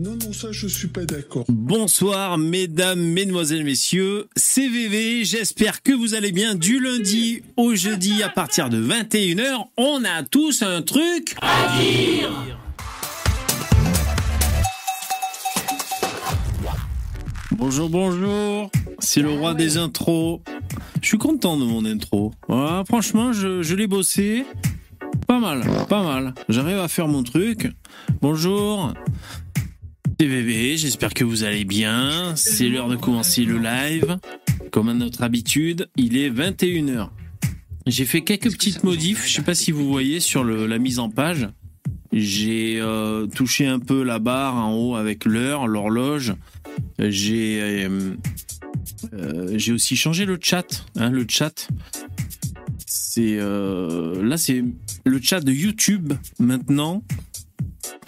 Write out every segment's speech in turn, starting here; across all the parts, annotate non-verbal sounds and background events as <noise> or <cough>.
Non, non, ça, je suis pas d'accord. Bonsoir, mesdames, mesdemoiselles, messieurs. C'est VV. J'espère que vous allez bien. Du lundi au jeudi à partir de 21h, on a tous un truc à dire. Bonjour, bonjour. C'est le roi des intros. Je suis content de mon intro. Voilà, franchement, je l'ai bossé. Pas mal, pas mal. J'arrive à faire mon truc. Bonjour. TVV, j'espère que vous allez bien. C'est l'heure de commencer le live. Comme à notre habitude, il est 21h. J'ai fait quelques petites modifs, je sais pas si vous voyez sur la mise en page. J'ai euh, touché un peu la barre en haut avec l'heure, l'horloge. J'ai euh, aussi changé le chat, hein, le chat. C'est euh, là c'est le chat de YouTube maintenant.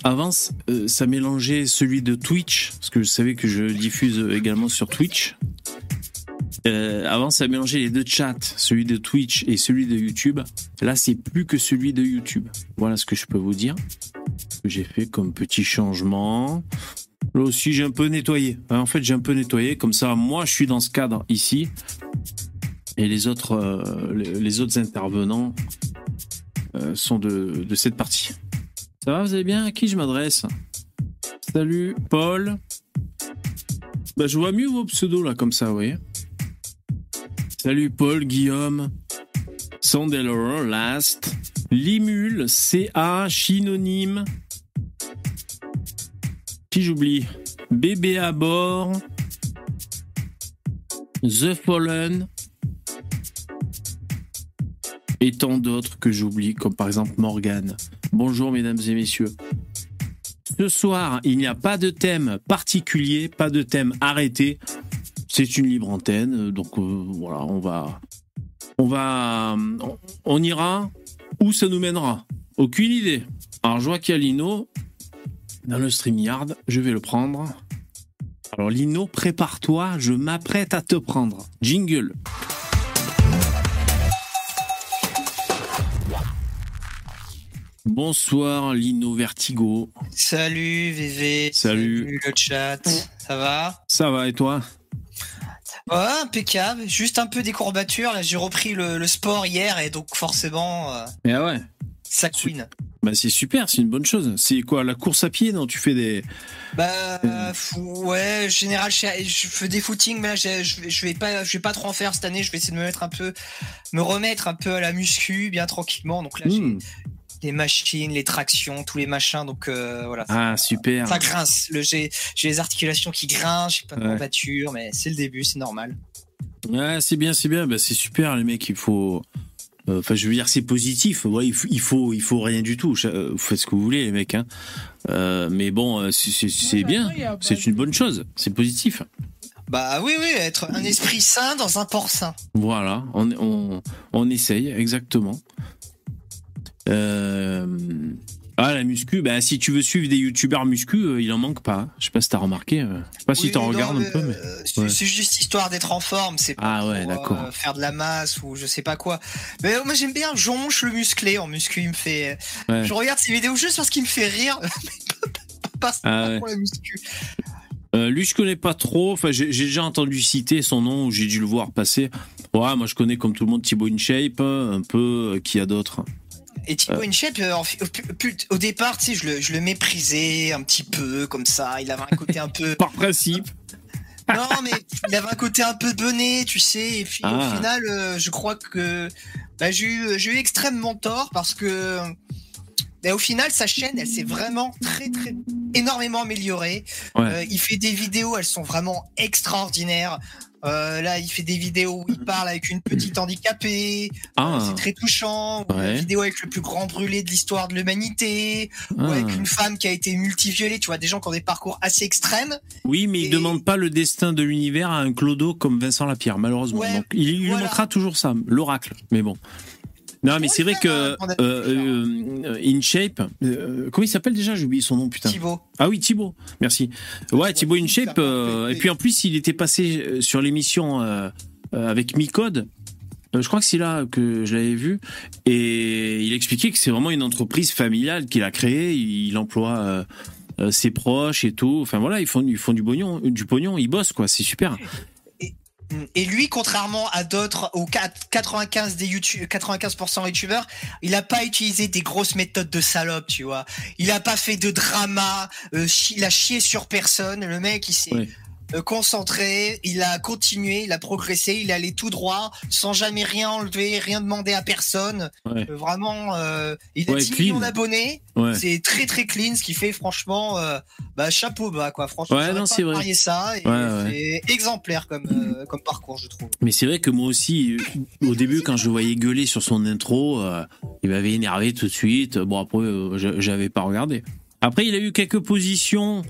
Avant, euh, ça mélangeait celui de Twitch, parce que je savais que je diffuse également sur Twitch. Euh, avant, ça mélangeait les deux chats, celui de Twitch et celui de YouTube. Là, c'est plus que celui de YouTube. Voilà ce que je peux vous dire. J'ai fait comme petit changement. Là aussi, j'ai un peu nettoyé. En fait, j'ai un peu nettoyé. Comme ça, moi, je suis dans ce cadre ici. Et les autres, euh, intervenants sont de cette partie. Ça va, vous allez bien? À qui je m'adresse? Salut, Paul. Bah, je vois mieux vos pseudos là, comme ça, voyez. Salut, Paul, Guillaume, Sandelor, Last, Limul, CA, Chinonyme. Qui j'oublie? Bébé à bord, The Fallen, et tant d'autres que j'oublie, comme par exemple Morgane. Bonjour mesdames et messieurs. Ce soir, il n'y a pas de thème particulier, pas de thème arrêté. C'est une libre antenne, donc euh, voilà, on va, on va, on, ira où ça nous mènera. Aucune idée. Alors je vois qu'il y a Lino dans le StreamYard, je vais le prendre. Alors Lino, prépare-toi, je m'apprête à te prendre. Jingle. Bonsoir Lino Vertigo. Salut VV. Salut. le chat. Ça va? Ça va et toi? Ouais, impeccable. Juste un peu des courbatures. Là, j'ai repris le, le sport hier et donc forcément, euh, Mais ah ouais. ça couine. Bah c'est super, c'est une bonne chose. C'est quoi la course à pied? Non, tu fais des. Bah euh, ouais, général, je, je fais des footings, mais là, je, je vais- je vais pas, je vais pas trop en faire cette année. Je vais essayer de me mettre un peu, me remettre un peu à la muscu, bien tranquillement. Donc là, Hmm. Les machines, les tractions, tous les machins. Donc euh, voilà. Ah super. Ça grince. Le, j'ai, j'ai les articulations qui grincent. J'ai pas de Ouais. courbature, mais c'est le début, c'est normal. Ouais, c'est bien, c'est bien. Bah, c'est super les mecs. Il faut. euh, Enfin, je veux dire, c'est positif. Ouais, il faut, il faut, il faut rien du tout. Cha- euh, Vous faites ce que vous voulez, les mecs. Hein. Euh, mais bon, c'est- c'est c'est bien. C'est une bonne chose. C'est positif. Bah oui, oui, être un esprit sain dans un porc sain. Voilà, on, on, on essaye, exactement. Euh, Ah, la muscu, bah, si tu veux suivre des youtubeurs muscu, euh, il en manque pas. Je sais pas si t'as remarqué. euh. Je sais pas si Oui, t'en non, regardes un peu, mais. c'est ouais. juste histoire d'être en forme, c'est pas Ah ouais, pour, euh, faire de la masse ou je sais pas quoi. Mais moi j'aime bien Jonche le musclé en muscu, il me fait. Ouais. Je regarde ses vidéos juste parce qu'il me fait rire. <laughs> pas, pas Ah pour la muscu. Lui, je connais pas trop. Enfin, j'ai déjà entendu citer son nom ou j'ai dû le voir passer. Ouais, moi, je connais comme tout le monde Thibaut InShape, un peu. Qui a d'autres Et Thibaut InShape, euh, au, départ, tu sais, je le, je le méprisais un petit peu comme ça. Il avait un côté un peu. <laughs> Par principe. Non, mais il avait un côté un peu bonnet, tu sais. Et puis Ah. au final, euh, je crois que bah, j'ai eu, j'ai eu extrêmement tort parce que bah, au final, sa chaîne, elle s'est vraiment très, très énormément améliorée. Ouais. Euh, il fait des vidéos, elles sont vraiment extraordinaires. Euh, là, il fait des vidéos où il parle avec une petite handicapée. Ah, Euh, c'est très touchant. Ou Ouais. Une vidéo avec le plus grand brûlé de l'histoire de l'humanité. Ou ah. avec une femme qui a été multiviolée. Tu vois, des gens qui ont des parcours assez extrêmes. Oui, mais il Et- demande pas le destin de l'univers à un clodo comme Vincent Lapierre, malheureusement. Ouais, Donc, il, il lui voilà. montrera toujours ça, l'oracle. Mais bon. Non, mais c'est vrai que faire, hein, qu'on a euh, euh, InShape, euh, comment il s'appelle déjà? J'ai oublié son nom, putain. Thibaut. Ah oui, Thibaut, merci. Ouais, Thibaut InShape, euh, et puis en plus, il était passé euh, sur l'émission euh, euh, avec Micode. Euh, je crois que c'est là que je l'avais vu. Et il expliquait que c'est vraiment une entreprise familiale qu'il a créée. Il emploie euh, euh, ses proches et tout. Enfin voilà, ils font, ils font du pognon, du pognon, ils bossent quoi, c'est super. Et lui, contrairement à d'autres, aux 95 des YouTube, 95% youtubeurs, il a pas utilisé des grosses méthodes de salope, tu vois. Il a pas fait de drama, euh, il a chié sur personne. Le mec, il s'est concentré, il a continué, il a progressé, il est allé tout droit, sans jamais rien enlever, rien demander à personne. Euh, vraiment, euh, il a 10 millions d'abonnés. C'est très très clean, ce qui fait franchement, bah, chapeau bas quoi. Franchement, ouais, non, c'est vrai. ça. c'est exemplaire comme comme parcours, je trouve. Mais c'est vrai que moi aussi, au début, quand je le voyais gueuler sur son intro, il m'avait énervé tout de suite. Bon après, j'avais pas regardé. Après, il a eu quelques positions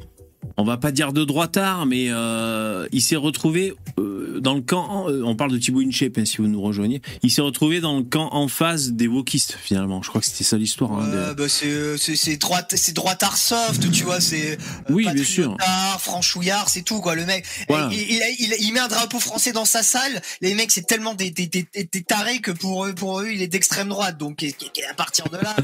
on va pas dire de droitard, mais euh, il s'est retrouvé euh, dans le camp. Euh, on parle de Thibaut Inchep, hein, si vous nous rejoignez. Il s'est retrouvé dans le camp en face des wokistes finalement. Je crois que c'était ça l'histoire. Hein, bah, c'est droite, c'est droitard soft, tu vois. C'est oui, bien sûr. Franchouillard, c'est tout quoi. Le mec, il, met un drapeau français dans sa salle. Les mecs, c'est tellement des, des, tarés que pour eux, pour eux, il est d'extrême droite. Donc à partir de là.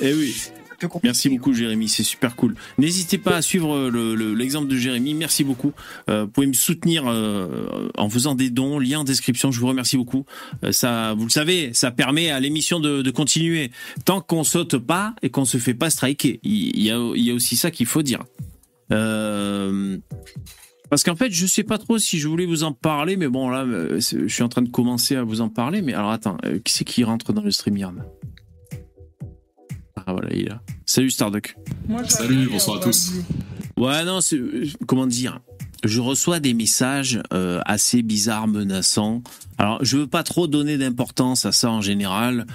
Et <laughs> Merci beaucoup Jérémy, c'est super cool. N'hésitez pas à suivre l'exemple de Jérémy, merci beaucoup. Euh, vous pouvez me soutenir euh, en faisant des dons, lien en description, je vous remercie beaucoup. Euh, ça, vous le savez, ça permet à l'émission de, continuer. Tant qu'on saute pas et qu'on se fait pas striker, il y, a, y a aussi ça qu'il faut dire. Euh, parce qu'en fait, je sais pas trop si je voulais vous en parler, mais bon là, je suis en train de commencer à vous en parler. Mais alors attends, qui c'est qui rentre dans le StreamYard ah voilà, il est là. Salut Starduck. Salut, bonsoir à tous. Ouais, non, comment dire je reçois des messages euh, assez bizarres, menaçants. Alors, je veux pas trop donner d'importance à ça en général.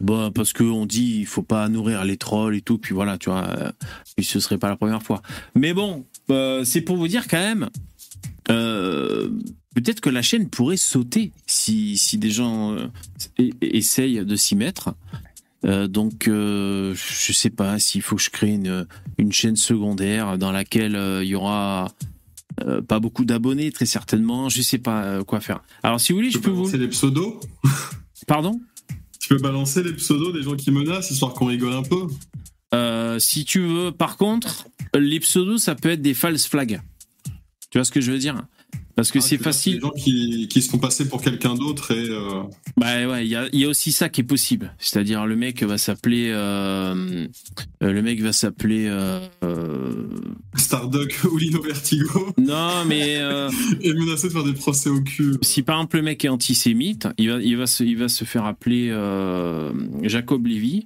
Bon, parce que on dit il faut pas nourrir les trolls et tout, puis voilà, tu vois, euh, puis ce serait pas la première fois. Mais bon, euh, c'est pour vous dire quand même, peut-être que la chaîne pourrait sauter si, si des gens essayent de s'y mettre. Euh, donc, euh, je sais pas s'il faut que je crée une, une chaîne secondaire dans laquelle euh, il y aura euh, pas beaucoup d'abonnés, très certainement. Je sais pas quoi faire. Alors, si vous voulez, je peux vous. C'est les pseudos? Pardon? Tu peux balancer les pseudos des gens qui menacent, histoire qu'on rigole un peu? si tu veux, par contre, les pseudos, ça peut être des false flags. Tu vois ce que je veux dire? Parce que ah, c'est facile. Des gens qui, qui se font passer pour quelqu'un d'autre et. Euh... Bah ouais, il y a, y a, aussi ça qui est possible. C'est-à-dire le mec va s'appeler. Euh... euh le mec va s'appeler. Euh... Starduck ou Lino Vertigo. Non, mais. <laughs> Et menacé de faire des procès au cul. Si par exemple le mec est antisémite, il va, il va, se, il va se faire appeler Jacob Lévy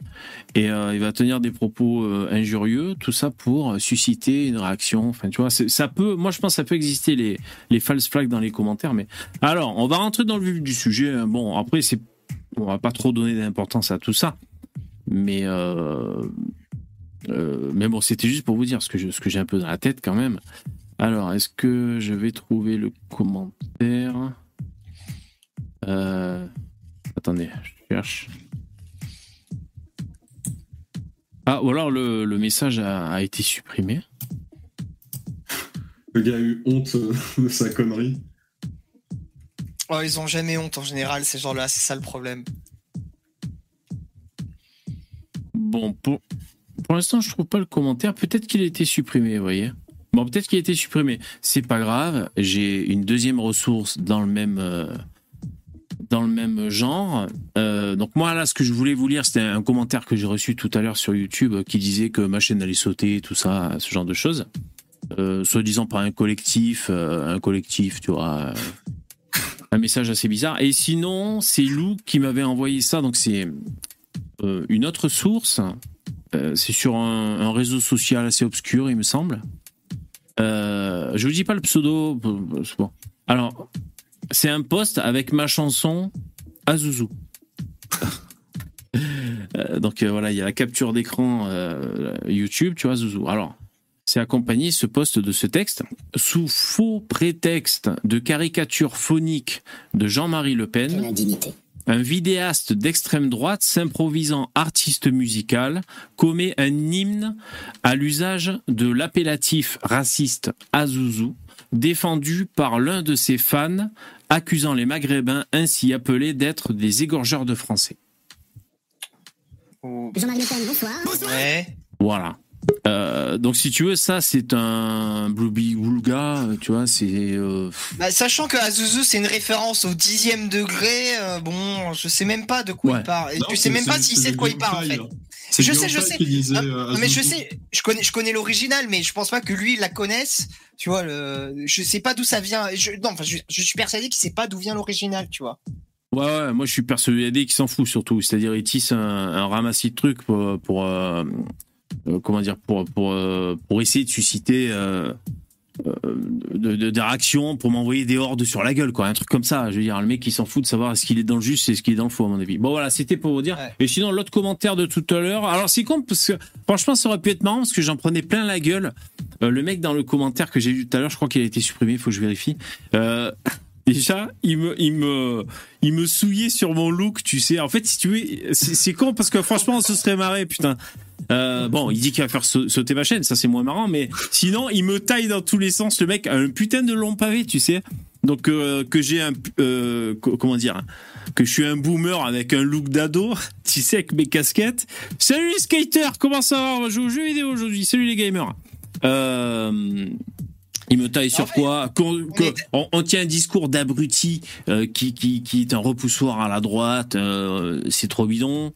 et il va tenir des propos injurieux, tout ça pour susciter une réaction. Enfin, tu vois, ça peut. Moi, je pense que ça peut exister les, les flag dans les commentaires. Mais alors, on va rentrer dans le vif du sujet. Bon, après, c'est, on va pas trop donner d'importance à tout ça, mais euh, euh, mais bon, c'était juste pour vous dire ce que ce que j'ai un peu dans la tête quand même. Alors, est-ce que je vais trouver le commentaire? Euh, Attendez, je cherche. Ah, ou alors le, message a été supprimé. Le gars a eu honte <laughs> de sa connerie. Oh, ils ont jamais honte en général, ces gens-là, c'est ça le problème. Bon, pour, pour l'instant, je trouve pas le commentaire. Peut-être qu'il a été supprimé, vous voyez. Bon, peut-être qu'il a été supprimé. C'est pas grave. J'ai une deuxième ressource dans le même. Euh, dans le même genre. Euh, donc moi là, ce que je voulais vous lire, c'était un commentaire que j'ai reçu tout à l'heure sur YouTube qui disait que ma chaîne allait sauter, tout ça, ce genre de choses. Euh, soi-disant par un collectif, euh, un collectif, tu vois. Euh, un message assez bizarre. Et sinon, c'est Lou qui m'avait envoyé ça, donc c'est une autre source. c'est sur un, réseau social assez obscur, il me semble. je vous dis pas le pseudo. Alors, c'est un post avec ma chanson Azuzu. <laughs> donc voilà, il y a la capture d'écran YouTube, tu vois, Azuzu. Alors, c'est accompagné ce poste de ce texte sous faux prétexte de caricature phonique de Jean-Marie Le Pen. Un vidéaste d'extrême droite s'improvisant artiste musical commet un hymne à l'usage de l'appellatif raciste Azouzou, défendu par l'un de ses fans, accusant les Maghrébins ainsi appelés d'être des égorgeurs de Français. Jean-Marie Le Pen, bonsoir. Voilà. Euh, donc si tu veux, ça c'est un Blueby Wulga, tu vois, c'est. euh, Bah, sachant que Azuzu c'est une référence au dixième degré, euh, bon, je sais même pas de quoi Ouais. il parle. Et Non, tu sais même pas s'il c'est sait de quoi il parle en fait. Je sais, je sais. disait, mais je sais, je connais, je connais l'original, mais je pense pas que lui il la connaisse. Tu vois, le, je sais pas d'où ça vient. Je, non, enfin, je, je suis persuadé qu'il sait pas d'où vient l'original, tu vois. Ouais, ouais, moi je suis persuadé qu'il s'en fout surtout. C'est-à-dire, il tisse un, un ramassis de trucs pour, pour comment dire, pour pour euh, pour essayer de susciter euh, euh, de, de- des réactions, pour m'envoyer des hordes sur la gueule, quoi, un truc comme ça. Je veux dire, le mec il s'en fout de savoir est-ce qu'il est dans le juste, est-ce qu'il est dans le faux, à mon avis. Bon voilà, c'était pour vous dire. Ouais. Et sinon, l'autre commentaire de tout à l'heure. Alors c'est con parce que franchement, ça aurait pu être marrant parce que j'en prenais plein la gueule. Euh, le mec dans le commentaire que j'ai vu tout à l'heure, je crois qu'il a été supprimé, il faut que je vérifie. Euh, <laughs> déjà, il me, il me, il me souillait sur mon look, tu sais. En fait, si tu veux, c'est c'est con parce que franchement, on se serait marré, putain. Euh, bon, il dit qu'il va faire sau- sauter ma chaîne, ça c'est moins marrant, mais sinon, il me taille dans tous les sens. Le mec a un putain de long pavé, tu sais. Donc euh, que j'ai un, euh, co- comment dire, que je suis un boomer avec un look d'ado, <laughs> tu sais, avec mes casquettes. Salut les skaters, comment ça va? On va jouer aux jeux vidéo aujourd'hui. Salut les gamers. Euh, il me taille sur quoi Qu'on- on, on tient un discours d'abruti euh, qui, qui, qui est un repoussoir à la droite, euh, c'est trop bidon.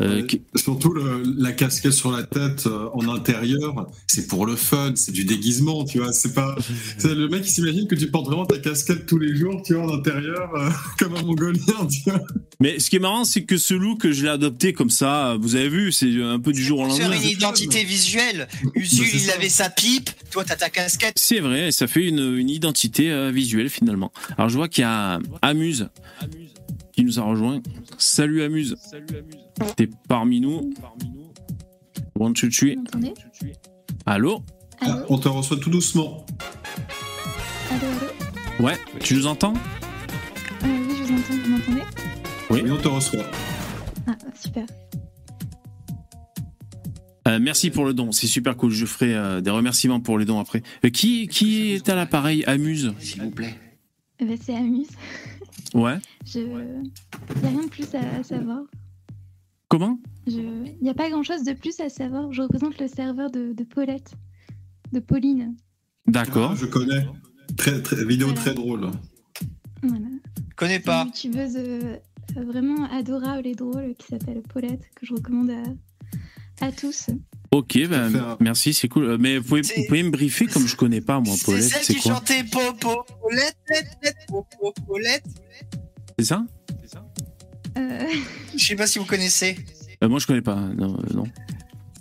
Euh, qui- Surtout le- la casquette sur la tête euh, en intérieur, c'est pour le fun, c'est du déguisement, tu vois. C'est pas c'est le mec qui s'imagine que tu portes vraiment ta casquette tous les jours, tu vois, en intérieur, euh, <laughs> comme un mongolien, tu vois. Mais ce qui est marrant, c'est que ce look, je l'ai adopté comme ça. Vous avez vu, c'est un peu du jour au Sur lendemain. une identité visuelle. Usul, Bah, c'est il ça. avait sa pipe, toi t'as ta casquette. C'est vrai, ça fait une, une identité euh, visuelle finalement. Alors je vois qu'il y a Amuse qui nous a rejoint. Salut Amuse. T'es parmi nous. One, two, three. Vous m'entendez Allô Allô Ah, on te reçoit tout doucement. Allô, allô Ouais, tu nous entends Euh, Oui, je vous entends, vous m'entendez Oui. Oui, on te reçoit. Ah, super. Euh, Merci pour le don, c'est super cool. Je ferai euh, des remerciements pour les dons après. Euh, qui, qui est à l'appareil Amuse S'il vous plaît. Eh ben, c'est Amuse. Ouais. Je... Il n'y a rien de plus à, à savoir. Comment? Je... Il n'y a pas grand-chose de plus à savoir. Je représente le serveur de, de Paulette, de Pauline. D'accord. Ah, je connais. Très, très, vidéo Voilà. très drôle. Voilà. Je connais Une pas. youtubeuse euh, vraiment adorable et drôle qui s'appelle Paulette, que je recommande à, à tous. Ok, ben, Faire un- merci, c'est cool. Euh, Mais vous pouvez, C'est- vous pouvez me briefer comme je connais pas moi C'est Paulette, celle c'est qui quoi chantait Popo, Paulette, Lette, Lette, Popo, Paulette. C'est ça? Euh, Je sais pas si vous connaissez. Euh, Moi je connais pas. Non. euh, non.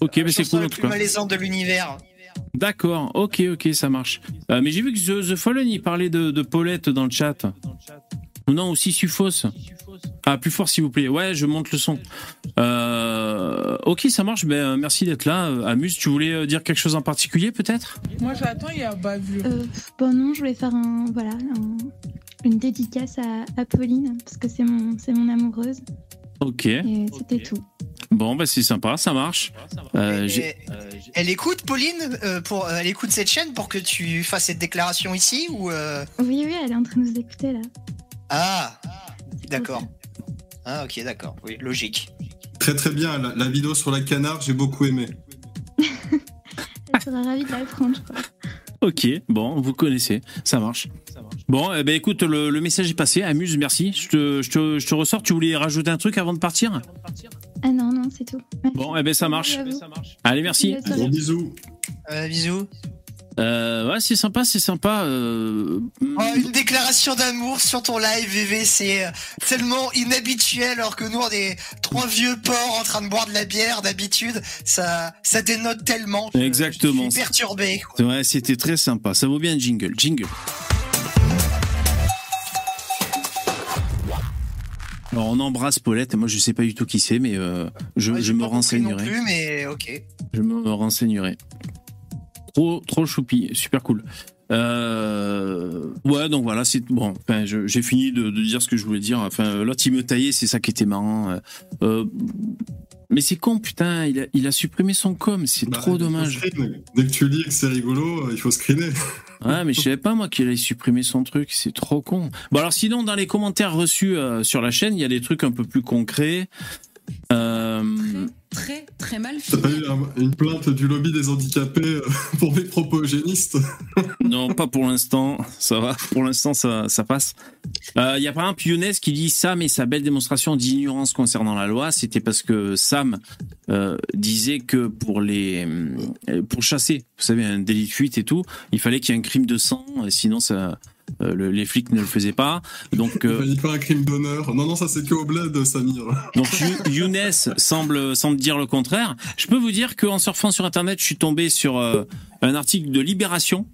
Ok, mais c'est Chanson cool en tout plus cas. malaisante de l'univers. D'accord, ok, ok, ça marche. Euh, mais j'ai vu que The, The Fallen, il parlait de, de Paulette dans le chat. Non, aussi Sufos. Ah, plus fort s'il vous plaît. Ouais, je monte le son. Euh, ok, ça marche. Ben, euh, merci d'être là. Euh, Amuse, tu voulais dire quelque chose en particulier peut-être? Moi j'attends, il y a bavure. euh, bon non, je voulais faire un, voilà, un- une dédicace à, à Pauline, parce que c'est mon, c'est mon amoureuse, Ok. et c'était tout. Bon, bah c'est sympa, ça marche. Euh, elle écoute, Pauline, euh, pour, elle écoute cette chaîne pour que tu fasses cette déclaration ici ou euh, Oui, oui, elle est en train de nous écouter là. Ah, d'accord. Ah, ok, d'accord. Oui, logique. Très très bien. La, la vidéo sur la canard, j'ai beaucoup aimé. <laughs> Elle sera ravie de l'apprendre, je crois. Ok, bon, vous connaissez, ça marche. Bon, eh ben écoute, le, le message est passé. Amuse, merci. Je te, je, te, je te ressors. Tu voulais rajouter un truc avant de partir? Ah non, non, c'est tout. Merci. Bon, eh ben ça marche. Allez, merci. Gros bisous. Euh, bisous. Euh, ouais, c'est sympa, c'est sympa. Euh... Oh, une déclaration d'amour sur ton live, VV, c'est euh, tellement inhabituel alors que nous on est trois vieux porcs en train de boire de la bière d'habitude. Ça, ça dénote tellement. Je- Exactement. Je suis perturbé. quoi. Ouais, c'était très sympa. Ça vaut bien un jingle. Jingle. Alors, on embrasse Paulette. Moi, je sais pas du tout qui c'est, mais euh, je, Ouais, je j'ai me Non renseignerai. plus, mais ok. Je me renseignerai. Trop, trop choupi, super cool. Euh, ouais, donc voilà, c'est bon. Enfin, j'ai fini de, de dire ce que je voulais dire. Enfin, l'autre il me taillait, c'est ça qui était marrant. Euh, mais c'est con, putain, il a, il a supprimé son com, c'est Bah, trop dommage. Dès que tu dis que c'est rigolo, euh, il faut screener. <laughs> Ouais, mais je savais pas moi qu'il allait supprimer son truc, c'est trop con. Bon alors sinon dans les commentaires reçus euh, sur la chaîne, il y a des trucs un peu plus concrets. Euh, très très mal T'as fini. pas eu un- une plainte du lobby des handicapés euh, <laughs> pour mes propos eugénistes <laughs> Non, pas pour l'instant. Ça va. Pour l'instant, ça, ça passe. Euh, Il y a par exemple Younes qui dit Sam et sa belle démonstration d'ignorance concernant la loi. C'était parce que Sam euh, disait que pour les euh, pour chasser, vous savez, un délit de fuite et tout, il fallait qu'il y ait un crime de sang. Sinon, ça, euh, le- les flics ne le faisaient pas. Donc, Il euh, fallait pas un crime d'honneur. Non, non, ça c'est que au bled, Samir. donc You- Younes semble, semble dire le contraire. Je peux vous dire qu'en surfant sur Internet, je suis tombé sur euh, un article de Libération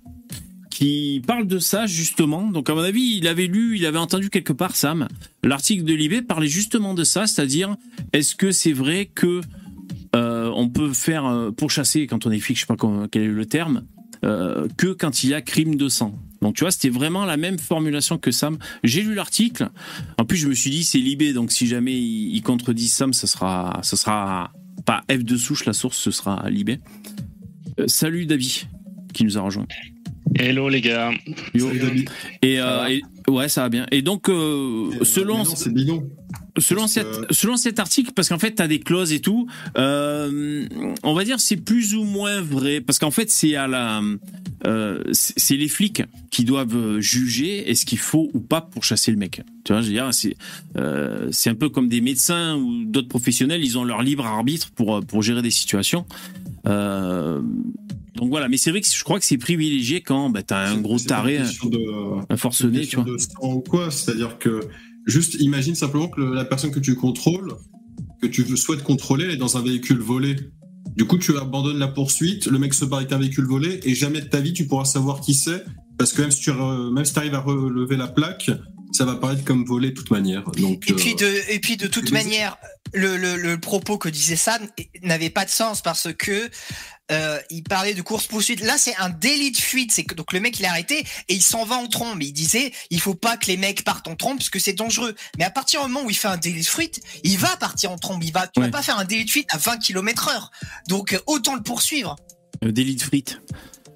qui parle de ça justement. Donc à mon avis, il avait lu, il avait entendu quelque part Sam. L'article de Libé parlait justement de ça, c'est-à-dire est-ce que c'est vrai que euh, on peut faire pourchasser quand on est flic, je sais pas quel est le terme, euh, que quand il y a crime de sang. Donc tu vois, c'était vraiment la même formulation que Sam. J'ai lu l'article. En plus, je me suis dit c'est Libé, donc si jamais il, il contredit Sam, ce sera, ce sera pas F de souche la source, ce sera Libé. Euh, salut David qui nous a rejoint. Hello les gars. Yo. Salut, David. Et, Ça euh, et- ouais, ça va bien. Et donc, euh, selon non, c'est bidon. Selon parce cette, que- selon cet article, parce qu'en fait, tu as des clauses et tout, euh, on va dire c'est plus ou moins vrai, parce qu'en fait, c'est à la, euh, c'est les flics qui doivent juger est-ce qu'il faut ou pas pour chasser le mec. Tu vois, je veux dire, c'est euh, c'est un peu comme des médecins ou d'autres professionnels, ils ont leur libre arbitre pour pour gérer des situations. Euh, donc voilà, mais c'est vrai que je crois que c'est privilégié quand bah, t'as un gros taré, de- un forcené, tu vois. de sang ou quoi. C'est-à-dire que juste imagine simplement que la personne que tu contrôles, que tu souhaites contrôler, elle est dans un véhicule volé. Du coup, tu abandonnes la poursuite, le mec se barre avec un véhicule volé, et jamais de ta vie tu pourras savoir qui c'est, parce que même si tu re- même si arrives à relever la plaque, ça va paraître comme volé de toute manière. Donc, Et euh, puis de, et puis de toute manière, le, le, le propos que disait Sam n'avait pas de sens parce que euh, il parlait de course poursuite. Là, c'est un délit de fuite. C'est que donc le mec il est arrêté et il s'en va en trombe. Il disait il faut pas que les mecs partent en trombe parce que c'est dangereux. Mais à partir du moment où il fait un délit de fuite, il va partir en trombe. Il va, tu Ouais. vas pas faire un délit de fuite à 20 km heure. Donc autant le poursuivre. Le délit de frites.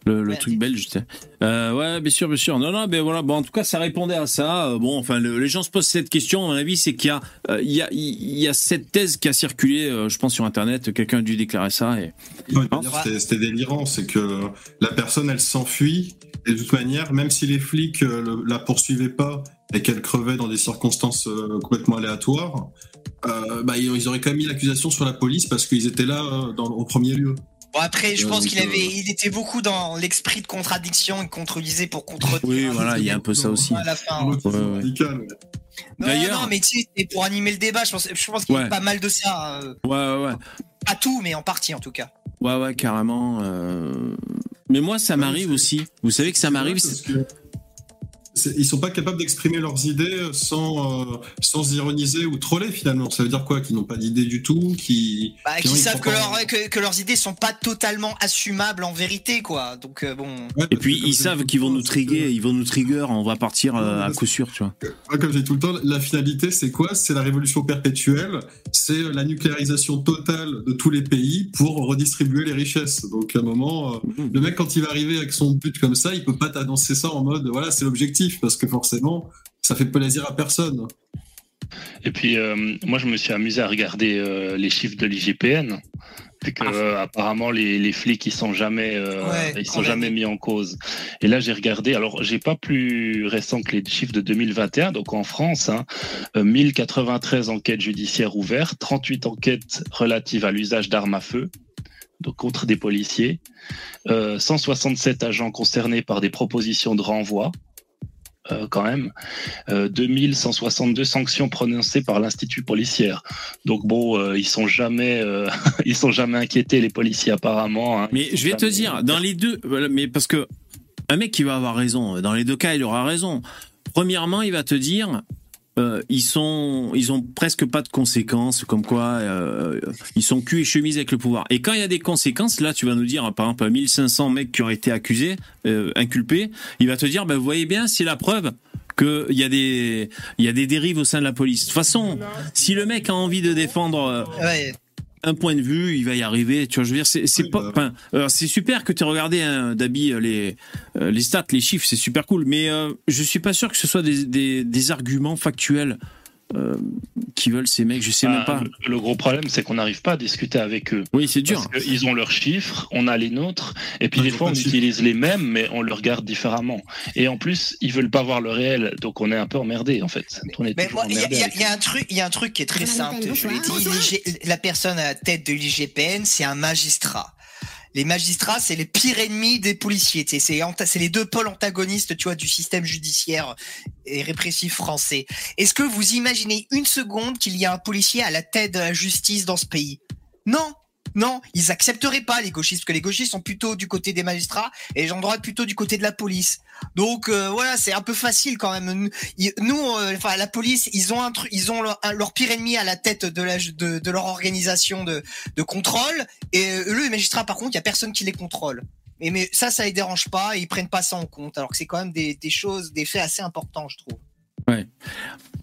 Le, truc belge, tu sais. Euh, ouais, bien sûr, bien sûr. Non, non, mais voilà. Bon, en tout cas, ça répondait à ça. Euh, bon, enfin, le- les gens se posent cette question. À mon avis, c'est qu'il y a, euh, il y a, il y a cette thèse qui a circulé, euh, je pense, sur Internet. Quelqu'un a dû déclarer ça. Et Ouais, c'était- délirant, c'est que la personne, elle s'enfuit, et de toute manière, même si les flics euh, le- la poursuivaient pas et qu'elle crevait dans des circonstances euh, complètement aléatoires, euh, bah, ils ils auraient quand même mis l'accusation sur la police parce qu'ils étaient là euh, dans, au premier lieu. Bon après, je pense qu'il avait, il était beaucoup dans l'esprit de contradiction et contredisait pour contredire. oui, voilà, il y a un peu ça aussi. À la fin. Ouais, ouais. ouais. Non, D'ailleurs- non, mais tu sais, c'est pour animer le débat. Je pense, je pense qu'il y a Ouais. pas mal de ça. euh, ouais, ouais, ouais, pas tout, mais en partie en tout cas. ouais, ouais, carrément. euh. Mais moi, ça m'arrive aussi. Vous savez que ça m'arrive. c'est- Ils sont pas capables d'exprimer leurs idées sans, euh, sans ironiser ou troller finalement. Ça veut dire quoi? Qu'ils n'ont pas d'idée du tout, qui Bah, Qui savent que, leur- que, que leurs idées sont pas totalement assumables en vérité, quoi. Donc euh, bon. Ouais, Et puis que ils savent qu'ils vont nous que- ils vont nous trigger, on va partir euh, Ouais, à coup sûr, tu vois. Ouais, comme je dis tout le temps, la finalité, c'est quoi? C'est la révolution perpétuelle, c'est la nucléarisation totale de tous les pays pour redistribuer les richesses. Donc à un moment, euh, le mec, quand il va arriver avec son but comme ça, il peut pas t'annoncer ça en mode, voilà, c'est l'objectif, parce que forcément, ça fait plaisir à personne. Et puis euh, moi je me suis amusé à regarder euh, les chiffres de l'IGPN. Vu que, Ah. euh, apparemment les, les flics ils sont jamais euh, Ouais, ils sont jamais mis en cause. Et là j'ai regardé alors j'ai pas plus récent que les chiffres de 2021 donc en France hein, euh, 1093 enquêtes judiciaires ouvertes, 38 enquêtes relatives à l'usage d'armes à feu donc contre des policiers, euh, 167 agents concernés par des propositions de renvoi euh, quand même, euh, 2162 sanctions prononcées par l'institut policière. Donc bon, euh, ils sont jamais, euh, <laughs> ils sont jamais inquiétés les policiers apparemment. hein. Mais je vais te dire, dans les deux, mais parce que un mec qui va avoir raison, dans les deux cas, il aura raison. Premièrement, il va te dire, euh, ils sont, ils ont presque pas de conséquences, comme quoi euh, ils sont cul et chemise avec le pouvoir. Et quand il y a des conséquences, là, tu vas nous dire, par exemple, 1500 mecs qui ont été accusés, euh, inculpés, il va te dire, ben, vous voyez bien, c'est la preuve qu'il y a des, il y a des dérives au sein de la police. De toute façon, si le mec a envie de défendre. Un point de vue, il va y arriver. Tu vois, je veux dire, c'est c'est Oui, pas. bah. enfin, euh, super que tu aies regardé, hein, Dabi, euh, les euh, les stats, les chiffres, c'est super cool. Mais euh, je suis pas sûr que ce soit des des, des arguments factuels euh, qui veulent ces mecs Je sais Ah, même pas. le, le gros problème, c'est qu'on n'arrive pas à discuter avec eux. Oui, c'est dur. Parce qu'ils ont leurs chiffres, on a les nôtres, et puis des fois on utilise les mêmes, mais on le regarde différemment. Et en plus, ils veulent pas voir le réel, donc on est un peu emmerdé en fait. On est Mais il y, y a- y un truc, il y a un truc qui est très simple. Je l'ai dit, la personne à la tête de l'IGPN, c'est un magistrat. Les magistrats, c'est les pires ennemis des policiers. c'est les deux pôles antagonistes, tu vois, du système judiciaire et répressif français. Est-ce que vous imaginez une seconde qu'il y a un policier à la tête de la justice dans ce pays? Non, non, ils accepteraient pas les gauchistes, parce que les gauchistes sont plutôt du côté des magistrats et les gens de plutôt du côté de la police. Donc euh, voilà, c'est un peu facile quand même. Nous, euh, enfin la police, ils ont un ils ont leur, pire ennemi à la tête de, leur organisation de, contrôle. Et eux, les magistrats, par contre, il y a personne qui les contrôle. Mais ça, ça les dérange pas, et ils prennent pas ça en compte. Alors que c'est quand même des choses, des faits assez importants, je trouve.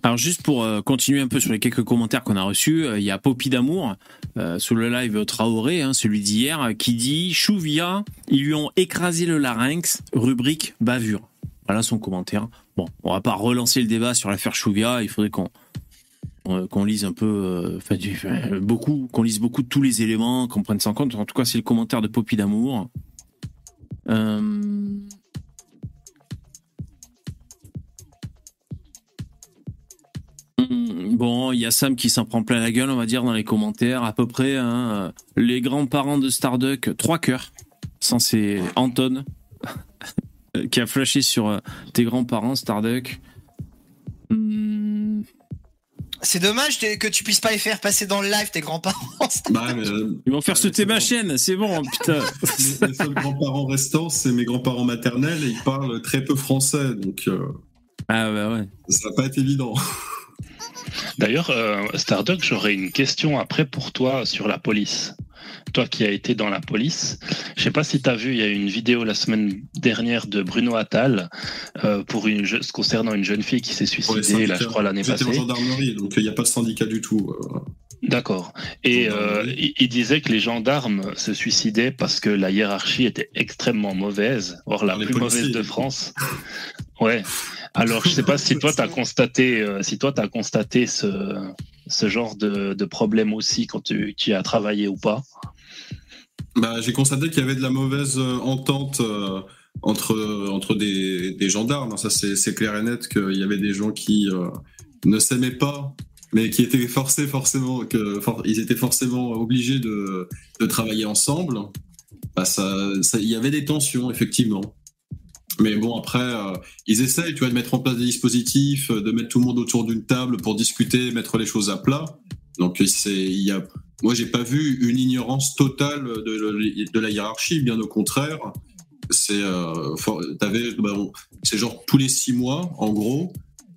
Alors juste pour euh, continuer un peu sur les quelques commentaires qu'on a reçus, euh, il y a Poppy d'amour euh, sur le live Traoré, hein, celui d'hier, qui dit Chouvia, ils lui ont écrasé le larynx, rubrique bavure. Voilà son commentaire. Bon, on va pas relancer le débat sur l'affaire Chouvia, il faudrait qu'on lise un peu, enfin beaucoup, qu'on lise beaucoup tous les éléments, qu'on prenne ça en compte. En tout cas, c'est le commentaire de Poppy d'amour. Bon, il y a Sam qui s'en prend plein la gueule, on va dire, dans les commentaires. À peu près, hein, euh, les grands-parents de Starduck, trois cœurs. Sans c'est Anton qui a flashé sur euh, tes grands-parents, Starduck. Hmm, C'est dommage que tu puisses pas les faire passer dans le live, tes grands-parents. <laughs> Bah, euh, Ils vont faire sauter c'est ma bon. chaîne, c'est bon, <laughs> putain. les, les seuls grands-parents restants, c'est mes grands-parents maternels et ils parlent très peu français, donc euh, ah bah ouais. ça va pas être évident. <laughs> D'ailleurs, euh, Starduck, j'aurais une question après pour toi sur la police. Toi qui as été dans la police, je sais pas si tu as vu, il y a eu une vidéo la semaine dernière de Bruno Attal euh, pour une je- concernant une jeune fille qui s'est suicidée, là, je crois, l'année J'étais en passée. gendarmerie, donc il n'y a pas de syndicat du tout. euh. D'accord. Et euh, il, disait que les gendarmes se suicidaient parce que la hiérarchie était extrêmement mauvaise, voire la plus policiers. mauvaise de France. Ouais. Alors, je sais pas si toi, tu as constaté, euh, si toi, as constaté ce, ce genre de, de problème aussi quand tu, as travaillé ou pas. Bah, j'ai constaté qu'il y avait de la mauvaise euh, entente euh, entre, entre des, gendarmes. Ça, c'est clair et net qu'il y avait des gens qui ne s'aimaient pas, mais qui étaient forcés forcément, que, ils étaient forcément obligés de, de travailler ensemble. Bah, ça- il y avait des tensions, effectivement. Mais bon, après, euh, ils essayent, tu vois, de mettre en place des dispositifs, euh, de mettre tout le monde autour d'une table pour discuter, mettre les choses à plat. Donc, c'est, il y a, moi, j'ai pas vu une ignorance totale de, de la hiérarchie, bien au contraire. C'est, euh, t'avais, bah, c'est genre tous les six mois, en gros,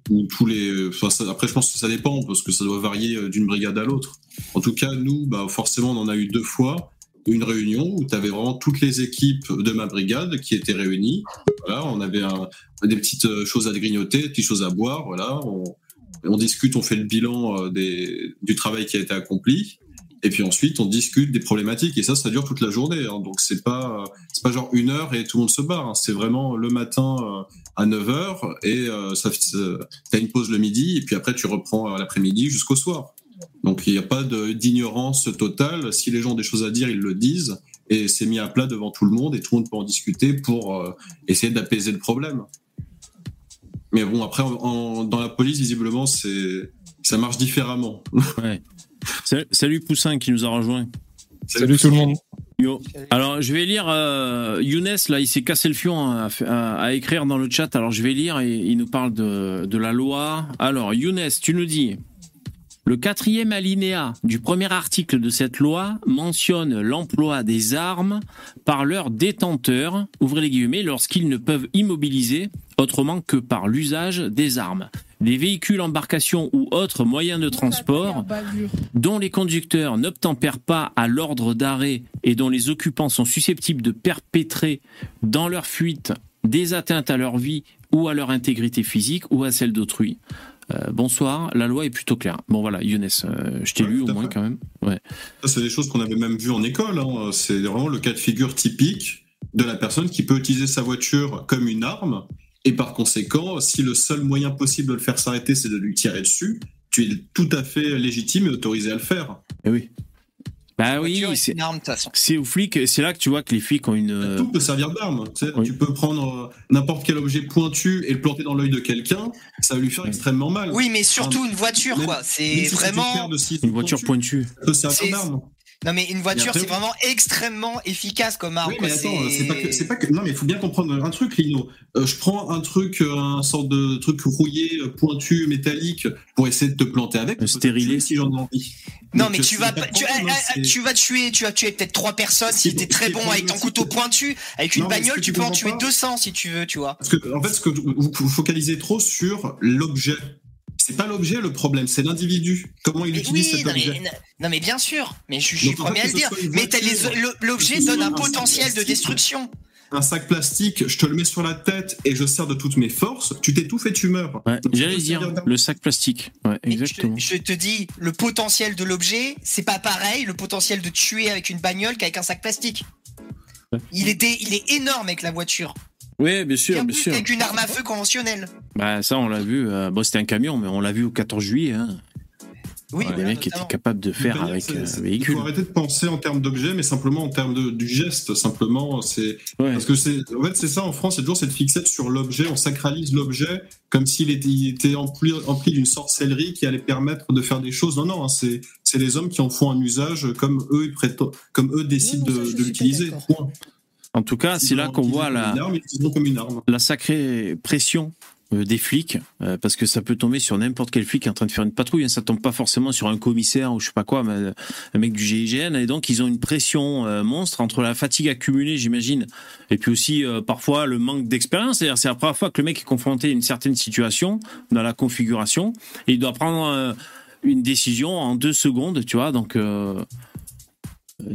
ou tous les. enfin, après, je pense que ça dépend parce que ça doit varier euh, d'une brigade à l'autre. En tout cas, nous, bah, forcément, on en a eu deux fois une réunion où tu avais vraiment toutes les équipes de ma brigade qui étaient réunies. Voilà, on avait des petites euh, choses à grignoter, des petites choses à boire. Voilà, on, discute, on fait le bilan euh, du travail qui a été accompli. Et puis ensuite, on discute des problématiques. Et ça, ça dure toute la journée. hein. Donc, c'est pas, c'est pas genre une heure et tout le monde se barre. hein. C'est vraiment le matin euh, à 9 heures et euh, ça, t'as une pause le midi et puis après, tu reprends l'après-midi jusqu'au soir. Donc, il n'y a pas d'ignorance totale. Si les gens ont des choses à dire, ils le disent. Et c'est mis à plat devant tout le monde et tout le monde peut en discuter pour euh, essayer d'apaiser le problème. Mais bon, après, en- en- dans la police, visiblement, c'est ça marche différemment. Salut, salut Poussin qui nous a rejoint. Salut tout le monde. Yo. Alors, je vais lire. Euh, Younes, là, il s'est cassé le fion à, à- à écrire dans le chat. Alors, je vais lire et il nous parle de, de la loi. Alors, Younes, tu nous dis. Le quatrième alinéa du premier article de cette loi mentionne l'emploi des armes par leurs détenteurs, ouvrez les guillemets, lorsqu'ils ne peuvent immobiliser autrement que par l'usage des armes. Des véhicules, embarcations ou autres moyens de transport dont les conducteurs n'obtempèrent pas à l'ordre d'arrêt et dont les occupants sont susceptibles de perpétrer dans leur fuite des atteintes à leur vie ou à leur intégrité physique ou à celle d'autrui. Euh, bonsoir, la loi est plutôt claire. Bon voilà, Younes, euh, je t'ai Ouais, lu au moins fait. quand même. Ouais. Ça, c'est des choses qu'on avait même vues en école. hein. C'est vraiment le cas de figure typique de la personne qui peut utiliser sa voiture comme une arme. Et par conséquent, si le seul moyen possible de le faire s'arrêter, c'est de lui tirer dessus, tu es tout à fait légitime et autorisé à le faire. Eh oui. Bah La oui, c'est une arme de toute façon. c'est aux flics, c'est là que tu vois que les flics ont une. euh, Tout peut servir d'arme. Tu, sais. oui. Tu peux prendre euh, n'importe quel objet pointu et le planter dans l'œil de quelqu'un, ça va lui faire Oui. extrêmement mal. Oui, mais surtout une voiture, Même- quoi. C'est si vraiment. de Une voiture pointue, ça peut servir d'arme. Non, mais une voiture, c'est vraiment extrêmement efficace comme arme. Oui, quoi. mais attends, c'est pas que, c'est pas que. Non, mais il faut bien comprendre un truc, Lino. Euh, je prends un truc, euh, un sorte de truc rouillé, euh, pointu, métallique, pour essayer de te planter avec. Stérilé. Si j'en ai envie. Non, Donc, mais tu vas, tu, problème, hein, tu vas tuer, tu vas tuer peut-être trois personnes si t'es très bon avec ton couteau pointu. Avec une Non, bagnole, tu peux en tuer pas- 200 si tu veux, tu vois. Parce que, en fait, ce que vous vous focalisez trop sur l'objet. C'est pas l'objet le problème, c'est l'individu. Comment il Mais utilise oui, cet non objet. mais, non mais bien sûr, mais je, je suis premier à le dire. Mais l'objet donne un potentiel de destruction. Un sac plastique, je te le mets sur la tête et je sers de toutes mes forces, tu t'étouffes et tu meurs. Ouais, J'allais dire le sac plastique. Ouais, Mais je, exactement. te, je te dis, le potentiel de l'objet, c'est pas pareil, le potentiel de tuer avec une bagnole qu'avec un sac plastique. Ouais. Il est, dé- il est énorme avec la voiture. Oui, bien sûr, Bien bien plus sûr. qu'avec une arme à feu conventionnelle. Bah ça, on l'a vu. euh, bon, c'était un camion, mais on l'a vu au 14 juillet. Hein. Oui, des voilà, mecs qui étaient capables de faire avec c'est- euh, un Il véhicule. faut arrêter de penser en termes d'objet, mais simplement en termes de, du geste. Simplement, c'est Ouais. parce que c'est en fait c'est ça en France, c'est toujours cette fixette sur l'objet. On sacralise l'objet comme s'il était, il était empli, empli d'une sorcellerie qui allait permettre de faire des choses. Non, non, hein, c'est c'est les hommes qui en font un usage comme eux ils prétendent- comme eux décident Non, ça, de, de l'utiliser. En tout cas, c'est là qu'on voit la, arme, la sacrée pression euh, des flics, euh, parce que ça peut tomber sur n'importe quel flic qui est en train de faire une patrouille. hein. Ça tombe pas forcément sur un commissaire ou je sais pas quoi, mais euh, un mec du GIGN. Et donc, ils ont une pression euh, monstre entre la fatigue accumulée, j'imagine, et puis aussi euh, parfois le manque d'expérience. C'est-à-dire, c'est la première fois que le mec est confronté à une certaine situation dans la configuration et il doit prendre euh, une décision en deux secondes, tu vois. Donc, euh,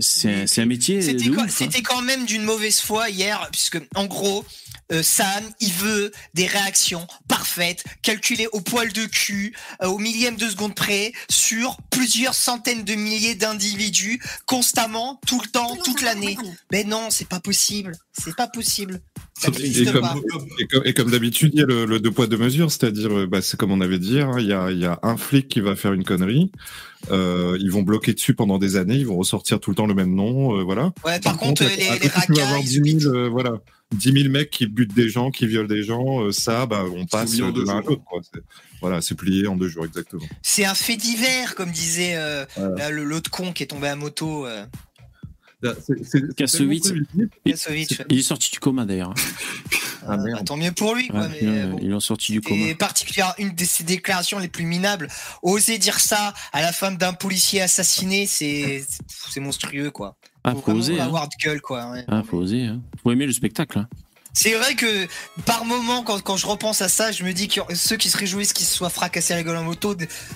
c'est un métier. C'était quand, hein. c'était quand même d'une mauvaise foi hier, puisque en gros, euh, Sam, il veut des réactions parfaites, calculées au poil de cul, euh, au millième de seconde près, sur plusieurs centaines de milliers d'individus, constamment, tout le temps, toute l'année. Mais non, c'est pas possible. C'est pas possible. Ça Et n'existe comme, pas. et comme, d'habitude, il y a le, le deux poids deux mesures, c'est-à-dire, euh, bah, c'est comme on avait dit, hein, il y, a, il y a un flic qui va faire une connerie, euh, ils vont bloquer dessus pendant des années, ils vont ressortir tout le temps le même nom, euh, voilà. Ouais, par, contre, les, à vas avoir racailles, 10 000, euh, voilà, 10 000 mecs qui butent des gens, qui violent des gens, euh, ça, bah, on passe de l'un à l'autre. Voilà, c'est plié en deux jours, exactement. c'est un fait divers, comme disait euh, Voilà. l'autre con qui est tombé à moto. Euh, Kassovitz. Il est sorti du coma d'ailleurs. Ah, Euh, merde. bah, tant mieux pour lui, quoi. Ouais, mais, euh, bon. ils l'ont sorti du coma. Particulièrement une de ses déclarations les plus minables. Oser dire ça à la femme d'un policier assassiné, c'est c'est monstrueux quoi. Ah, Faut. Hein. avoir de gueule quoi. ouais. Ah, faut oser. Hein. Faut aimer le spectacle. Hein. C'est vrai que par moment quand, quand je repense à ça, je me dis que ceux qui se réjouissent qu'ils se soient fracassés la gueule en moto,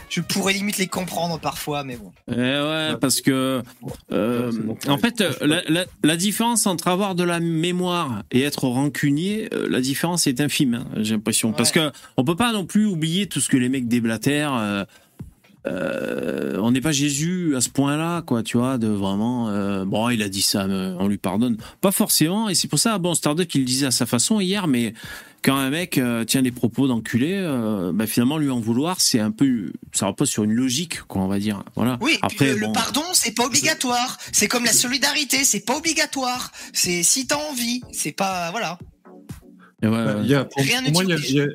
je pourrais limite les comprendre parfois, mais bon. Eh ouais, parce que euh, en fait, la, la, la différence entre avoir de la mémoire et être rancunier, euh, la différence est infime. hein, J'ai l'impression, parce que on peut pas non plus oublier tout ce que les mecs déblatèrent. euh, euh, on n'est pas Jésus à ce point-là, quoi, tu vois, de vraiment. euh, bon, il a dit ça, mais on lui pardonne. Pas forcément, et c'est pour ça, bon, Starduck, il le disait à sa façon hier, mais quand un mec euh, tient des propos d'enculé, euh, bah, finalement, lui en vouloir, c'est un peu. Ça repose sur une logique, quoi, on va dire. Voilà. Oui, Après, le, le pardon, c'est pas obligatoire. C'est comme la solidarité, c'est pas obligatoire. C'est si t'as envie, c'est pas voilà. et ouais, Bah, ouais. il y a, pour, Rien pour ne moi, il y a, t'oblige. il y a-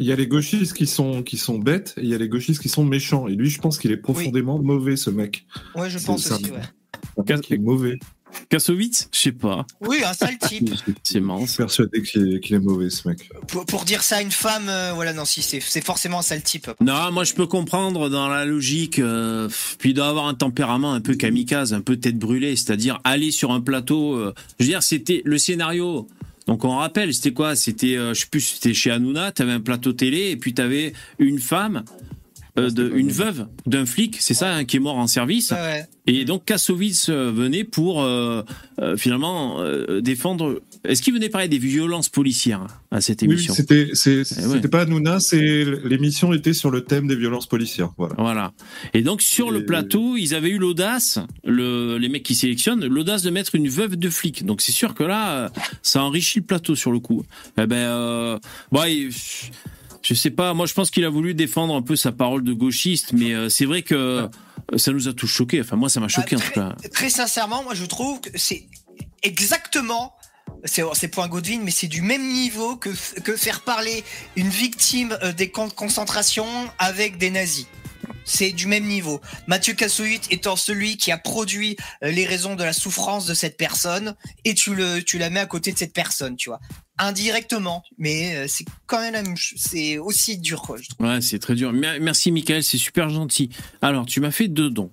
il y a les gauchistes qui sont, qui sont bêtes et il y a les gauchistes qui sont méchants. Et lui, je pense qu'il est profondément mauvais, ce mec. Ouais, je pense c'est aussi. un- Ouais. Un mec qui est mauvais. Kassovitz, je sais pas. Oui, un sale type. <laughs> C'est marrant. Je suis persuadé qu'il est, qu'il est mauvais, ce mec. pour, pour dire ça à une femme, euh, voilà, non, si c'est c'est forcément un sale type. Non, moi je peux comprendre dans la logique. euh, puis il doit avoir un tempérament un peu kamikaze, un peu tête brûlée, c'est-à-dire aller sur un plateau. euh, je veux dire, c'était le scénario. Donc on rappelle, c'était quoi? C'était, euh, je sais plus, c'était chez Hanouna. T'avais un plateau télé et puis t'avais une femme, euh, de, une veuve d'un flic, c'est ça, hein, qui est mort en service. Ouais. Et donc Kassovitz euh, venait pour euh, euh, finalement défendre. Est-ce qu'il venait parler des violences policières à cette oui, émission? c'était, ouais. pas Hanouna, c'est l'émission était sur le thème des violences policières. Voilà. Voilà. Et donc sur le plateau, ils avaient eu l'audace, le, les mecs qui sélectionnent, l'audace de mettre une veuve de flic. Donc c'est sûr que là, ça enrichit le plateau sur le coup. Eh ben, bon, il- Je sais pas, moi je pense qu'il a voulu défendre un peu sa parole de gauchiste, mais euh, c'est vrai que euh, ça nous a tous choqués. Enfin, moi ça m'a choqué Bah, en tout très, cas. très sincèrement, moi je trouve que c'est exactement. C'est c'est point Godwin, mais c'est du même niveau que, que faire parler une victime euh, des camps de concentration avec des nazis. C'est du même niveau. Mathieu Kassovitz étant celui qui a produit euh, les raisons de la souffrance de cette personne, et tu la mets à côté de cette personne, tu vois. Indirectement, mais euh, c'est quand même c'est aussi dur, quoi, je trouve. Ouais, c'est très dur. Mer- Merci Michael, c'est super gentil. Alors, tu m'as fait deux dons.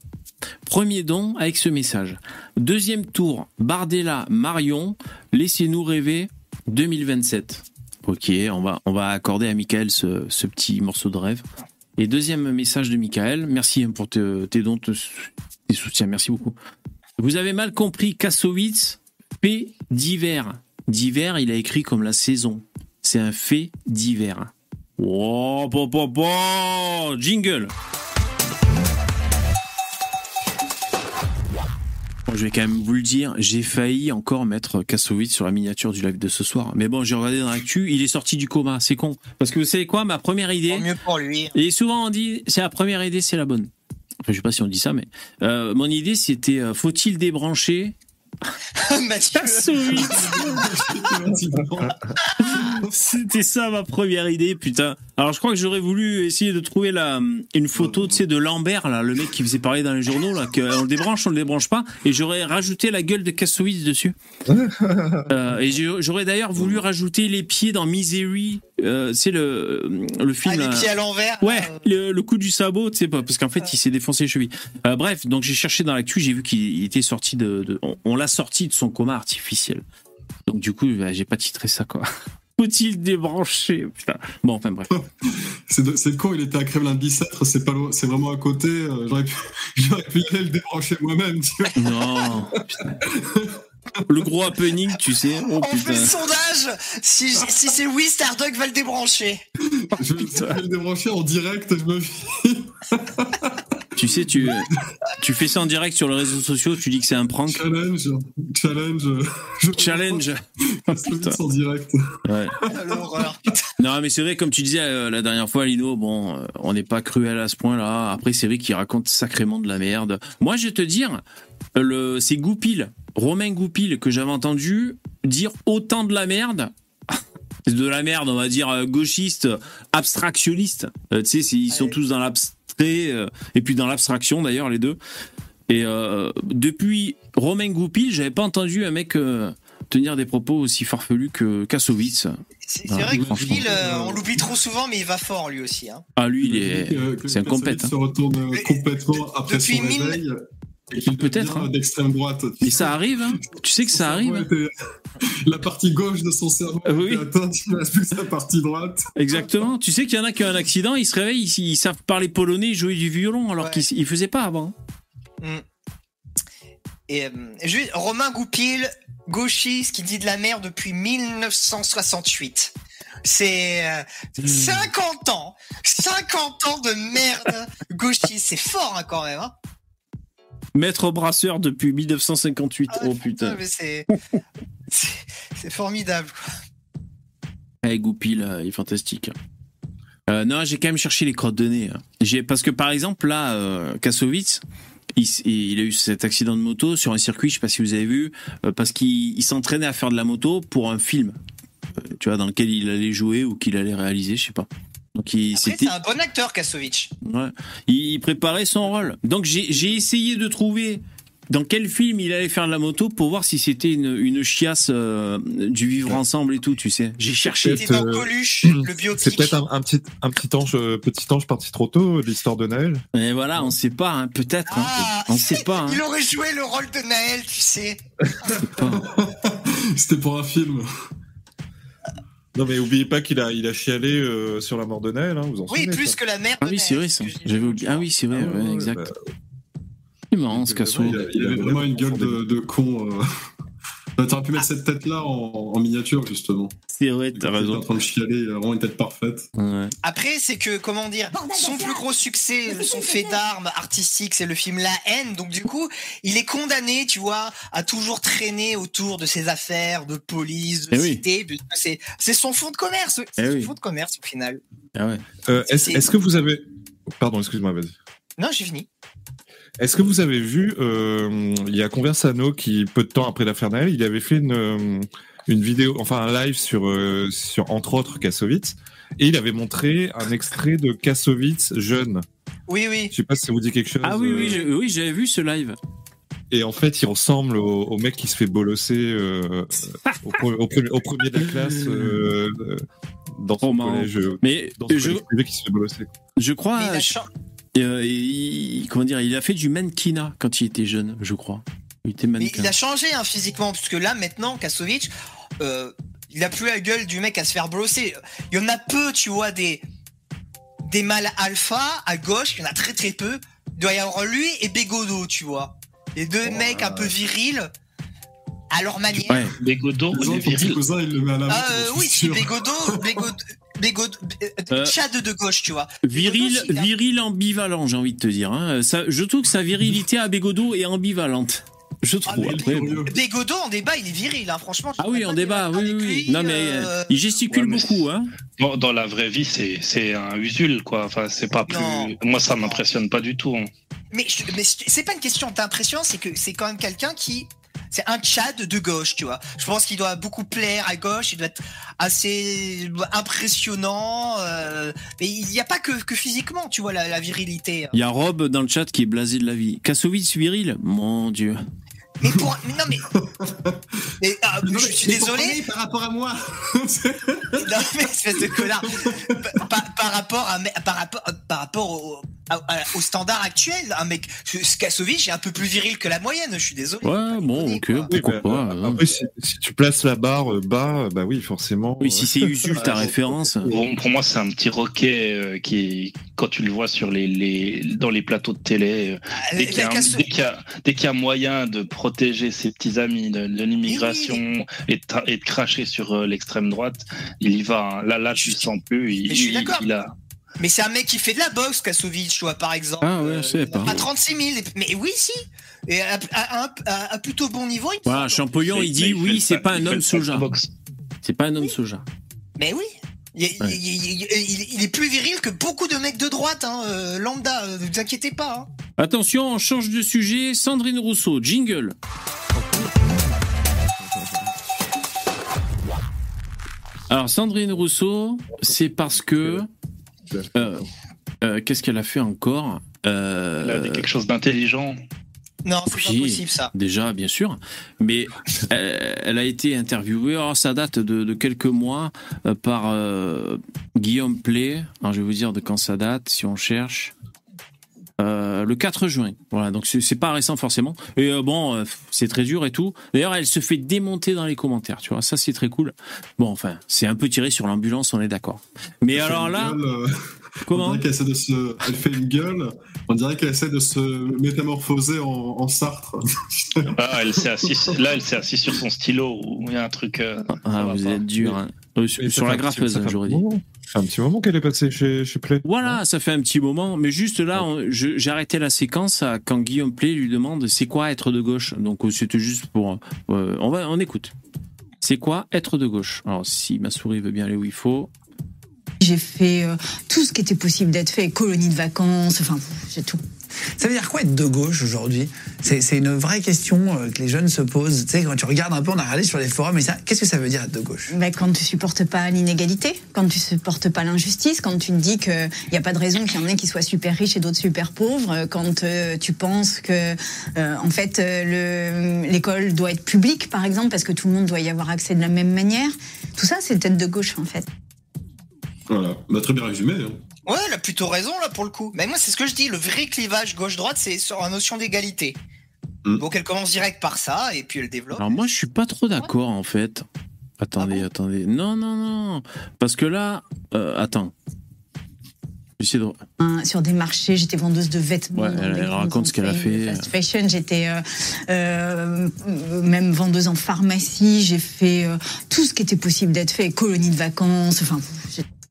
Premier don avec ce message. Deuxième tour, Bardella, Marion, laissez-nous rêver 2027. Ok, on va, on va accorder à Michael ce, ce petit morceau de rêve. Et deuxième message de Michael, merci hein, pour te- tes dons, te- tes soutiens, merci beaucoup. Vous avez mal compris, Kassovitz, fait d'hiver. D'hiver, il a écrit comme la saison. C'est un fait d'hiver. Oh, jingle. Je vais quand même vous le dire, j'ai failli encore mettre Kassovitz sur la miniature du live de ce soir. Mais bon, j'ai regardé dans l'actu, il est sorti du coma, c'est con. Parce que vous savez quoi, ma première idée, mieux pour lui. et souvent on dit, c'est la première idée, c'est la bonne. Enfin, je sais pas si on dit ça, mais euh, mon idée c'était, euh, faut-il débrancher <laughs> Mathieu. C'était ça ma première idée, putain. Alors je crois que j'aurais voulu essayer de trouver la, une photo, tu sais, de Lambert, là, le mec qui faisait parler dans les journaux, là, qu'on le débranche, on le débranche pas, et j'aurais rajouté la gueule de Kassovitz dessus. <laughs> Euh, et j'aurais d'ailleurs voulu rajouter les pieds dans Misery, euh, c'est le, le Ah, film. les là. pieds à l'envers. Ouais, euh, le, le coup du sabot, tu sais pas, parce qu'en fait, il s'est défoncé les chevilles. Euh, bref, donc j'ai cherché dans l'actu, j'ai vu qu'il il était sorti de, de- on, on l'a sorti de son coma artificiel. Donc du coup, bah, j'ai pas titré ça quoi. <laughs> Faut-il débrancher? Putain. Bon, enfin bref. <laughs> C'est de- c'est con, il était à Kremlin-Bicêtre, c'est pas loin- c'est vraiment à côté. euh, J'aurais pu, <laughs> j'aurais pu y aller le débrancher moi-même, tu vois. Non. putain. Le gros happening, tu sais. Oh On fait le sondage. Si, si c'est oui, Starduck va le débrancher. Je vais je vais le débrancher en direct, je me Tu sais, tu, tu fais ça en direct sur les réseaux sociaux, tu dis que c'est un prank. challenge, challenge, Challenge. Oh, en <laughs> direct. Ouais. <laughs> L'horreur. Non, mais c'est vrai, comme tu disais euh, la dernière fois, Lino, bon, euh, on n'est pas cruel à ce point-là. Après, c'est vrai qu'il raconte sacrément de la merde. Moi, je vais te dire, le, c'est Goupil, Romain Goupil, que j'avais entendu dire autant de la merde. C'est <laughs> de la merde, on va dire, euh, gauchiste, abstractionniste. Euh, tu sais, ils sont Ouais. tous dans l'abstrait, euh, et puis dans l'abstraction d'ailleurs, les deux. Et euh, depuis Romain Goupil, j'avais pas entendu un mec euh, tenir des propos aussi farfelus que Kassovitz. C'est Ah, vrai que euh, on l'oublie trop souvent, mais il va fort lui aussi. Hein. Ah, lui, il est. C'est un compète, hein. se retourne complètement après depuis son mille- réveil. Peut-être, hein. d'extrême droite. Et ça arrive, hein Tu sais que Son ça arrive était- <laughs> La partie gauche de son cerveau Ah oui. était atteinte, ne plus que sa partie droite. Exactement. Tu sais qu'il y en a qui ont un accident, ils se réveillent, ils, ils savent parler polonais, jouer du violon, alors Ouais. qu'ils ils faisaient pas avant. Mm. Et euh, juste, Romain Goupil, gauchiste, qui dit de la merde depuis 1968. C'est euh, Hmm. 50 ans, 50 ans de merde gauchiste. C'est fort hein, quand même. Hein. Maître brasseur depuis 1958. Ah, oh putain. <laughs> c'est formidable. quoi. Eh, Goupil, euh, il est fantastique. Euh, non, j'ai quand même cherché les crottes de nez. hein. J'ai parce que par exemple là, euh, Kassovitz, il, a eu cet accident de moto sur un circuit, je sais pas si vous avez vu, euh, parce qu'il il s'entraînait à faire de la moto pour un film, tu vois, dans lequel il allait jouer ou qu'il allait réaliser, je sais pas. Donc il Après, c'était c'est un bon acteur, Kassovitch. Ouais. Il il préparait son rôle. Donc j'ai j'ai essayé de trouver dans quel film il allait faire de la moto pour voir si c'était une, une chiasse euh, du vivre ensemble et tout, tu sais. J'ai cherché. C'était dans euh, Coluche, <clears throat> le C'est peut-être un, un petit, un petit ange, euh, petit ange parti trop tôt, l'histoire de Naël. Et voilà, on sait pas, hein, peut-être. hein. Ah, on sait pas. hein. Il aurait joué le rôle de Naël, tu sais. <laughs> <laughs> C'était pour un film. Non, mais oubliez pas qu'il a, il a chialé euh, sur la mort de Naël, hein, vous en Oui, souvenez plus ça que la mère. Ah de oui, c'est vrai ça. J'avais oublié. Ah oui, c'est vrai, Ah ouais, exact. bah, C'est marrant ce casso. Ouais, Il, il avait vraiment une gueule de, de con. Euh. T'aurais pu mettre cette tête-là en, en miniature, justement. C'est vrai, t'as T'es en raison. train de chialer, euh, vraiment une tête parfaite. Ouais. Après, c'est que, comment dire, son plus gros succès, son fait d'armes artistique, c'est le film La haine. Donc, du coup, il est condamné, tu vois, à toujours traîner autour de ses affaires, de police, de Eh cité. C'est, c'est son fonds de commerce. C'est Eh son oui. fonds de commerce, au final. Ah ouais. Euh, Est-ce C'est- est-ce que vous avez. Pardon, excuse-moi, vas-y. Non, j'ai fini. Est-ce que vous avez vu, euh, il y a Conversano qui, peu de temps après l'affaire Naël, il avait fait une, euh, une vidéo, enfin un live sur, euh, sur entre autres Kassovitz, et il avait montré un extrait de Kassovitz jeune. Oui, oui. Je sais pas si ça vous dit quelque chose. Ah oui, oui, euh, j'ai- oui, j'avais vu ce live. Et en fait, il ressemble au, au mec qui se fait bolosser euh, au, pre- au premier, au premier de la classe dans son Oh, collège. Mais Dans son je, collège privé qui se fait bolosser. je crois, euh, il, comment dire, il a fait du mannequinat quand il était jeune, je crois. Il était Mais il a changé hein, physiquement, parce que là maintenant, Kasovic, euh, il a plus la gueule du mec à se faire brosser. Il y en a peu, tu vois, des des mâles alpha à gauche, il y en a très très peu. Il doit y avoir lui et Bégodo, tu vois. Les deux mecs un peu virils à leur manière. Ouais. Bégodo, il est exemple, ton petit viril. cousin, il le met à la Ah euh, oui. Bégodo, Bégodo, <laughs> Bégodo, euh, Chad de gauche, tu vois. Viril, Bégodo, viril ambivalent, j'ai envie de te dire. Hein. Ça, je trouve que sa virilité à Bégodo est ambivalente. Je trouve. Après, bon. Curieux. Bégodo en débat, il est viril, hein, franchement. Ah oui, en débat, oui, oui. lui, Non, mais euh, euh, il gesticule ouais, mais beaucoup, hein. Dans, dans la vraie vie, c'est c'est un usul, quoi. Enfin, c'est pas plus. Non. Moi, ça m'impressionne pas du tout. hein. Mais, je- mais c'est pas une question d'impression, c'est que c'est quand même quelqu'un qui. C'est un Tchad de gauche, tu vois. Je pense qu'il doit beaucoup plaire à gauche, il doit être assez impressionnant. euh, mais il n'y a pas que, que physiquement, tu vois, la, la virilité. Il y a Rob dans le chat qui est blasé de la vie. Kassovitz viril Mon dieu. Mais pour. Mais non, mais. <laughs> mais, ah, Non, je suis désolé. par rapport à moi. <laughs> Non, mais espèce de connard. par, par- par rapport à, par rapport, par rapport au, au standard actuel, un mec, Skasovic est un peu plus viril que la moyenne, je suis désolé. Ouais, bon, ok, quoi. Oui, pourquoi bah, pas. hein. Après, si, si tu places la barre euh, bas, bah oui, forcément. Oui, si c'est Usul <laughs> ta référence. Bon, pour moi, c'est un petit roquet euh, qui, quand tu le vois sur les, les dans les plateaux de télé, euh, Euh, dès qu'il y, a moyen de protéger ses petits amis de, de l'immigration et, de tra- et de cracher sur euh, l'extrême droite, il y va. hein. Là, là, tu le sens plus. Il, je suis il- d'accord. Mais c'est un mec qui fait de la boxe, Kasovic, tu vois, par exemple. Ah ouais, je sais en a pas. Pas 36 000. Mais oui, si. Et à, à- à- à- à plutôt bon niveau, il Voilà. Champollion, il dit oui, c'est pas un homme soja. C'est pas un homme soja. Mais oui. Il, il- Ouais. il- il- il- il est plus viril que beaucoup de mecs de droite, hein, euh, lambda, euh, ne vous inquiétez pas. hein. Attention, on change de sujet. Sandrine Rousseau, jingle. Alors, Sandrine Rousseau, c'est parce que. Euh, euh, Qu'est-ce qu'elle a fait encore Euh, Il a dit quelque chose d'intelligent. Non, c'est Oui. pas possible ça. Déjà, bien sûr, mais <laughs> elle a été interviewée. Alors, ça date de, de quelques mois euh, par euh, Guillaume Play. Alors, je vais vous dire de quand ça date, si on cherche. Euh, le 4 juin. Voilà, donc c'est pas récent forcément. Et euh, bon, euh, c'est très dur et tout. D'ailleurs, elle se fait démonter dans les commentaires, tu vois. Ça, c'est très cool. Bon, enfin, c'est un peu tiré sur l'ambulance, on est d'accord. Mais alors là, euh, on comment dirait qu'elle essaie de se, elle fait une gueule. On dirait qu'elle essaie de se métamorphoser en, en Sartre. Ah, elle s'est assise. Là, elle s'est assise sur son stylo. Où il y a un truc. euh, Ah, vous pas. êtes dur. hein. Euh, sur la graffeuse, j'aurais dit. Ça fait un petit moment qu'elle est passée chez, chez Play. Voilà, ça fait un petit moment, mais juste là, j'ai arrêté la séquence à- quand Guillaume Play lui demande c'est quoi être de gauche? Donc euh, c'était juste pour, euh, on va, on écoute. C'est quoi être de gauche? Alors si ma souris veut bien aller où il faut. J'ai fait euh, tout ce qui était possible d'être fait, colonie de vacances, enfin, j'ai tout. Ça veut dire quoi être de gauche aujourd'hui? C'est une vraie question euh, que les jeunes se posent. Tu sais, quand tu regardes un peu, on a regardé sur les forums, et ça, qu'est-ce que ça veut dire être de gauche? Ben, quand tu supportes pas l'inégalité, quand tu supportes pas l'injustice, quand tu te dis qu'il n'y a pas de raison qu'il y en ait qui soient super riches et d'autres super pauvres, euh, quand euh, tu penses que, euh, en fait, euh, le- l'école doit être publique, par exemple, parce que tout le monde doit y avoir accès de la même manière, tout ça, c'est être de gauche, en fait. Voilà, bah, très bien résumé. hein. Ouais, elle a plutôt raison là pour le coup. Mais moi, c'est ce que je dis. Le vrai clivage gauche-droite, c'est sur la notion d'égalité. Mm. Donc elle commence direct par ça et puis elle développe. Alors moi je suis pas trop d'accord en fait. Attendez, Ah bon attendez. Non, non, non. Parce que là, euh, attends. Hein, sur des marchés, j'étais vendeuse de vêtements. Ouais, elle- raconte ce qu'elle a fait. Fast fashion, j'étais euh, euh, même vendeuse en pharmacie, j'ai fait euh, tout ce qui était possible d'être fait, colonies de vacances, enfin.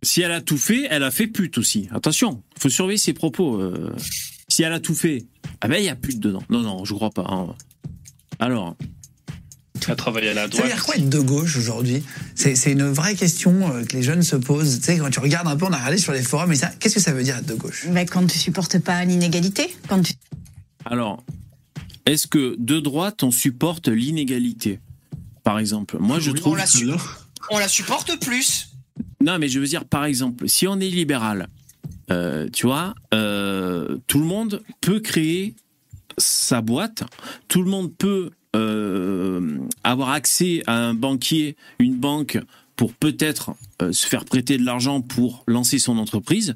Si elle a tout fait, elle a fait pute aussi. Attention, faut surveiller ses propos. euh. Si elle a tout fait, ah ben il y a pute dedans. Non, non, je crois pas. hein. Alors, Tu as travaillé à la Ça veut dire quoi être de gauche aujourd'hui? C'est c'est une vraie question euh, que les jeunes se posent. Tu sais, quand tu regardes un peu, on a regardé sur les forums, et ça, qu'est-ce que ça veut dire être de gauche? Bah, quand tu supportes pas l'inégalité, quand tu alors, est-ce que de droite on supporte l'inégalité? Par exemple, moi je Oui, trouve. on la. On la supporte plus. Non, mais je veux dire, par exemple, si on est libéral, euh, tu vois, euh, tout le monde peut créer sa boîte, tout le monde peut euh, avoir accès à un banquier, une banque, pour peut-être euh, se faire prêter de l'argent pour lancer son entreprise.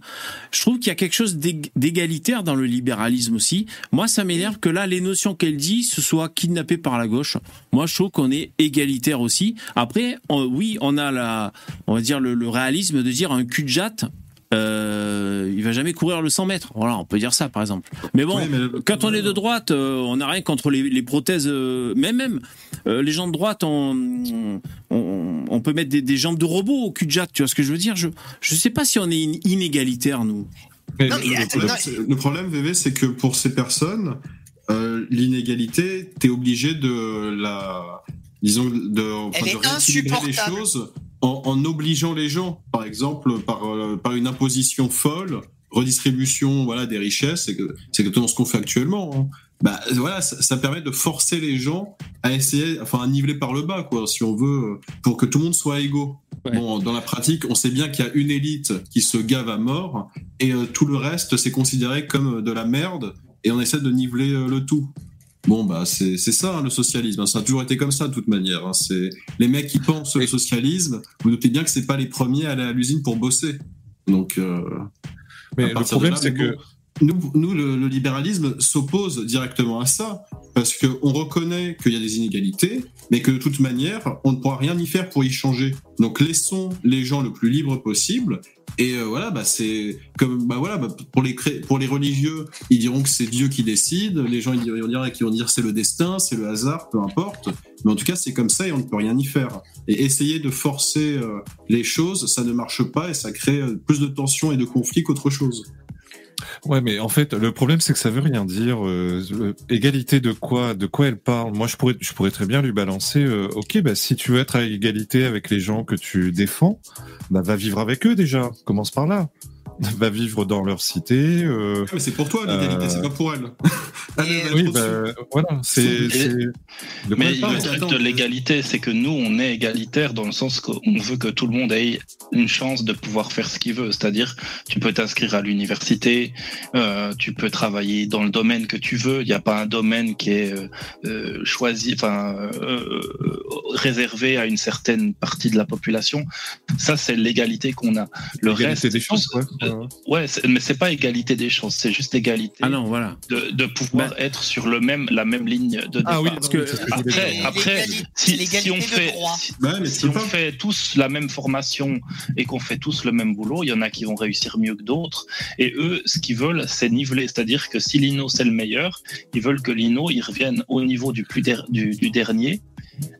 Je trouve qu'il y a quelque chose d'ég- d'égalitaire dans le libéralisme aussi. Moi, ça m'énerve que là, les notions qu'elle dit, ce soit kidnappé par la gauche. Moi, je trouve qu'on est égalitaire aussi. Après, oui, on a la, on va dire le, le réalisme de dire un cul de jatte. Euh, il va jamais courir le 100 mètres. Voilà, on peut dire ça par exemple. Mais bon, Oui, mais quand on est de droite, euh, on n'a rien contre les, les prothèses. euh, même même euh, les gens de droite, on, on, on peut mettre des, des jambes de robot au cul de jatte. Tu vois ce que je veux dire? Je je sais pas si on est in- inégalitaire nous. Mais Non, mais le- attends, le- non, C'est- Le problème, VV, c'est que pour ces personnes, euh, l'inégalité, t'es obligé de la, disons, de, enfin, Elle de les insupportable. choses en, en obligeant les gens, par exemple, par, euh, par une imposition folle, redistribution, voilà, des richesses. C'est que c'est exactement ce qu'on fait actuellement. hein. Bah voilà, ça, ça permet de forcer les gens à essayer, enfin, à niveler par le bas, quoi, si on veut, euh, pour que tout le monde soit égaux. Ouais. Bon, dans la pratique, on sait bien qu'il y a une élite qui se gave à mort et euh, tout le reste, c'est considéré comme de la merde et on essaie de niveler euh, le tout. Bon, bah, c'est c'est ça, hein, le socialisme. hein. Ça a toujours été comme ça, de toute manière. hein. C'est les mecs qui pensent le socialisme. Vous notez bien que c'est pas les premiers à aller à l'usine pour bosser. Donc, euh, mais le problème, c'est que nous, le, libéralisme s'oppose directement à ça, parce qu'on reconnaît qu'il y a des inégalités, mais que de toute manière, on ne pourra rien y faire pour y changer. Donc laissons les gens le plus libres possible. Et euh, voilà, bah c'est comme bah voilà, bah, pour les pour les religieux, ils diront que c'est Dieu qui décide. Les gens ils diront, ils vont dire c'est le destin, c'est le hasard, peu importe. Mais en tout cas, c'est comme ça et on ne peut rien y faire. Et essayer de forcer euh, les choses, ça ne marche pas et ça crée euh, plus de tensions et de conflits qu'autre chose. Ouais, mais en fait, le problème, c'est que ça veut rien dire. euh, euh, égalité de quoi De quoi elle parle Moi, je pourrais, je pourrais très bien lui balancer. euh, ok, bah si tu veux être à égalité avec les gens que tu défends, bah va vivre avec eux déjà. Commence par là. Va vivre dans leur cité. euh, Mais c'est pour toi l'égalité, Euh, c'est pas pour elle. <laughs> Va oui, bah, voilà. C'est. Mais le truc Attends, de l'égalité, c'est que nous, on est égalitaire dans le sens qu'on veut que tout le monde ait une chance de pouvoir faire ce qu'il veut. C'est-à-dire, tu peux t'inscrire à l'université, euh, tu peux travailler dans le domaine que tu veux. Il n'y a pas un domaine qui est choisi, enfin réservé à une certaine partie de la population. Ça, c'est l'égalité qu'on a. Le L'égalité reste, des chances, ouais. Euh, ouais, mais c'est pas égalité des chances, c'est juste égalité Ah non, voilà. de, de pouvoir être sur le même, la même ligne de départ. Ah oui, Parce que- Après, après L'égalité- si, si on fait, si, Ouais, on pas. fait tous la même formation et qu'on fait tous le même boulot, il y en a qui vont réussir mieux que d'autres. Et eux, ce qu'ils veulent, c'est niveler. C'est-à-dire que si Lino c'est le meilleur, ils veulent que Lino il revienne au niveau du plus der- du, du dernier.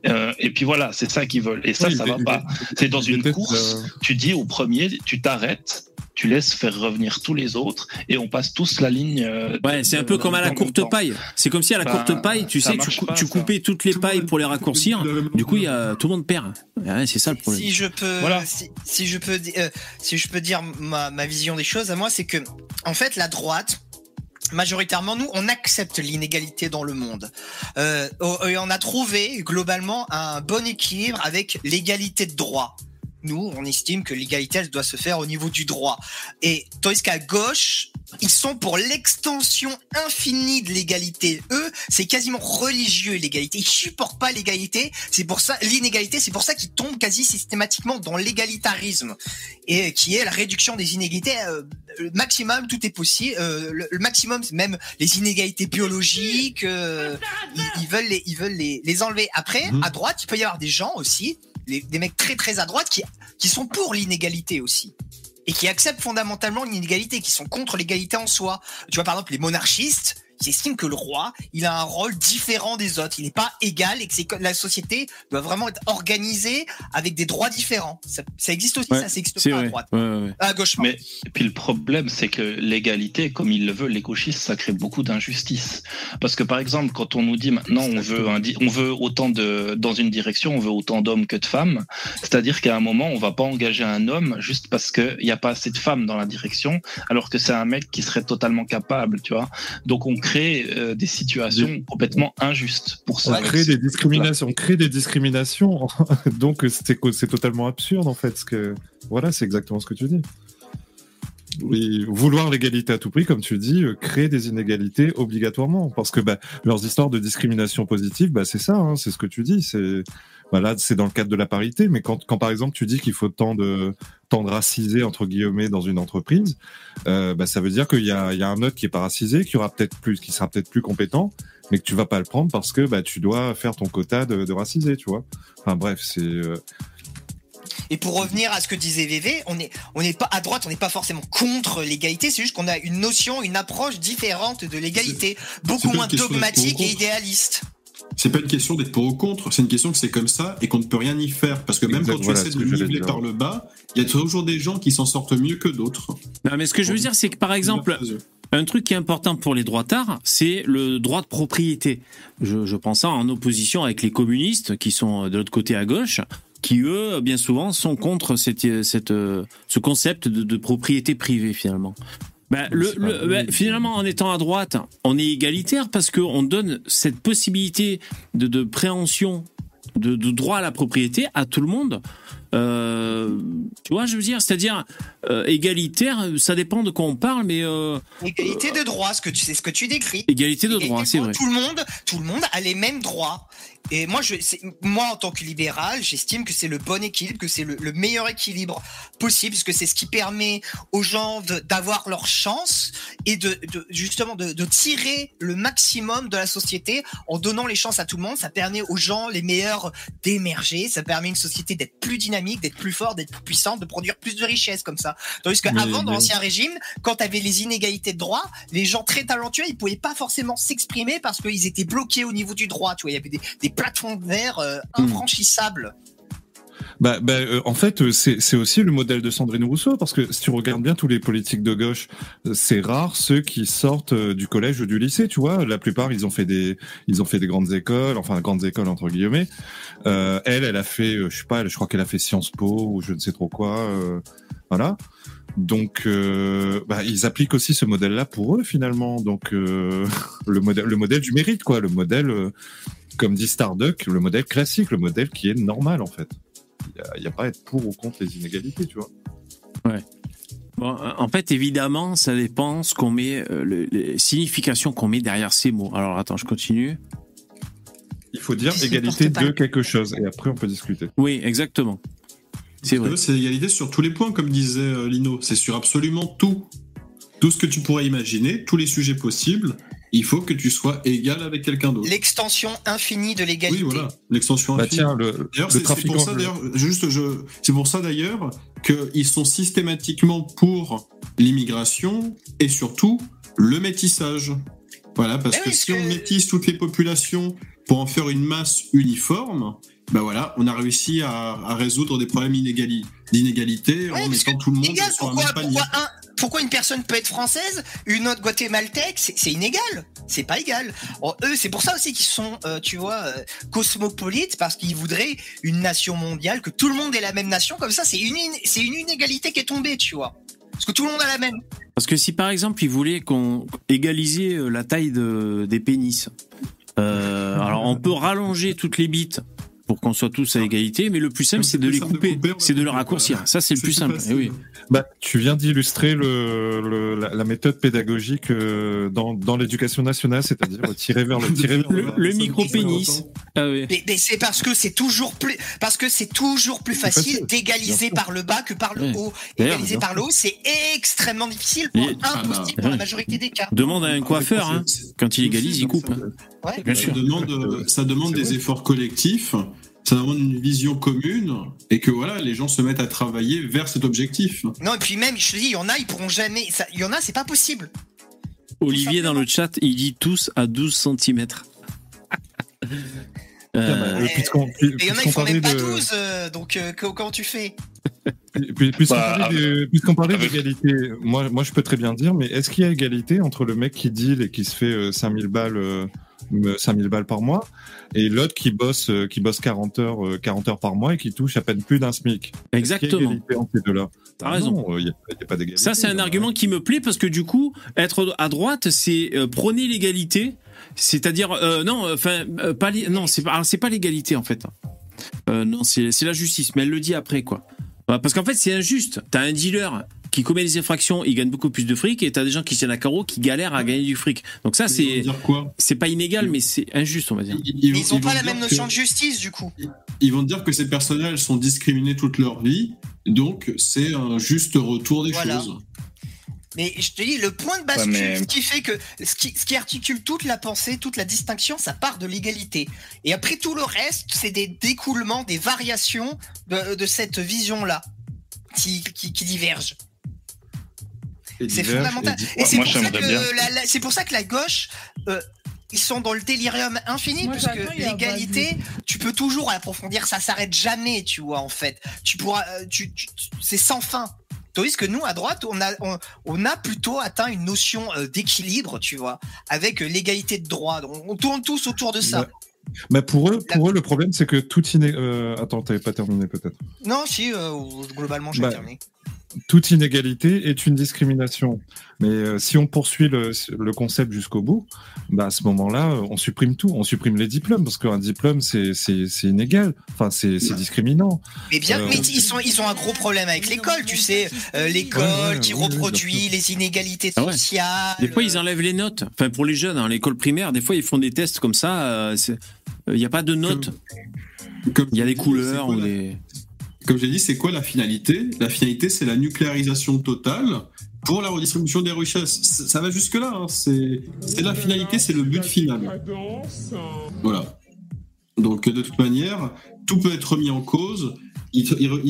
Euh, et puis voilà, c'est ça qu'ils veulent. Et ça, Oui, ça va il- pas. C'est dans une course. euh, Tu dis au premier, tu t'arrêtes. Tu laisses faire revenir tous les autres et on passe tous la ligne. euh, Ouais, c'est un peu comme à la courte temps. paille. C'est comme si à la Bah, courte paille, tu sais, tu, marche cou- pas, tu ça. coupais toutes les Tout pailles pour les raccourcir. Du coup, il y a, tout le monde perd. Ouais, c'est ça le problème. Si je peux, Voilà. si, si je peux, di- euh, si je peux dire ma, ma vision des choses à moi, c'est que, en fait, la droite, majoritairement, nous, on accepte l'inégalité dans le monde. Euh, et on a trouvé globalement un bon équilibre avec l'égalité de droit. Nous, on estime que l'égalité, elle doit se faire au niveau du droit. Et tandis qu'à gauche, ils sont pour l'extension infinie de l'égalité. Eux, c'est quasiment religieux l'égalité. Ils supportent pas l'égalité. C'est pour ça l'inégalité. C'est pour ça qu'ils tombent quasi systématiquement dans l'égalitarisme et qui est la réduction des inégalités. Euh, le maximum, tout est possible. Euh, le, le maximum, c'est même les inégalités biologiques. euh, ils, ils veulent les, ils veulent les, les enlever. Après, Mhm. à droite, il peut y avoir des gens aussi, les- des mecs très très à droite qui qui sont pour l'inégalité aussi. Et qui acceptent fondamentalement l'inégalité, qui sont contre l'égalité en soi. Tu vois, par exemple, les monarchistes, ils estiment que le roi, il a un rôle différent des autres. Il n'est pas égal et que c'est que la société doit vraiment être organisée avec des droits différents. Ça, ça existe aussi, Ouais, ça, ça existe pas à droite. Ouais, ouais, ouais. À gauche, Mais et puis le problème, c'est que l'égalité, comme il le veut, les gauchistes, ça crée beaucoup d'injustice. Parce que par exemple, quand on nous dit maintenant on veut un di- on veut autant de dans une direction, on veut autant d'hommes que de femmes, c'est-à-dire qu'à un moment on va pas engager un homme juste parce qu'il n'y a pas assez de femmes dans la direction, alors que c'est un mec qui serait totalement capable, tu vois. Donc on crée euh, des situations complètement injustes pour ça. On crée des discriminations, on crée des discriminations, <laughs> donc c'est c'est totalement absurde en fait. Ce que voilà, c'est exactement ce que tu dis. Oui, vouloir l'égalité à tout prix, comme tu dis, euh, créer des inégalités obligatoirement, parce que bah, leurs histoires de discrimination positive, bah, c'est ça, hein, c'est ce que tu dis. C'est bah, là, c'est dans le cadre de la parité, mais quand, quand par exemple tu dis qu'il faut tant de tant de racisés entre guillemets dans une entreprise, euh, bah, ça veut dire qu'il y a, il y a un autre qui est pas racisé, qui aura peut-être plus, qui sera peut-être plus compétent, mais que tu vas pas le prendre parce que bah, tu dois faire ton quota de, de racisés, tu vois. Enfin bref, c'est euh, Et pour revenir à ce que disait VV, on n'est on n'est pas à droite, on n'est pas forcément contre l'égalité, c'est juste qu'on a une notion, une approche différente de l'égalité, beaucoup moins dogmatique et idéaliste. C'est pas une question d'être pour ou contre, c'est une question que c'est comme ça et qu'on ne peut rien y faire. Parce que même Exact, quand tu voilà essaies de niveler par le bas, il y a toujours des gens qui s'en sortent mieux que d'autres. Non, mais ce que je veux dire, c'est que par exemple, un truc qui est important pour les droitards, c'est le droit de propriété. Je, je pense ça en opposition avec les communistes qui sont de l'autre côté à gauche, qui eux, bien souvent, sont contre cette, cette, euh, ce concept de, de propriété privée finalement. Ben, le, c'est le- ben, finalement, en étant à droite, on est égalitaire parce qu'on donne cette possibilité de, de préhension, de, de droit à la propriété à tout le monde. Euh, tu vois, je veux dire, c'est-à-dire euh, égalitaire, ça dépend de quoi on parle, mais euh, Égalité de droit, ce que tu c'est ce que tu décris. égalité de droit, Égalité c'est pour vrai. Tout le monde, tout le monde a les mêmes droits. Et moi, je, moi, en tant que libéral, j'estime que c'est le bon équilibre, que c'est le, le meilleur équilibre possible, parce que c'est ce qui permet aux gens d'avoir leur chance et de, de- justement de, de tirer le maximum de la société en donnant les chances à tout le monde. Ça permet aux gens les meilleurs d'émerger. Ça permet une société d'être plus dynamique, d'être plus forte, d'être plus puissante, de produire plus de richesses comme ça. Tandis Mais- qu'avant, dans l'ancien régime, quand tu avais les inégalités de droit, les gens très talentueux, ils pouvaient pas forcément s'exprimer parce qu'ils étaient bloqués au niveau du droit. Tu vois, il y avait des, des plateformes verts euh, Hmm. infranchissables. Bah, bah, euh, en fait, euh, c'est aussi le modèle de Sandrine Rousseau, parce que si tu regardes bien tous les politiques de gauche, euh, c'est rare ceux qui sortent du collège ou du lycée, tu vois. La plupart, ils ont fait des, ils ont fait des grandes écoles, enfin grandes écoles entre guillemets. Euh, elle, elle a fait, je sais pas, elle, je crois qu'elle a fait Sciences Po ou je ne sais trop quoi, euh, voilà. Donc, bah, ils appliquent aussi ce modèle-là pour eux finalement. Donc, <laughs> le modèle, le modèle du mérite, quoi, le modèle, comme dit Starduck, le modèle classique, le modèle qui est normal en fait. Il n'y a, pas à être pour ou contre les inégalités, tu vois. Bon, euh, en fait, évidemment, ça dépend ce qu'on met, euh, le- les significations qu'on met derrière ces mots. Alors, attends, je continue. Il faut dire Je égalité de quelque chose et après on peut discuter. Oui, exactement. C'est vrai. C'est l'égalité sur tous les points, comme disait euh, Lino. C'est sur absolument tout. Tout ce que tu pourrais imaginer, tous les sujets possibles. Il faut que tu sois égal avec quelqu'un d'autre. L'extension infinie de Oui, l'égalité. voilà, l'extension Bah infinie. tiens, le, D'ailleurs, le c'est pour ça d'ailleurs, juste je, c'est pour ça d'ailleurs qu'ils sont systématiquement pour l'immigration et surtout le métissage. Voilà, parce que oui, si on métisse toutes les populations pour en faire une masse uniforme, ben voilà, on a réussi à, à résoudre des problèmes inégali- d'inégalité Ouais, en mettant tout le monde Inégal, sur un pourquoi, même panier. pourquoi, un- pourquoi une personne peut être française, une autre guatémaltèque, c'est inégal. C'est pas égal. Or, eux, c'est pour ça aussi qu'ils sont, euh, tu vois, euh, cosmopolites, parce qu'ils voudraient une nation mondiale, que tout le monde ait la même nation. Comme ça, c'est une, in- c'est une inégalité qui est tombée, tu vois. Parce que tout le monde a la même. Parce que si par exemple ils voulaient qu'on égaliser euh, la taille de, des pénis, euh, alors on peut rallonger toutes les bites pour qu'on soit tous à égalité, mais le plus simple c'est de les couper, c'est de le raccourcir. Ça c'est le plus simple. oui. Bah, tu viens d'illustrer le, le- la, la méthode pédagogique euh, dans, dans l'éducation nationale, c'est-à-dire tirer vers le <laughs> tirer vers Le, le, le Ça, micro-pénis. Ah oui. Mais, mais c'est parce que c'est toujours plus, parce que c'est toujours plus facile facile, d'égaliser par le bas que par le Ouais. haut. Égaliser par le haut, c'est extrêmement difficile, Et- impossible Ah, dans la ouais. majorité des cas. Demande à un coiffeur, hein. quand il égalise, il coupe. hein. Ouais. Bien Ça sûr. demande, ça demande C'est des efforts collectifs ça demande une vision commune et que voilà, les gens se mettent à travailler vers cet objectif. Non, et puis même, je te dis, il y en a, ils pourront jamais. ça- Il y en a, c'est pas possible. Olivier dans le chat, il dit tous à 12 cm. <laughs> Bah, euh, il y en a, ils font même parlait pas de- 12, euh, donc euh, co- comment tu fais? Puisqu'on Bah, parlait de- puisqu'on parlait d'égalité, moi, moi je peux très bien dire, mais est-ce qu'il y a égalité entre le mec qui deal et qui se fait euh, 5000 balles, euh, euh, 5000 balles par mois et l'autre qui bosse, euh, qui bosse 40 heures, euh, 40 heures par mois et qui touche à peine plus d'un SMIC y Exactement. T'as Ah raison. non, Il n'y a, y a pas. Ça, c'est un là. argument qui me plaît parce que du coup, être à droite, c'est euh, prôner l'égalité. C'est-à-dire, euh, non, euh, enfin, euh, pas, non, c'est pas, c'est pas l'égalité en fait. Euh, non, c'est c'est la justice, mais elle le dit après quoi. Bah, Parce qu'en fait, c'est injuste. T'as un dealer qui commet des infractions, il gagne beaucoup plus de fric, et t'as des gens qui tiennent à carreau qui galèrent à gagner du fric. Donc ça, c'est c'est pas inégal, mais c'est injuste, on va dire. ils, Ils, ont vont pas la dire même que- notion de justice, du coup. Ils vont te dire que ces personnes-là, elles sont discriminées toute leur vie, donc c'est un juste retour des Voilà. choses. Mais je te dis, le point de bascule, mais- ce qui fait que, ce qui, ce qui articule toute la pensée, toute la distinction, ça part de l'égalité. Et après tout le reste, c'est des découlements, des variations de, de cette vision-là qui, qui, qui divergent. C'est fondamental. et c'est pour, ça que la- la- c'est pour ça que la gauche, euh, ils sont dans le délirium infini, Moi, parce que l'égalité, tu peux toujours approfondir, ça s'arrête jamais, tu vois, en fait. Tu pourras, euh, tu, tu- tu- c'est sans fin. Tandis que nous, à droite, on a, on, on a plutôt atteint une notion euh, d'équilibre, tu vois, avec euh, l'égalité de droit. Donc, on tourne tous autour de ça. Ouais. Bah pour eux, pour eux, le problème c'est que toute iné... euh, attends, t'avais pas terminé peut-être. Non, si, euh, globalement, j'ai Bah, terminé. Toute inégalité est une discrimination. Mais euh, si on poursuit le, le concept jusqu'au bout, bah, à ce moment-là, on supprime tout. On supprime les diplômes parce qu'un diplôme, c'est inégal. Enfin, c'est c'est discriminant. Mais bien, Euh, mais ils, sont, ils ont un gros problème avec l'école, tu sais, euh, l'école Ouais, ouais, qui reproduit les inégalités Ah ouais. sociales. Des fois, ils enlèvent les notes. Enfin, pour les jeunes, hein, l'école primaire, des fois, ils font des tests comme ça. Il n'y a pas de notes. Comme Il y a des couleurs ou des. Comme j'ai dit, c'est quoi la finalité? La finalité, c'est la nucléarisation totale pour la redistribution des richesses. Ça va jusque-là. hein. C'est la finalité, c'est le but final. Voilà. Donc, de toute manière, tout peut être mis en cause. Ils,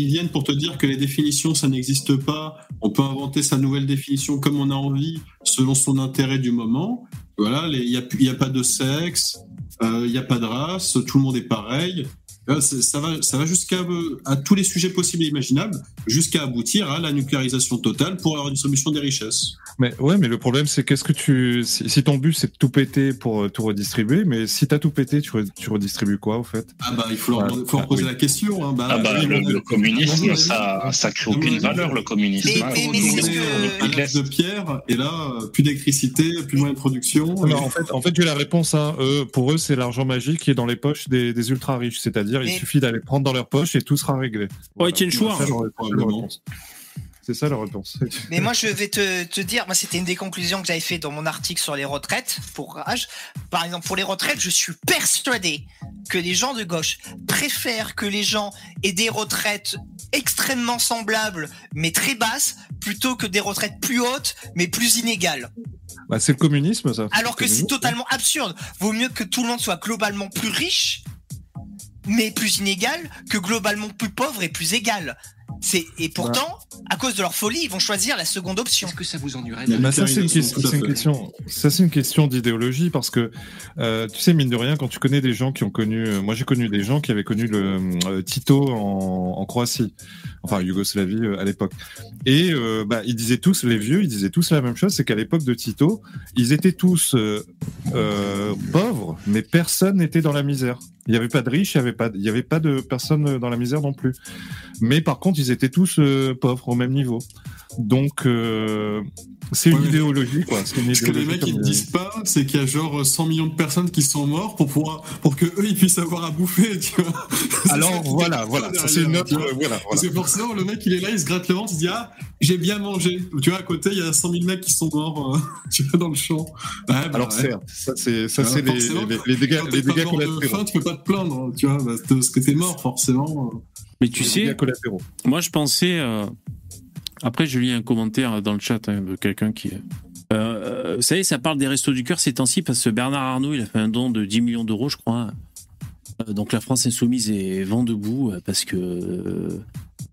viennent pour te dire que les définitions, ça n'existe pas. On peut inventer sa nouvelle définition comme on a envie, selon son intérêt du moment. Voilà, il n'y a pas de sexe, euh, il n'y a pas de race, tout le monde est pareil. C'est- Ça va, ça va jusqu'à euh, à tous les sujets possibles et imaginables, jusqu'à aboutir à la nucléarisation totale pour la redistribution des richesses. Mais ouais, mais le problème c'est qu'est-ce que tu, si, si ton but c'est de tout péter pour euh, tout redistribuer, mais si t'as tout pété, tu, re- tu redistribues quoi au fait? Ah bah il faut leur, Ouais. faut leur Ah, poser oui. la question. hein. Bah, Ah bah, oui, le, communisme, a- ça, ça crée aucune valeur, le communisme. Mais- hein. mais- mais c'est que- euh, de pierre, et là, euh, plus d'électricité, plus de moyens de production. Non, en fait, en fait j'ai la réponse. Hein. Pour eux, c'est l'argent magique qui est dans les poches des, des ultra riches. C'est-à-dire, il Mais- suffit d'aller prendre dans leurs poches et tout sera réglé. Oh, Étienne Chouard. C'est ça leur- c'est leur réponse. C'est ça leur réponse. Mais moi, je vais te, te dire, moi, c'était une des conclusions que j'avais fait dans mon article sur les retraites pour Rage. Par exemple, pour les retraites, je suis persuadé que les gens de gauche préfèrent que les gens aient des retraites extrêmement semblables, mais très basses, plutôt que des retraites plus hautes, mais plus inégales. Bah, c'est le communisme, ça. Alors que c'est totalement absurde. Vaut mieux que tout le monde soit globalement plus riche, mais plus inégal, que globalement plus pauvre et plus égal. C'est et pourtant, à cause de leur folie, ils vont choisir la seconde option. Est-ce que ça vous ennuierait Bah, ça c'est une, question- une. Ça c'est une question d'idéologie parce que euh, tu sais mine de rien quand tu connais des gens qui ont connu, euh, moi j'ai connu des gens qui avaient connu le euh, Tito en, en Croatie, enfin Yougoslavie euh, à l'époque, et euh, bah ils disaient tous les vieux, ils disaient tous la même chose, c'est qu'à l'époque de Tito, ils étaient tous euh, euh, pauvres, mais personne n'était dans la misère. Il n'y avait pas de riches, il n'y avait pas, il y avait pas de personnes dans la misère non plus. Mais par contre, ils étaient tous euh, pauvres au même niveau. Donc, euh, c'est une Ouais, idéologie, quoi. Une Ce que les mecs ils ne disent pas, c'est qu'il y a genre 100 millions de personnes qui sont morts pour pouvoir, pour que eux ils puissent avoir à bouffer, <laughs> tu vois. Alors voilà, voilà, c'est vois. euh, voilà, Parce voilà. que forcément, le mec il est là, il se gratte le ventre, il se dit Ah, j'ai bien mangé. Tu vois, à côté, il y a 100 000 mecs qui sont morts, euh, <laughs> tu vois, dans le champ. Ouais, bah, Alors ouais. certes, ça c'est ça c'est les, les, les dégâts les dégâts de collatéraux. faim, tu peux pas te plaindre, tu vois, que- parce que t'es mort, forcément. Mais tu sais. Moi, je pensais. euh, Après, je lis un commentaire dans le chat hein, de quelqu'un qui. Euh, euh, vous savez, ça parle des restos du cœur ces temps-ci parce que Bernard Arnault, il a fait un don de 10 millions d'euros, je crois. Euh, Donc la France insoumise est vent debout parce que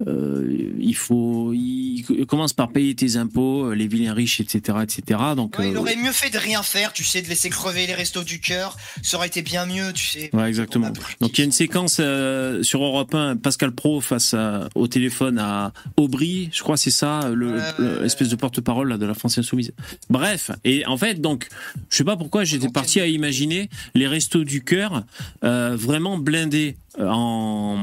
euh, euh, il faut, il commence par payer tes impôts, euh, les vilains riches, etc., etc. Donc Ouais, il euh, aurait mieux fait de rien faire, tu sais, de laisser crever les restos du cœur. Ça aurait été bien mieux, tu sais. Ouais, exactement. Donc il y a une séquence euh, sur Europe 1, Pascal Pro face à- au téléphone à Aubry, je crois c'est ça, le, le- l'espèce de porte-parole là, de la France Insoumise. Bref, et en fait, donc, je sais pas pourquoi j'étais parti à imaginer les restos du cœur euh, vraiment blindés en,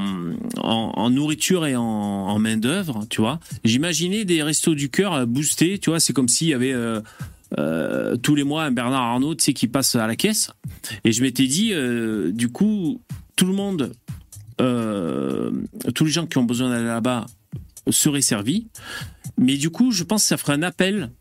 en, nourriture et en, main d'œuvre, tu vois. J'imaginais des restos du cœur euh, boostés, tu vois. C'est comme s'il y avait euh, euh, tous les mois un Bernard Arnault, tu sais, qui passe à la caisse. Et je m'étais dit, euh, du coup, tout le monde, euh, tous les gens qui ont besoin d'aller là-bas seraient servis. Mais du coup, je pense que ça ferait un appel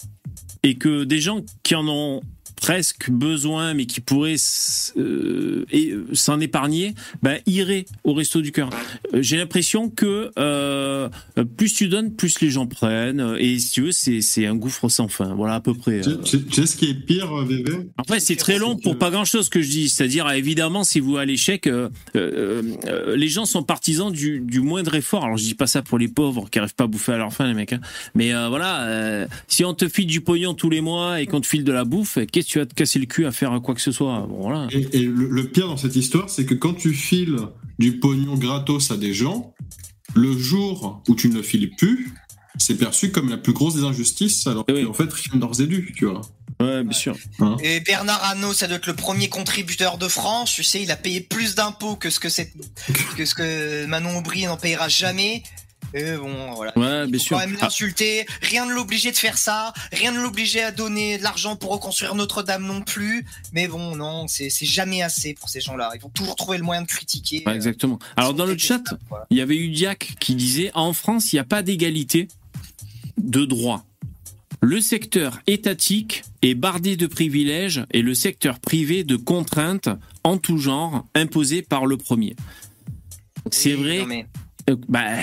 et que des gens qui en ont presque besoin, mais qui pourraient s- euh, euh, s'en épargner, ben, iraient au resto du cœur. Euh, J'ai l'impression que euh, plus tu donnes, plus les gens prennent. Et si tu veux, c'est un gouffre sans fin. Voilà à peu près. Tu, tu- tu sais ce qui est pire, VV Après, c'est très long pour pas grand chose que je dis. C'est-à-dire, évidemment, si vous à l'échec, euh, euh, euh, les gens sont partisans du, du moindre effort. Alors, je dis pas ça pour les pauvres qui arrivent pas à bouffer à leur faim, les mecs. hein. Mais voilà, si on te file du pognon tous les mois et qu'on te file de la bouffe, qu'est-ce que tu vas te casser le cul à faire quoi que ce soit Bon, voilà. Et, et le, le pire dans cette histoire, c'est que quand tu files du pognon gratos à des gens, le jour où tu ne le files plus, c'est perçu comme la plus grosse des injustices, alors qu'en fait, rien d'ores et dû, tu vois. Ouais, bien sûr. Et Bernard Arnault, ça doit être le premier contributeur de France. Tu sais, il a payé plus d'impôts que ce que <laughs> que ce que Manon Aubry n'en payera jamais. Et bon, voilà. Ouais, bien sûr. quand même Ah. l'insulter. Rien ne l'obligeait de faire ça. Rien ne l'obligeait à donner de l'argent pour reconstruire Notre-Dame non plus. Mais bon, non, c'est jamais assez pour ces gens-là. Ils vont toujours trouver le moyen de critiquer. Ouais, exactement. Alors dans le chat, il y avait eu Diac qui disait en France, il n'y a pas d'égalité de droit. Le secteur étatique est bardé de privilèges et le secteur privé de contraintes en tout genre imposées par le premier. C'est vrai. mais- euh, bah,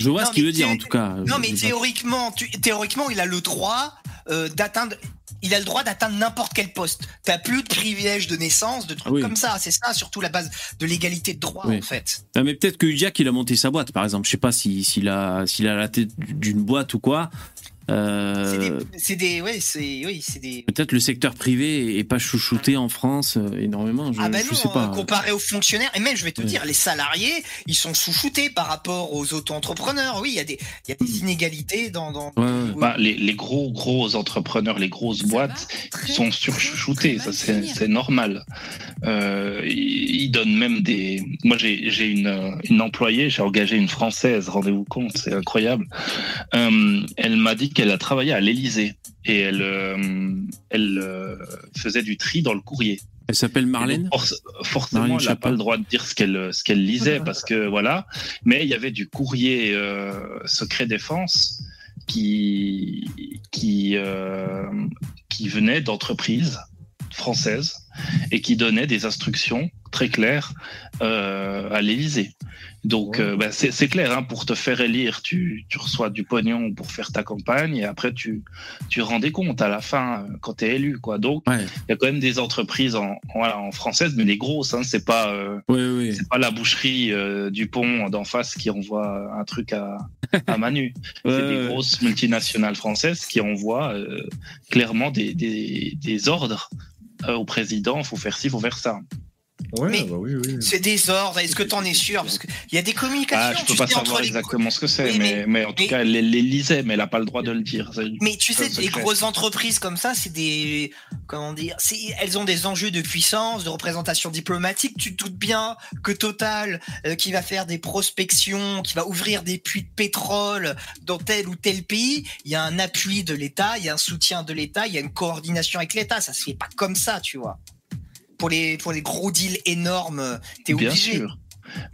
je vois Non, ce qu'il veut dire en tout cas. Non, mais théoriquement, tu- théoriquement, il a le droit euh, d'atteindre. Il a le droit d'atteindre n'importe quel poste. T'as plus de privilèges de naissance, de trucs oui. comme ça. C'est ça, surtout la base de l'égalité de droit, Oui. en fait. Mais peut-être que Udiak il a monté sa boîte, par exemple. Je sais pas si a s'il a la tête d'une boîte ou quoi. Euh, C'est des, ouais, c'est, oui, c'est des. Peut-être le secteur privé est pas chouchouté en France euh, énormément. Je, Ah bah je non, sais pas. euh, comparé aux fonctionnaires, et même je vais te Ouais. dire, les salariés, ils sont sous-shootés par rapport aux auto-entrepreneurs. Oui, il y a des, il y a des inégalités dans. dans... Bah, les, les gros gros entrepreneurs, les grosses boîtes sont surchoutés, ça c'est normal. Euh, ils, donnent même des. Moi j'ai j'ai une une employée, j'ai engagé une française, rendez-vous compte, c'est incroyable. Euh, elle m'a dit qu'elle a travaillé à l'Élysée et elle euh, elle euh, faisait du tri dans le courrier. Elle s'appelle Marlène. Forc- forcément, Marlène elle n'a pas le droit de dire ce qu'elle ce qu'elle lisait parce que voilà. Mais il y avait du courrier euh, secret défense qui qui euh, qui venait d'entreprises françaises et qui donnait des instructions très claires à l'Élysée. Donc euh, bah, c'est clair, hein, pour te faire élire, tu, tu reçois du pognon pour faire ta campagne et après tu tu rends des comptes à la fin euh, quand tu es élu quoi. Donc il y a quand même des entreprises en voilà, en françaises mais des grosses hein, c'est pas euh, c'est pas la boucherie euh, du pont d'en face qui envoie un truc à à Manu. <laughs> c'est des grosses multinationales françaises qui envoient euh, clairement des, des, des ordres euh, au président, faut faire ci, faut faire ça. Ouais, Mais bah oui, oui. C'est des ordres. Est-ce que t'en es sûr? Parce qu'il y a des communications. Ah, je peux pas savoir les- exactement ce que c'est, Oui, mais, mais, en tout mais- cas, elle les lisait, mais elle a pas le droit de le dire. Mais tu sais, les grosses entreprises comme ça, c'est des, comment dire, elles ont des enjeux de puissance, de représentation diplomatique. Tu te doutes bien que Total, euh, qui va faire des prospections, qui va ouvrir des puits de pétrole dans tel ou tel pays, il y a un appui de l'État, il y a un soutien de l'État, il y a une coordination avec l'État. Ça se fait pas comme ça, tu vois. Pour les, pour les gros deals énormes, t'es Bien obligé. sûr.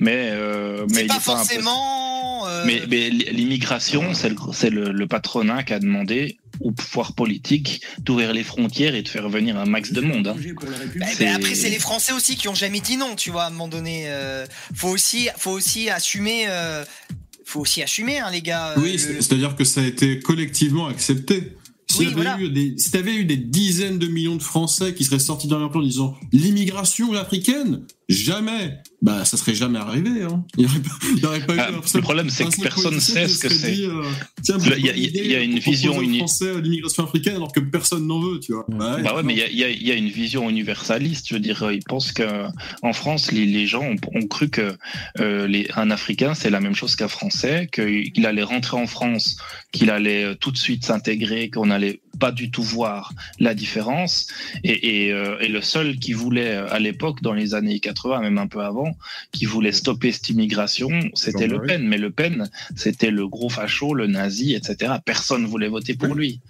Mais, euh, mais C'est il pas est forcément. euh, Mais, mais l'immigration, c'est le, c'est le, le patronat qui a demandé au pouvoir politique d'ouvrir les frontières et de faire venir un max de monde. hein. Bah, bah, après, c'est les Français aussi qui ont jamais dit non, tu vois, à un moment donné. euh, faut aussi, faut aussi assumer, euh, faut aussi assumer, hein, les gars. Oui, le- c'est-à-dire que ça a été collectivement accepté. S'il Oui, y avait voilà. eu des, si t'avais eu des dizaines de millions de Français qui seraient sortis dans leur plan en disant l'immigration africaine, jamais, bah ça serait jamais arrivé. Hein. Il n'y aurait, pas- aurait eu Ah, le problème, c'est que personne politicien sait ce que c'est. euh, Le- il y a- il y a une vision Français l'immigration africaine alors que personne n'en veut, tu vois. Bah, Bah ouais, mais il y a, y une vision universaliste. Je veux dire, euh, ils pensent que en France, les, les gens ont, ont cru que euh, les, un Africain c'est la même chose qu'un Français, qu'il allait rentrer en France, qu'il allait tout de suite s'intégrer, qu'on allait pas du tout voir la différence. Et, et, euh, et le seul qui voulait euh, à l'époque, dans les années 80, même un peu avant, qui voulait stopper cette immigration, c'était Le. Pen. Mais Le Pen, c'était le gros facho, le nazi, etc. Personne voulait voter pour lui.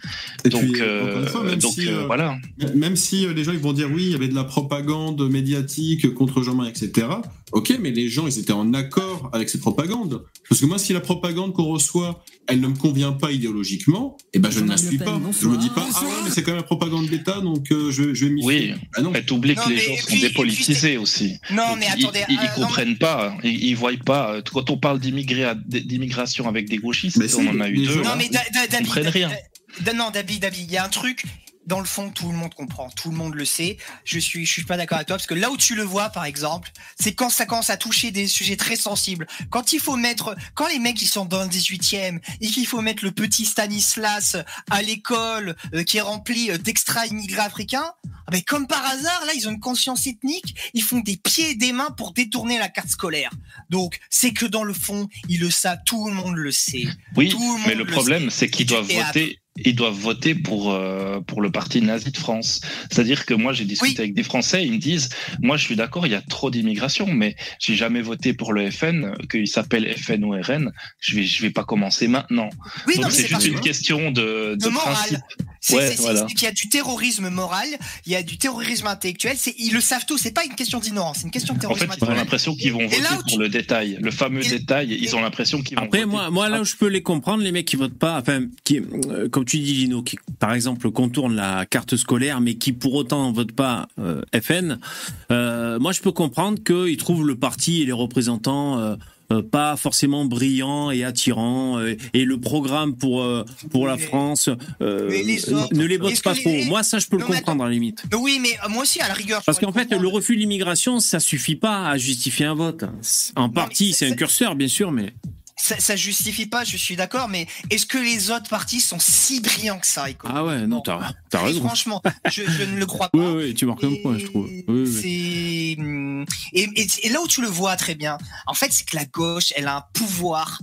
Et Donc, puis, euh, fois, même donc si, euh, voilà. Même si les gens ils vont dire oui, il y avait de la propagande médiatique contre Jean-Marie, etc. Ok, mais les gens ils étaient en accord avec cette propagande. Parce que moi, si la propagande qu'on reçoit, elle ne me convient pas idéologiquement, eh ben je ne la suis pas. Je bonsoir. me dis pas ah ouais, mais c'est quand même la propagande d'État, donc euh, je, je vais m'y Oui. Ah non. Mais t'oublies Non, que les gens sont puis- et puis dépolitisés aussi. Non, Donc, mais ils- attendez. Ils, euh, ils non, comprennent pas, ils, ils voient pas. euh, Quand on parle d'immigration avec des gauchistes, on en a eu deux. gens- Non, mais non, David, David, il y a un truc. Dans le fond, tout le monde comprend, tout le monde le sait. Je suis, je suis pas d'accord avec toi parce que là où tu le vois, par exemple, c'est quand ça commence à toucher des sujets très sensibles. Quand il faut mettre, quand les mecs ils sont dans le 18e et qu'il faut mettre le petit Stanislas à l'école euh, qui est rempli euh, d'extra immigrés africains, ah ben comme par hasard, là ils ont une conscience ethnique, ils font des pieds et des mains pour détourner la carte scolaire. Donc c'est que dans le fond, ils le savent, tout le monde le sait. Oui, Tout le mais monde le le problème, c'est qu'ils doivent voter. Ils doivent voter pour euh, pour le parti nazi de France. C'est-à-dire que moi, j'ai discuté Oui. avec des Français, ils me disent, moi, je suis d'accord, il y a trop d'immigration, mais j'ai jamais voté pour le FN, qu'il s'appelle FN ou RN. Je vais je vais pas commencer maintenant. Oui, Donc c'est juste une question de, de principe. C'est Ouais, voilà. qu'il y a du terrorisme moral, il y a du terrorisme intellectuel. Ils le savent tous. C'est pas une question d'ignorance, c'est une question de En terrorisme fait, ils ont l'impression qu'ils vont voter pour tu- le détail, le fameux Et- détail. Ils ont l'impression qu'ils vont Après, voter moi, moi, là où je peux les comprendre, les mecs qui votent pas, enfin, qui, euh, comme tu dis, Lino, qui, par exemple, contournent la carte scolaire, mais qui pour autant votent pas euh, FN, euh, moi, je peux comprendre qu'ils trouvent le parti et les représentants pas forcément brillants et attirants, euh, et le programme pour euh, pour la France euh, les autres, ne les vote est-ce pas trop. les- Moi, ça, je peux Non, le comprendre à la limite. Oui, mais euh, moi aussi à la rigueur. Parce qu'en fait, le refus de l'immigration, ça suffit pas à justifier un vote. En partie, c'est un curseur, bien sûr, mais ça, ça justifie pas. Je suis d'accord, mais est-ce que les autres partis sont si brillants que ça ah ouais, non, t'as Et raison. Franchement, je, je ne le crois <laughs> pas. Oui, oui, tu marques un point, je trouve. Oui, oui. C'est hum, et, et- et là où tu le vois très bien, en fait, c'est que la gauche, elle a un pouvoir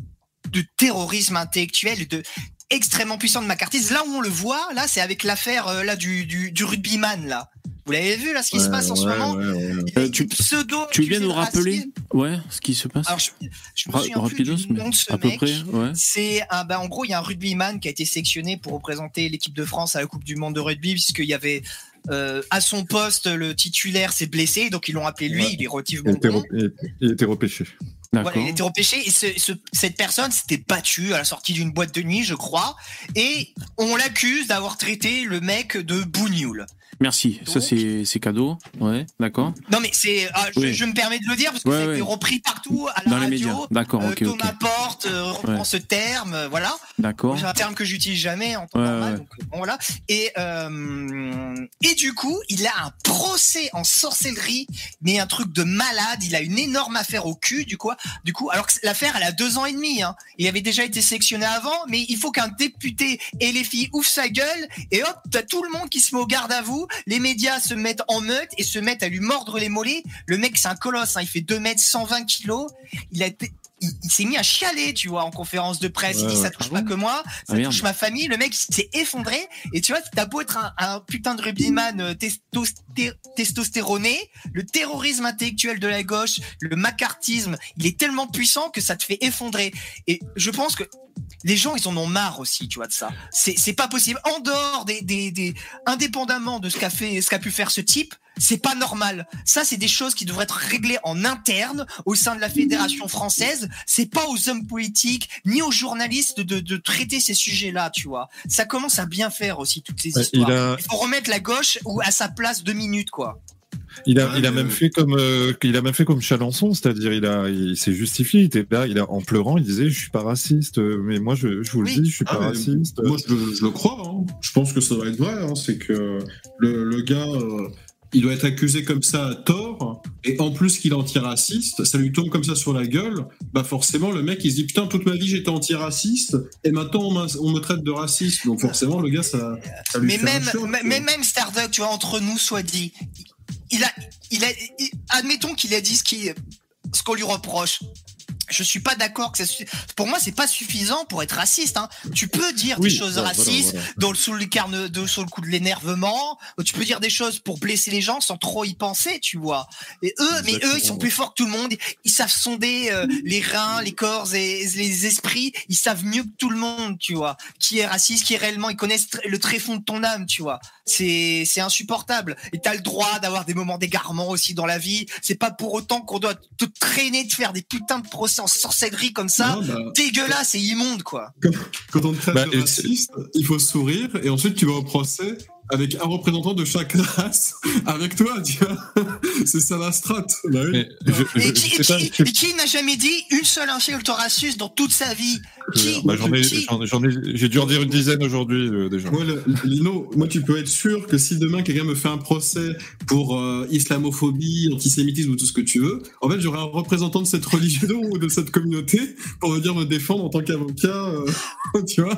de terrorisme intellectuel, de extrêmement puissant de macartisme. Là où on le voit, là, c'est avec l'affaire euh, là du, du, du rugbyman là. Vous l'avez vu là, ce qui se passe en ce moment Il Euh, tu- pseudo Tu accusés nous rappeler ouais, ce qui se passe Alors, je, je me souviens plus Rapidos, du mais nom de ce à peu près. C'est un, ben, en gros, il y a un rugbyman qui a été sélectionné pour représenter l'équipe de France à la Coupe du Monde de rugby, puisqu'il y avait euh, à son poste le titulaire s'est blessé, donc ils l'ont appelé lui. Ouais. Il est Il relativement était, bon. il- il était repêché. Voilà, il était repêché et ce- ce- cette personne s'était battue à la sortie d'une boîte de nuit, je crois, et on l'accuse d'avoir traité le mec de bougnoul. Merci, ça Donc- c'est c'est cadeau. Ouais, d'accord. Non mais c'est, ah, je, Oui. je me permets de le dire parce que Ouais, ça a été ouais. repris partout à la Dans les radio. médias. D'accord, Euh, ok, ok. Thomas Porte euh, reprend Ouais. ce terme, euh, voilà. D'accord. C'est un terme que j'utilise jamais en temps normal. donc, euh, bon, voilà. Et, euh, et du coup, il a un procès en sorcellerie, mais un truc de malade. Il a une énorme affaire au cul, du coup. Du coup, alors que l'affaire, elle a deux ans et demi. Hein. Il avait déjà été sélectionné avant, mais il faut qu'un député et les filles ouvrent sa gueule et hop, t'as tout le monde qui se met au garde à vous. Les médias se mettent en meute et se mettent à lui mordre les mollets. Le mec, c'est un colosse. Hein. Il fait 2 mètres, 120 kilos. Il a il, il s'est mis à chialer, tu vois, en conférence de presse. il dit ça touche Ah pas que moi, ça Ah, merde. touche ma famille. Le mec s'est effondré. Et tu vois, t'as beau être un, un putain de rugbyman euh, testosté- testostéroné, le terrorisme intellectuel de la gauche, le macartisme, il est tellement puissant que ça te fait effondrer. Et je pense que les gens, ils en ont marre aussi, tu vois, de ça. C'est pas possible. En dehors des, des, des indépendamment de ce qu'a fait, ce qu'a pu faire ce type, c'est pas normal. Ça, c'est des choses qui devraient être réglées en interne au sein de la fédération française. C'est pas aux hommes politiques ni aux journalistes de, de traiter ces sujets-là, tu vois. Ça commence à bien faire aussi toutes ces histoires. il a- Il faut remettre la gauche ou à sa place deux minutes, quoi. Il a, il a même fait comme, euh, il a même fait comme Chalençon, c'est-à-dire il a, il s'est justifié, il était là, il a en pleurant, il disait je suis pas raciste, euh, mais moi je, je vous Oui. le dis, je suis Ah, pas raciste. Moi, je, le- je le crois. hein. Je pense que ça va être vrai. hein. C'est que le, le gars, euh, il doit être accusé comme ça à tort, et en plus qu'il est antiraciste, ça lui tombe comme ça sur la gueule, bah forcément le mec il se dit putain toute ma vie j'étais antiraciste, et maintenant on, me traite de raciste, donc forcément le gars ça, ça lui Mais fait un même, choc, mais quoi. mais même Starduck, tu vois, entre nous, soit dit, il a, il a, admettons qu'il a dit ce qu'on lui reproche. Je suis pas d'accord que ça, pour moi, c'est pas suffisant pour être raciste, hein. Tu peux dire Oui, des choses racistes voilà, voilà. dans le, sous le carne, de, sous le coup de l'énervement. Tu peux dire des choses pour blesser les gens sans trop y penser, tu vois. Et eux, mais eux, ils sont plus forts que tout le monde. Ils savent sonder euh, les reins, les corps et les esprits. Ils savent mieux que tout le monde, tu vois. Qui est raciste, qui est réellement. Ils connaissent le tréfonds de ton âme, tu vois. C'est c'est insupportable. Et t'as le droit d'avoir des moments d'égarement aussi dans la vie. C'est pas pour autant qu'on doit te traîner de faire des putains de procès en sorcellerie comme ça. Non, bah, Dégueulasse et immonde, quoi. Quand on te traite Bah, de raciste, il faut sourire et ensuite tu vas au procès avec un représentant de chaque race <laughs> avec toi, tu vois. C'est ça la strat. Bah oui. Mais je, je- Et qui, n'a jamais dit une seule insulte raciste dans toute sa vie? Qui bah, j'en ai, j'ai dû en dire une dizaine aujourd'hui euh, déjà. Moi, le- Lino, moi, tu peux être sûr que si demain quelqu'un me fait un procès pour euh, islamophobie, antisémitisme ou tout ce que tu veux, en fait, j'aurai un représentant de cette religion <laughs> ou de cette communauté pour venir me défendre en tant qu'avocat, euh, <laughs> tu vois.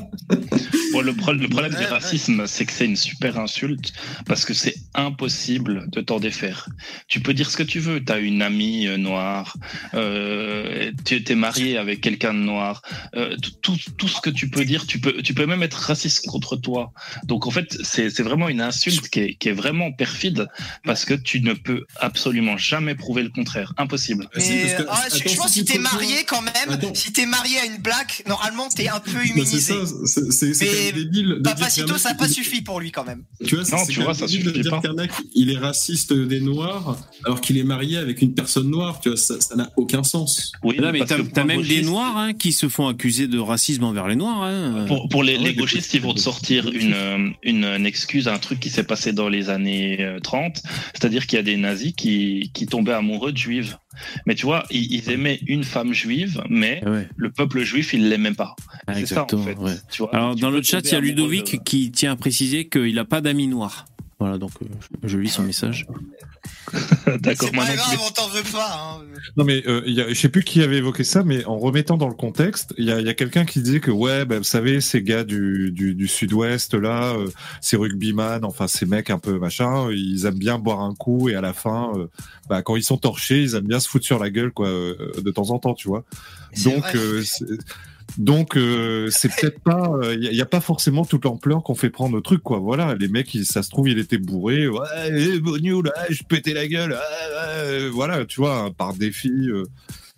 Bon, le, pro- le problème Ouais, du ouais. racisme, c'est que c'est une super insulte parce que c'est impossible de t'en défaire. Tu peux dire ce que tu veux. Tu as une amie euh, noire, euh, tu es marié avec quelqu'un de noir. euh, tout, ce que tu peux dire, tu peux, tu peux même être raciste contre toi. Donc en fait, c'est vraiment une insulte qui est, qui est vraiment perfide parce que tu ne peux absolument jamais prouver le contraire. Impossible. Si, Mais, que- ah, je- attends, je pense que si tu vois- marié quand même, Attends. si t'es marié à une black, normalement t'es un peu c'est immunisé. ça, c'est débile. de Papacito, ça n'a pas suffi pour lui quand même. Tu vois, c'est- Non, tu vois, ça débile de suffit dire pas. qu'un mec, il est raciste des noirs alors qu'il est marié avec une personne noire, tu vois, ça ça n'a aucun sens. Oui, Là, mais t'as même des noirs hein, qui se font accuser de racisme envers les noirs. Hein. Pour, pour les, Ouais, les des gauchistes, ils vont te sortir une, euh, une, une excuse à un truc qui s'est passé dans les années euh, 30, c'est-à-dire qu'il y a des nazis qui, qui tombaient amoureux de juives. Mais tu vois, ils, ils aimaient une femme juive, mais Ah ouais, le peuple juif, il l'aimait pas. ah, C'est ça, en exactement. fait. ouais. Tu vois, Alors, tu dans le chat, il y a Ludovic de- qui tient à préciser qu'il n'a pas d'amis noirs. Voilà, donc euh, je lis son message. <laughs> D'accord, C'est pas non grave, on t'en veut pas. Hein. Non mais euh, il y a, je sais plus qui avait évoqué ça, mais en remettant dans le contexte, il y a, il y a quelqu'un qui disait que ouais, bah, vous savez, ces gars du, du, du sud-ouest là, euh, ces rugbyman, enfin ces mecs un peu machin, euh, ils aiment bien boire un coup et à la fin, euh, bah, quand ils sont torchés, ils aiment bien se foutre sur la gueule quoi, euh, de temps en temps, tu vois. Donc euh, donc euh, c'est peut-être pas, il n'y a, pas forcément toute l'ampleur qu'on fait prendre au truc quoi. Voilà, les mecs, ils- ça se trouve, il était bourré, ouais, eh, là, je pétais la gueule, ah, ah, voilà, tu vois, par défi. euh,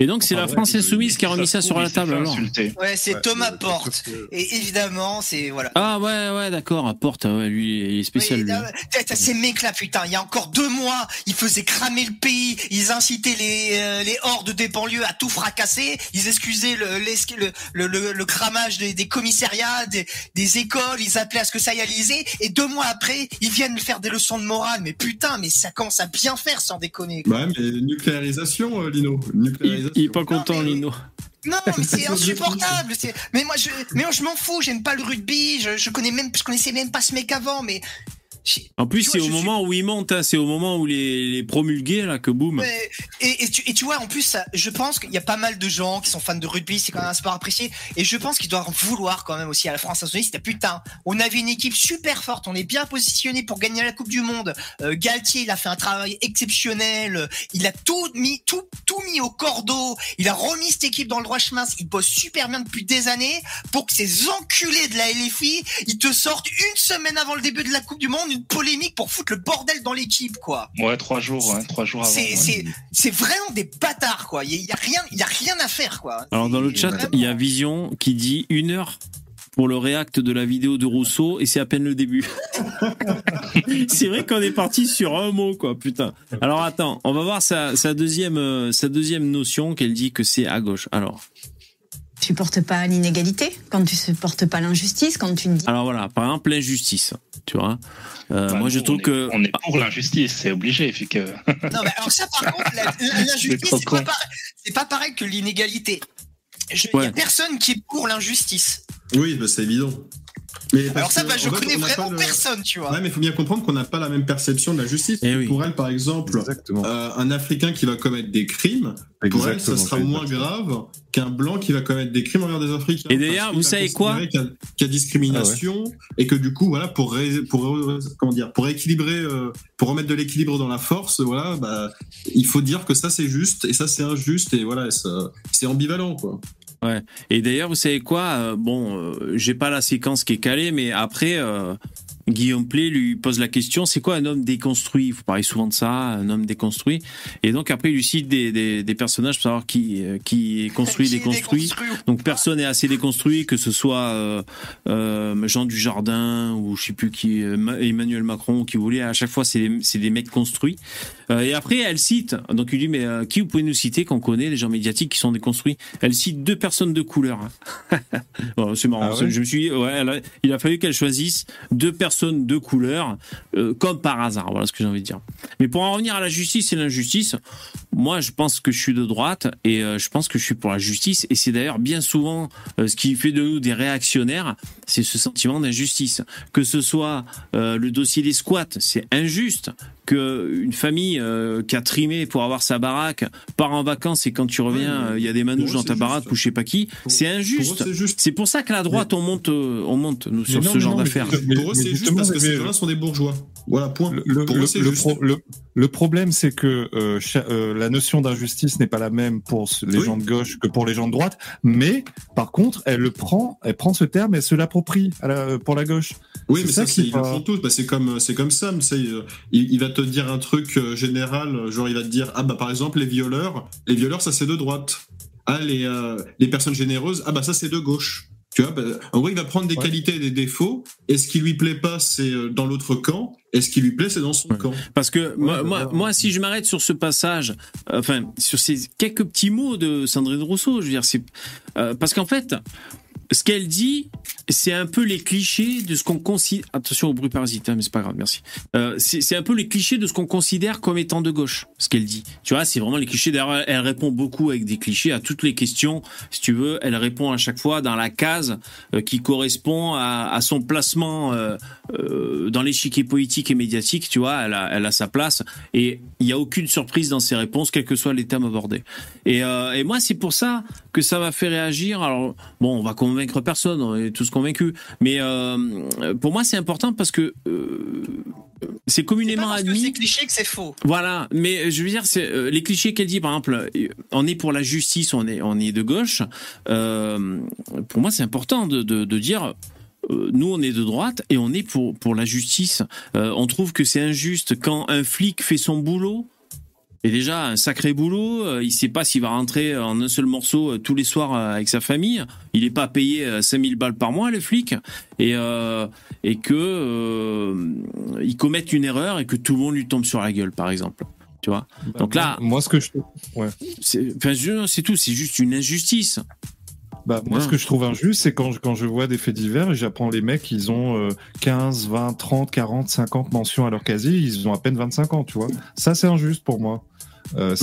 Et donc, c'est Enfin, la ouais, France insoumise qui a remis ça sur la table alors. Ouais, c'est Ouais, Thomas Porte. Et évidemment, c'est voilà. Ah ouais, ouais, d'accord, à Porte, ouais, lui, il est spécial. Oui, lui. t'as- ces mecs-là, putain, il y a encore deux mois, ils faisaient cramer le pays, ils incitaient les, euh, les hordes des banlieues à tout fracasser, ils excusaient le, le, le, le, le cramage des, des commissariats, des, des écoles, ils appelaient à ce que ça aille à l'Élysée, et deux mois après, ils viennent faire des leçons de morale, mais putain, mais ça commence à bien faire sans déconner. quoi. Ouais, mais nucléarisation, euh, Lino. Il, Nucléarisation. Il est pas content, Non, mais- Lino. Non, mais c'est <laughs> insupportable. Mais moi, je, mais moi, je m'en fous. J'aime pas le rugby. Je, je connais même, je connaissais même pas ce mec avant. Mais En plus, c'est au je moment où il monte, hein, c'est au moment où les, les promulgués, là, que boum. Et, et, tu, et tu vois, en plus, ça, je pense qu'il y a pas mal de gens qui sont fans de rugby, c'est quand même un sport apprécié, et je pense qu'ils doivent en vouloir quand même aussi à la France Insoumise. C'était putain, on avait une équipe super forte, on est bien positionné pour gagner la Coupe du Monde. Euh, Galtier, il a fait un travail exceptionnel, il a tout mis, tout, tout mis au cordeau, il a remis cette équipe dans le droit chemin, il bosse super bien depuis des années pour que ces enculés de la LFI, ils te sortent une semaine avant le début de la Coupe du Monde une polémique pour foutre le bordel dans l'équipe, quoi. Ouais, trois jours, hein, trois jours avant. C'est ouais. vraiment des bâtards quoi. Il y, a- rien il y a rien à faire quoi. Alors, dans le chat, vraiment- il y a Vision qui dit une heure pour le react de la vidéo de Rousseau et c'est à peine le début. <laughs> c'est vrai qu'on est parti sur un mot, quoi, putain. Alors attends, on va voir sa, sa deuxième, euh, sa deuxième notion qu'elle dit que c'est à gauche. Alors, supportes pas l'inégalité, quand tu supportes pas l'injustice, quand tu dis alors voilà, par exemple l'injustice, tu vois. Euh, Bah, moi, je trouve on est- que on est pour l'injustice, c'est obligé, vu que. Non mais alors ça par contre <laughs> l'injustice C'est pas, pareil- pas pareil que l'inégalité. Il y Ouais. a personne qui est pour l'injustice. Oui, bah, c'est évident. Mais Alors ça, bah, je fait, connais on n'a pas vraiment le- personne, tu vois. Ouais, mais il faut bien comprendre qu'on n'a pas la même perception de la justice. Eh oui. Pour elle, par exemple, euh, un Africain qui va commettre des crimes, pour elle, ça sera moins grave qu'un blanc qui va commettre des crimes envers des Africains. Et d'ailleurs, vous savez quoi qu'il y a- Qu'il y a discrimination et que du coup, voilà, pour ré- pour ré- comment dire, pour équilibrer, euh, pour remettre de l'équilibre dans la force, voilà, bah, il faut dire que ça c'est juste et ça c'est injuste et voilà, c'est ambivalent quoi. Ouais. Et d'ailleurs, vous savez quoi euh, Bon, euh, j'ai pas la séquence qui est calée, mais après, euh, Guillaume Play lui pose la question c'est quoi un homme déconstruit? Vous parlez souvent de ça, un homme déconstruit. Et donc après, il lui cite des, des, des personnages pour savoir qui, euh, qui est construit, <laughs> Qui déconstruit. Donc personne n'est assez déconstruit, que ce soit Jean Dujardin ou je sais plus qui, Ma- Emmanuel Macron, qui voulait. À chaque fois, c'est des, c'est des mecs construits. Euh, et après, elle cite. Donc il dit mais euh, qui vous pouvez nous citer qu'on connaît, les gens médiatiques qui sont déconstruits? Elle cite deux personnes de couleur. hein. <laughs> Bon, c'est marrant. Ah ouais? je me suis dit, ouais, a- il a fallu qu'elle choisisse deux personnes de couleur, euh, comme par hasard. Voilà ce que j'ai envie de dire. Mais pour en revenir à la justice et l'injustice, moi, je pense que je suis de droite et euh, je pense que je suis pour la justice. Et c'est d'ailleurs bien souvent euh, ce qui fait de nous des réactionnaires, c'est ce sentiment d'injustice. Que ce soit le dossier des squats, c'est injuste que une famille euh, qui a trimé pour avoir sa baraque part en vacances et quand tu reviens, Ouais, euh, il y a des manouches dans ta baraque juste. ou je sais pas qui. C'est injuste. c'est pour ça que la droite, on monte, euh, on monte nous sur non, ce genre d'affaires. Pour eux, c'est juste justement, parce que mais- ces gens-là sont des bourgeois. Voilà, point. Le, le- Pour eux, le- c'est le juste. pro- le- le problème, c'est que euh, cha- euh, la notion d'injustice n'est pas la même pour les Oui. gens de gauche que pour les gens de droite. Mais par contre, elle le prend, elle prend ce terme et elle se l'approprie la- pour la gauche. Oui, mais ça c'est- est ils le pas- font tous. Bah, c'est comme, c'est comme Sam. il, il va te dire un truc euh, général, genre il va te dire ah bah par exemple les violeurs, les violeurs ça c'est de droite. Ah les euh, les personnes généreuses, ah bah ça c'est de gauche. Tu vois, bah, en gros il va prendre des Ouais. qualités et des défauts. Et ce qui lui plaît pas c'est euh, dans l'autre camp. Et ce qui lui plaît c'est dans son Ouais. camp. Parce que moi, bah, moi, si je m'arrête sur ce passage, euh, enfin, sur ces quelques petits mots de Sandrine Rousseau, je veux dire, c'est euh, parce qu'en fait, ce qu'elle dit, c'est un peu les clichés de ce qu'on considère. Attention au bruit parasite, hein, mais c'est pas grave, merci. Euh, c'est un peu les clichés de ce qu'on considère comme étant de gauche, ce qu'elle dit. Tu vois, c'est vraiment les clichés. D'ailleurs, elle- répond beaucoup avec des clichés à toutes les questions. Si tu veux, elle répond à chaque fois dans la case euh, qui correspond à, son placement euh, dans l'échiquier politique et médiatique. Tu vois, elle a, sa place et il n'y a aucune surprise dans ses réponses, quel que soit les thèmes abordés. Et, et moi, c'est pour ça que ça m'a fait réagir. Alors, bon, on va convaincre personne, on est tous convaincus. Mais euh, pour moi, c'est important parce que euh, c'est C'est pas communément parce admis. c'est cliché que c'est faux. Voilà, mais je veux dire, c'est euh, les clichés qu'elle dit, par exemple, on est pour la justice, on est, on est de gauche. Pour moi, c'est important de, de, de dire. Nous, on est de droite et on est pour, pour la justice. Euh, on trouve que c'est injuste quand un flic fait son boulot. Et déjà, un sacré boulot. euh, il sait pas s'il va rentrer en un seul morceau euh, tous les soirs euh, avec sa famille. Il est pas payé euh, 5000 balles par mois, le flic. Et, euh, et que euh, il commette une erreur et que tout le monde lui tombe sur la gueule, par exemple. Tu vois? Donc là- moi, ce que je, C'est enfin, je- c'est tout, c'est juste une injustice. bah, moi, Ouais. ce que je trouve injuste, c'est quand je, quand je vois des faits divers et j'apprends les mecs, ils ont euh, 15, 20, 30, 40, 50 mentions à leur casier, ils ont à peine 25 ans, tu vois. Ça, c'est injuste pour moi. Euh,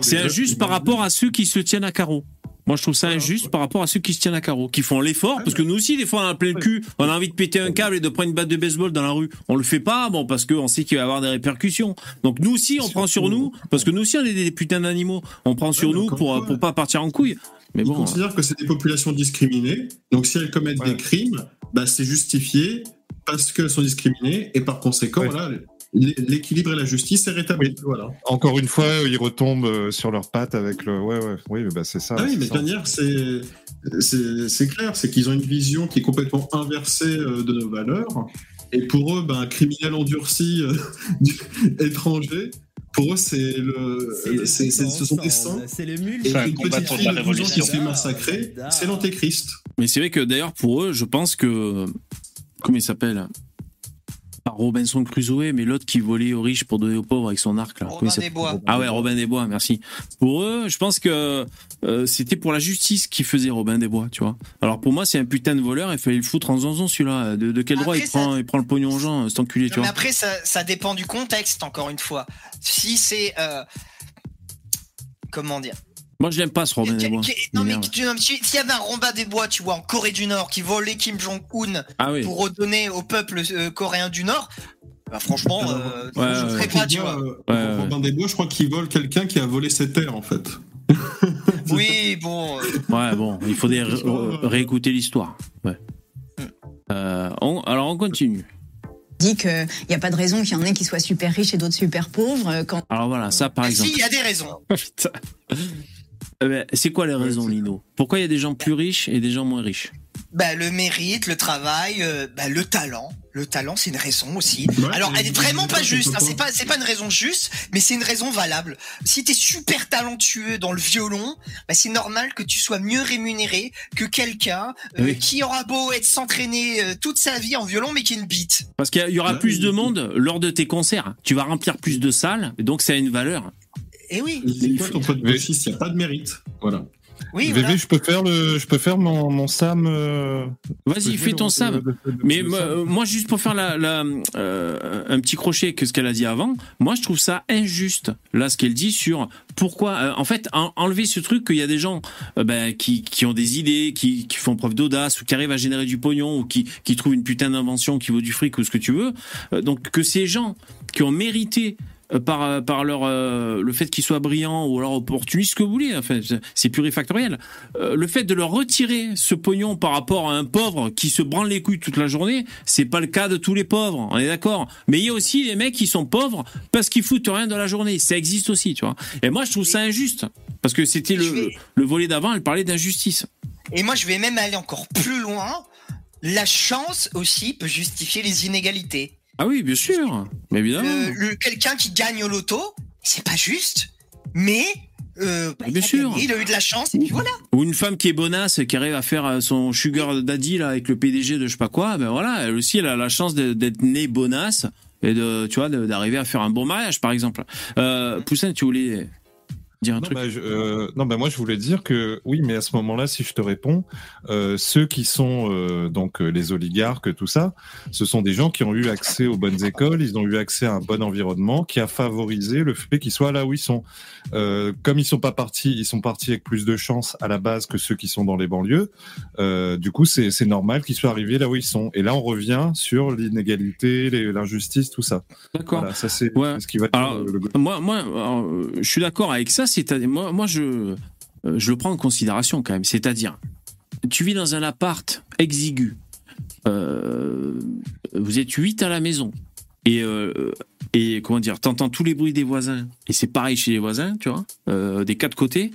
c'est injuste par rapport à ceux qui se tiennent à carreau. Moi, je trouve ça injuste par rapport à ceux qui se tiennent à carreau, qui font l'effort, parce que nous aussi, des fois, on a plein le cul, on a envie de péter un câble et de prendre une batte de baseball dans la rue. On le fait pas, bon, parce qu'on sait qu'il va y avoir des répercussions. Donc, nous aussi, on prend sur nous, parce que nous aussi, on est des putains d'animaux. On prend sur nous pour, pour pas partir en couille. Mais bon. considèrent que c'est des populations discriminées. Donc si elles commettent Ouais. des crimes, bah, c'est justifié parce qu'elles sont discriminées et par conséquent, Ouais. voilà, l'équilibre et la justice est rétabli. Voilà. Encore une fois, ils retombent euh, sur leurs pattes avec le. Ouais, ouais, oui, bah, c'est ça. Ah oui, c'est mais de manière, c'est clair, c'est qu'ils ont une vision qui est complètement inversée euh, de nos valeurs. Et pour eux, ben, un criminel endurci euh, du- <laughs> étranger, pour eux, c'est le, c'est c'est- ce sont des saints. C'est le mule. Et une petite fille la de 12 ans qui se fait massacrer, c'est l'antéchrist. Mais c'est vrai que d'ailleurs, pour eux, je pense que. Comment il s'appelle? Pas Robinson Crusoe, mais l'autre qui volait aux riches pour donner aux pauvres avec son arc. Là. Robin des Bois. Ah ouais, Robin des Bois, merci. Pour eux, je pense que euh, c'était pour la justice qui faisait Robin des Bois, tu vois. Alors pour moi, c'est un putain de voleur, il fallait le foutre en zonzon celui-là. De, de quel droit il prend, il prend le pognon aux gens, cet enculé, tu Non, mais vois après, ça, ça dépend du contexte, encore une fois. Si c'est. euh, comment dire Moi, je l'aime pas ce Robin des Bois. Non mais si- s'il y avait un Robin des Bois, tu vois, en Corée du Nord, qui volait Kim Jong-un Ah oui. pour redonner au peuple euh, coréen du Nord, bah, franchement, euh, Ouais, je ouais, ferais ouais. pas, tu vois. Ouais, ouais. Robin des Bois, je crois qu'il vole quelqu'un qui a volé ses terres, en fait. <laughs> <laughs> Oui, bon. euh, Ouais, bon, il faut réécouter l'histoire. Ouais. Euh, on- alors, on continue. dit qu'il n'y a pas de raison qu'il y en ait qui soient super riches et d'autres super pauvres. Quand Alors voilà, ça par si, exemple. il y a des raisons. <laughs> Ben, c'est quoi les raisons, Lino Pourquoi il y a des gens plus riches et des gens moins riches Bah, le mérite, le travail, euh, bah, le talent. Le talent, c'est une raison aussi. Ouais, Alors, elle est vraiment pas juste. hein, c'est pas, c'est pas une raison juste, mais c'est une raison valable. Si t'es super talentueux dans le violon, bah, c'est normal que tu sois mieux rémunéré que quelqu'un euh, Oui. qui aura beau être s'entraîner euh, toute sa vie en violon, mais qui est une bite. Parce qu'il y aura Ouais, plus de monde lors de tes concerts. Tu vas remplir plus de salles, et donc ça a une valeur. Et oui, C'est quoi ton pote Il n'y a pas de mérite. Voilà. oui, VV, voilà. je peux faire le, je peux faire mon, mon Sam. euh, Vas-y, fais ton Sam. le- le- le- Mais le moi, Sam. moi, juste pour faire la, la, euh, un petit crochet que ce qu'elle a dit avant, moi je trouve ça injuste. Là, ce qu'elle dit sur pourquoi, euh, en fait, en- enlever ce truc qu'il y a des gens euh, ben, qui, qui ont des idées, qui, qui font preuve d'audace ou qui arrivent à générer du pognon ou qui, qui trouvent une putain d'invention qui vaut du fric ou ce que tu veux. Euh, donc que ces gens qui ont mérité euh, par euh, par leur euh, le fait qu'ils soient brillants ou alors opportunistes ce que vous voulez enfin c'est- plurifactoriel Euh, le fait de leur retirer ce pognon par rapport à un pauvre qui se branle les couilles toute la journée c'est pas le cas de tous les pauvres on est d'accord. Mais il y a aussi les mecs qui sont pauvres parce qu'ils foutent rien dans la journée. Ça existe aussi tu vois. Et moi je trouve ça injuste parce que c'était le, Je vais- le, le volet d'avant elle parlait d'injustice. Et moi, je vais même aller encore plus loin. La chance aussi peut justifier les inégalités. Ah oui bien sûr mais évidemment Le- le- quelqu'un qui gagne au loto, c'est pas juste, mais euh, bah, il Bien a sûr. gagné, il a eu de la chance et puis voilà. Ou une femme qui est bonasse, qui arrive à faire euh, son sugar daddy là avec le PDG de je sais pas quoi, ben voilà, elle aussi elle a la chance d'être née bonasse et de tu vois d'arriver à faire un bon mariage par exemple. Euh, Poussin, tu voulais dire un Non, truc bah, je- euh, non, bah, moi je voulais dire que oui, mais à ce moment-là, si je te réponds, euh, ceux qui sont euh, donc les oligarques, tout ça, ce sont des gens qui ont eu accès aux bonnes écoles, ils ont eu accès à un bon environnement qui a favorisé le fait qu'ils soient là où ils sont. Euh, comme ils sont pas partis, ils sont partis avec plus de chance à la base que ceux qui sont dans les banlieues. Euh, du coup, c'est c'est normal qu'ils soient arrivés là où ils sont. Et là, on revient sur l'inégalité, l'injustice, tout ça. D'accord. Voilà, ça c'est Ouais. c'est ce qui va. Alors, le- le- moi, moi, alors, je suis d'accord avec ça. C'est moi, euh, je le prends en considération quand même. C'est-à-dire, tu vis dans un appart exigu. Euh, vous êtes huit à la maison et euh, et comment dire, t'entends tous les bruits des voisins et c'est pareil chez les voisins, tu vois, des quatre côtés.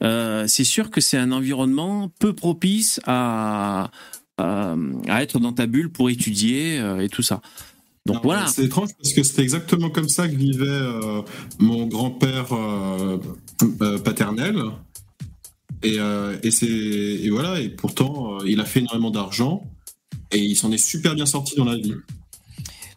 C'est sûr que c'est un environnement peu propice à, à être dans ta bulle pour étudier et tout ça. Donc Non, voilà. C'est étrange parce que c'était exactement comme ça que vivait euh, mon grand-père euh, euh, paternel. Et, euh, et, c'est, et voilà, et pourtant, euh, il a fait énormément d'argent et il s'en est super bien sorti dans la vie.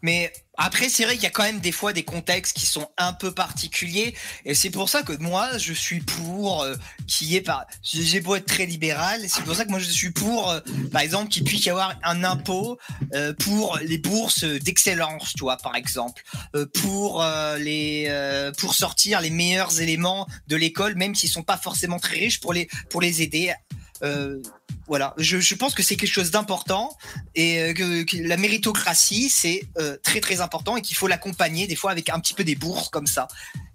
Mais après, c'est vrai qu'il y a quand même des fois des contextes qui sont un peu particuliers, et c'est pour ça que moi, je suis pour euh, qu'il y ait par. J'ai beau être très libéral, c'est pour ça que moi je suis pour, euh, par exemple, qu'il puisse y avoir un impôt euh, pour les bourses d'excellence, tu vois, par exemple, euh, pour euh, les euh, pour sortir les meilleurs éléments de l'école, même s'ils sont pas forcément très riches, pour les pour les aider. Euh, voilà, je, je pense que c'est quelque chose d'important et euh, que, que la méritocratie c'est euh, très très important et qu'il faut l'accompagner des fois avec un petit peu des bourses comme ça.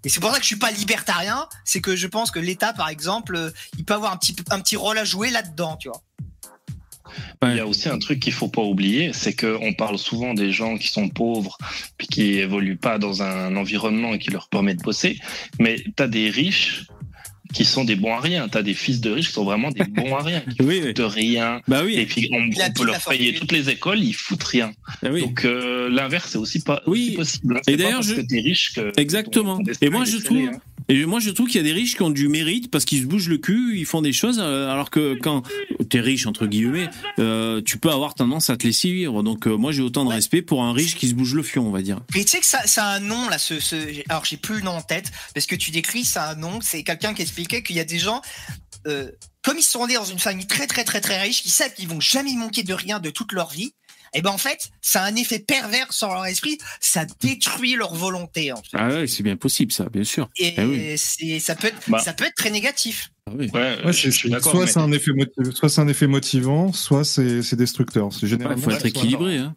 Et c'est pour ça que je suis pas libertarien, c'est que je pense que l'État par exemple, il peut avoir un petit un petit rôle à jouer là-dedans, tu vois. Il y a aussi un truc qu'il faut pas oublier, c'est qu'on parle souvent des gens qui sont pauvres puis qui évoluent pas dans un environnement qui leur permet de bosser, mais tu as des riches qui sont des bons à rien. Tu as des fils de riches qui sont vraiment des bons à rien, qui Oui, <laughs> oui. foutent rien. Bah oui. Et puis on, on peut leur payer toutes les écoles, ils foutent rien. Ah oui. Donc euh, l'inverse c'est aussi pas Oui. aussi possible. hein. Et d'ailleurs, je- t'es riche que Exactement. ton Et moi, je trouve, hein. et moi, je trouve qu'il y a des riches qui ont du mérite parce qu'ils se bougent le cul, ils font des choses, euh, alors que quand t'es riche entre guillemets, euh, tu peux avoir tendance à te laisser vivre. Donc euh, moi, j'ai autant de respect pour un riche qui se bouge le fion, on va dire. Mais tu sais que ça, ça a un nom là, ce, ce... alors j'ai plus le nom en tête, parce que tu décris, ça a un nom, c'est quelqu'un qui qu'il y a des gens, euh, comme ils sont nés dans une famille très très très très riche, qui savent qu'ils vont jamais manquer de rien de toute leur vie, et ben en fait, ça a un effet pervers sur leur esprit, ça détruit leur volonté. En fait. Ah ouais, c'est bien possible ça, bien sûr. Et Ah oui. c'est, ça peut être, Bah. ça peut être très négatif. Ah oui. Ouais, Ouais, je, c'est- je suis d'accord. soit mais- c'est un effet motiv- soit c'est un effet motivant, soit c'est c'est destructeur. C'est Il généralement faut être équilibré. Hein.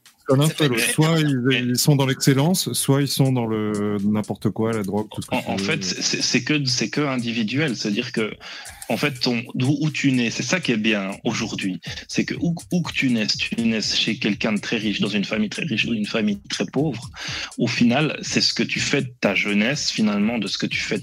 Soit ils, sont dans l'excellence, soit ils sont dans le n'importe quoi, la drogue, tout ce En, en fait, c'est que c'est que individuel, c'est-à-dire que en fait, ton où tu nais, c'est ça qui est bien aujourd'hui, c'est que où, où que tu naisses, tu naisses chez quelqu'un de très riche, dans une famille très riche, ou une famille très pauvre. Au final, c'est ce que tu fais de ta jeunesse, finalement, de ce que tu fais.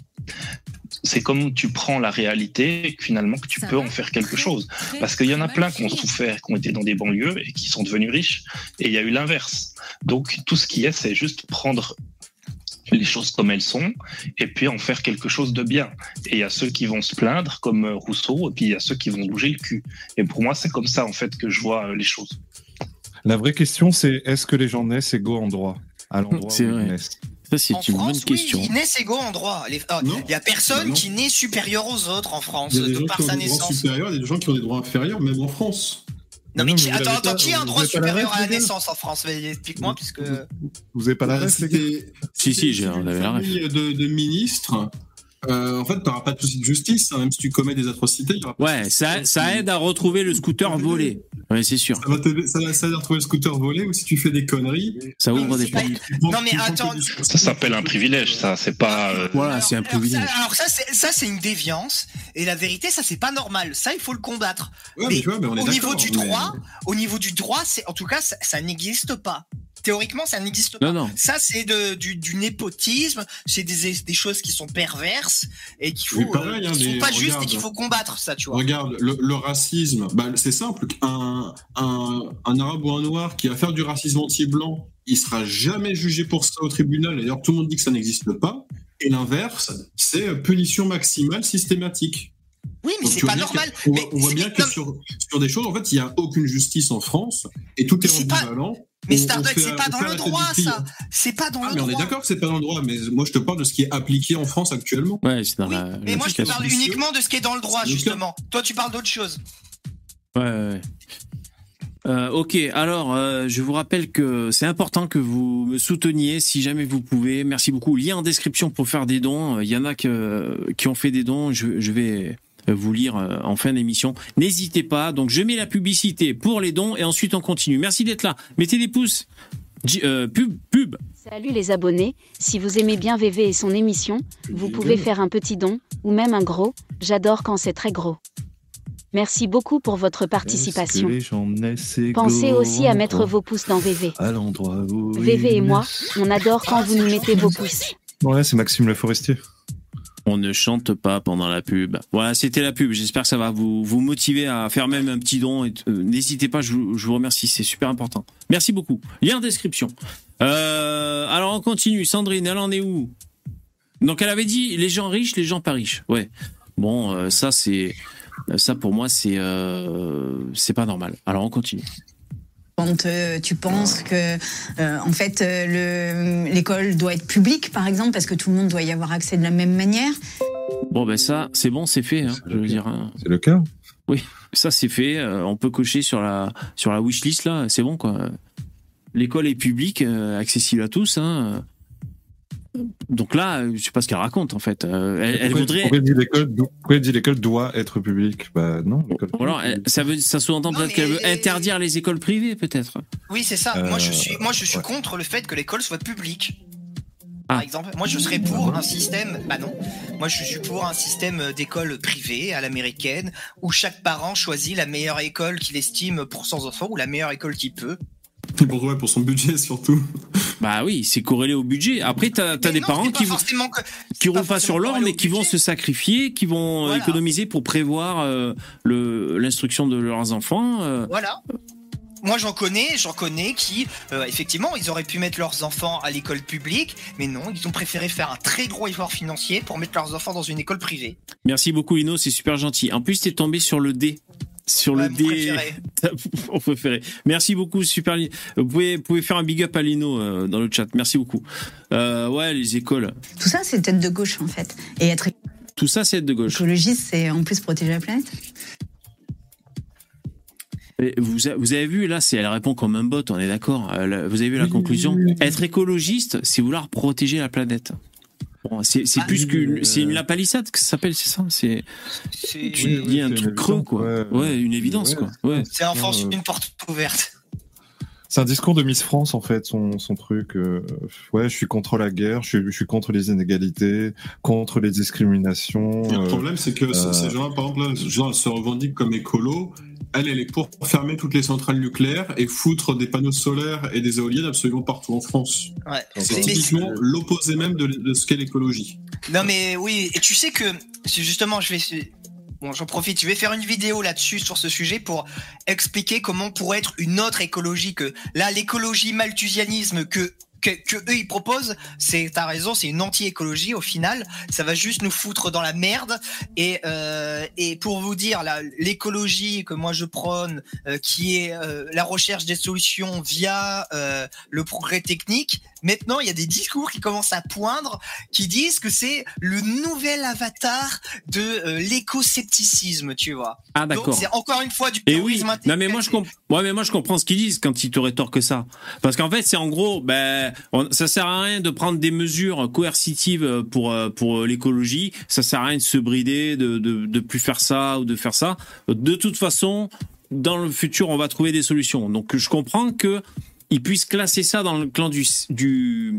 C'est comme tu prends la réalité, finalement, que tu Ça peux en faire quelque très, chose. très, Parce qu'il y en a plein qui ont souffert, qui ont été dans des banlieues et qui sont devenus riches. Et il y a eu l'inverse. Donc tout ce qui est, c'est juste prendre les choses comme elles sont et puis en faire quelque chose de bien. Et il y a ceux qui vont se plaindre, comme euh, Rousseau, et puis il y a ceux qui vont bouger le cul. Et pour moi, c'est comme ça, en fait, que je vois euh, les choses. La vraie question, c'est est-ce que les gens naissent égaux en droit? À l'endroit C'est où vrai. ils naissent Ça, c'est En une France, bonne question. oui, naissent égaux en droit. Les- ah. Il y a personne non. qui naît supérieur aux autres en France, Il y a des de gens par qui ont sa des droits naissance. supérieurs et des gens qui ont des droits inférieurs, même en France. Non, mais Non, attends, attends, pas- qui a un droit supérieur à la naissance en France? Explique-moi, puisque. Vous avez pas la Bah, c'était- Si, si, on une avait la ref. famille de, de ministres. Euh, en fait, t'auras pas de souci de justice, hein, même si tu commets des atrocités. y aura pas de Ouais, ça, ça aide à retrouver le scooter volé. Ouais, c'est sûr. Ça va ça va, ça va retrouver le scooter volé ou si tu fais des conneries. Ça ouvre mais des portes. tu Non, mais tu attends, Ça s'appelle un privilège, ça. C'est pas. euh, Voilà, c'est un privilège. Alors ça, c'est ça, c'est une déviance. Et la vérité, ça, c'est pas normal. Ça, il faut le combattre. Ouais, mais mais tu vois, mais on est au niveau du mais- droit, au niveau du droit, c'est en tout cas, ça, ça n'existe pas. Théoriquement, ça n'existe pas. Non, non. Ça, c'est de, du, du népotisme, c'est des, des choses qui sont perverses et qu'il faut, pareil, euh, hein, qui sont pas justes et qu'il faut combattre, ça, tu vois. Regarde, le, le racisme, bah, c'est simple. Un, un, un arabe ou un noir qui va faire du racisme anti-blanc, il sera jamais jugé pour ça au tribunal. D'ailleurs, tout le monde dit que ça n'existe pas. Et l'inverse, c'est punition maximale systématique. Oui, mais c'est pas normal. On, Mais voit- on voit c'est- bien que sur, sur des choses, en fait, il n'y a aucune justice en France et tout est pas- ambivalent. Mais Starduck, c'est pas dans le droit, ça. C'est pas dans Ah, le mais on est d'accord que c'est pas dans le droit, mais moi je te parle de ce qui est appliqué en France actuellement. Ouais, c'est dans Oui, la. mais moi je te parle uniquement de ce qui est dans le droit, justement. Toi, tu parles d'autre chose. Ouais, ouais, ouais. Euh, ok, alors euh, je vous rappelle que c'est important que vous me souteniez si jamais vous pouvez. Merci beaucoup. Lien en description pour faire des dons. Il y en a que, qui ont fait des dons. Je, je vais vous lire euh, en fin d'émission. N'hésitez pas. Donc je mets la publicité pour les dons et ensuite on continue. Merci d'être là. Mettez des pouces. Euh, pub, pub. Salut les abonnés, si vous aimez bien VV et son émission, vous pouvez faire un petit don, ou même un gros, j'adore quand c'est très gros. Merci beaucoup pour votre participation. Pensez aussi à mettre vos pouces dans VV. À l'endroit où. VV et moi, on adore quand vous nous mettez vos pouces. Ouais, c'est Maxime Le Forestier. On ne chante pas pendant la pub. Voilà, c'était la pub. J'espère que ça va vous, vous motiver à faire même un petit don. Euh, N'hésitez pas, je vous, remercie, c'est super important. Merci beaucoup. Lien en description. Euh, alors on continue. Sandrine, elle en est où? Donc elle avait dit les gens riches, les gens pas riches. Ouais. Bon, euh, ça c'est pour moi c'est c'est pas normal. Alors on continue. Quand euh, tu penses que, euh, en fait, euh, le- l'école doit être publique, par exemple, parce que tout le monde doit y avoir accès de la même manière? Bon ben ça c'est bon, c'est fait. hein, je veux dire. hein. C'est le cas. Oui, ça c'est fait. euh, on peut cocher sur la sur la wishlist là, c'est bon quoi. L'école est publique, euh, accessible à tous. Hein. Donc là, euh, je sais pas ce qu'elle raconte en fait. Euh, elle, voudrait. Pourquoi dit l'école pourquoi dit l'école doit être publique? Bah non. alors, elle- ça veut, ça sous-entend peut-être qu'elle veut interdire les écoles privées, peut-être. Oui, c'est ça. Euh, moi, je suis, moi, je suis ouais. contre le fait que l'école soit publique. Ah. Par exemple, moi, je serais pour un système. Bah non. Moi, je suis pour un système d'école privée à l'américaine où chaque parent choisit la meilleure école qu'il estime pour son enfant ou la meilleure école qu'il peut. Et pour, ouais, pour son budget surtout. Bah oui, c'est corrélé au budget. Après, t'as as des non, parents qui, que- qui roulent pas sur l'or, mais qui vont se sacrifier, qui vont euh, Voilà. économiser pour prévoir euh, le l'instruction de leurs enfants. euh. Voilà. Moi, j'en connais, j'en connais qui, euh, effectivement, ils auraient pu mettre leurs enfants à l'école publique, mais non, ils ont préféré faire un très gros effort financier pour mettre leurs enfants dans une école privée. Merci beaucoup, Lino, c'est super gentil. En plus, t'es tombé sur le D. Sur Ouais, le mon D. préféré. On préféré. <laughs> Merci beaucoup, super. Vous pouvez, vous pouvez faire un big up à Lino euh, dans le chat. Merci beaucoup. Euh, ouais, les écoles. Tout ça, c'est tête de gauche, en fait. Et être Tout ça, c'est être de gauche. écologiste, c'est en plus protéger la planète. Vous, avez vu, là, c'est, elle répond comme un bot, on est d'accord. Euh, Vous avez vu la conclusion? Être écologiste, c'est vouloir protéger la planète. Bon, c'est c'est plus qu'une. C'est une lapalissade que ça s'appelle, c'est ça? C'est. Tu dis un truc creux, quoi. Ouais, une évidence, quoi. Ouais. c'est euh, une porte ouverte. C'est un discours de Miss France en fait, son, son truc. euh, ouais, je suis contre la guerre, je suis, je suis contre les inégalités, contre les discriminations. Le euh, problème, c'est que euh, ces- gens-là, par exemple, là, genre, se revendiquent comme écolo. Elle, elle est pour fermer toutes les centrales nucléaires et foutre des panneaux solaires et des éoliennes absolument partout en France. Ouais. C'est typiquement l'opposé même de, de ce qu'est l'écologie. Non mais oui, et tu sais que justement, je vais, bon, j'en profite, je vais faire une vidéo là-dessus sur ce sujet pour expliquer comment pourrait être une autre écologie que là l'écologie malthusianisme que que, que eux ils proposent, c'est t'as raison, c'est une anti-écologie au final. Ça va juste nous foutre dans la merde. Et euh, et pour vous dire l'écologie que moi je prône, euh, qui est euh, la recherche des solutions via euh, le progrès technique. Maintenant, il y a des discours qui commencent à poindre, qui disent que c'est le nouvel avatar de euh, l'éco-scepticisme, tu vois. Ah, d'accord. c'est encore une fois du Et oui, terrorisme non mais moi je comprends. Ouais, mais moi je comprends ce qu'ils disent quand ils te rétorquent ça. Parce qu'en fait, c'est en gros, ben, on- ça sert à rien de prendre des mesures coercitives pour euh, pour l'écologie. Ça sert à rien de se brider, de, de de plus faire ça ou de faire ça. De toute façon, dans le futur, on va trouver des solutions. Donc je comprends que ils puissent classer ça dans le clan du, du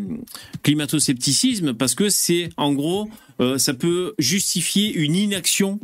climato-scepticisme parce que c'est en gros euh, ça peut justifier une inaction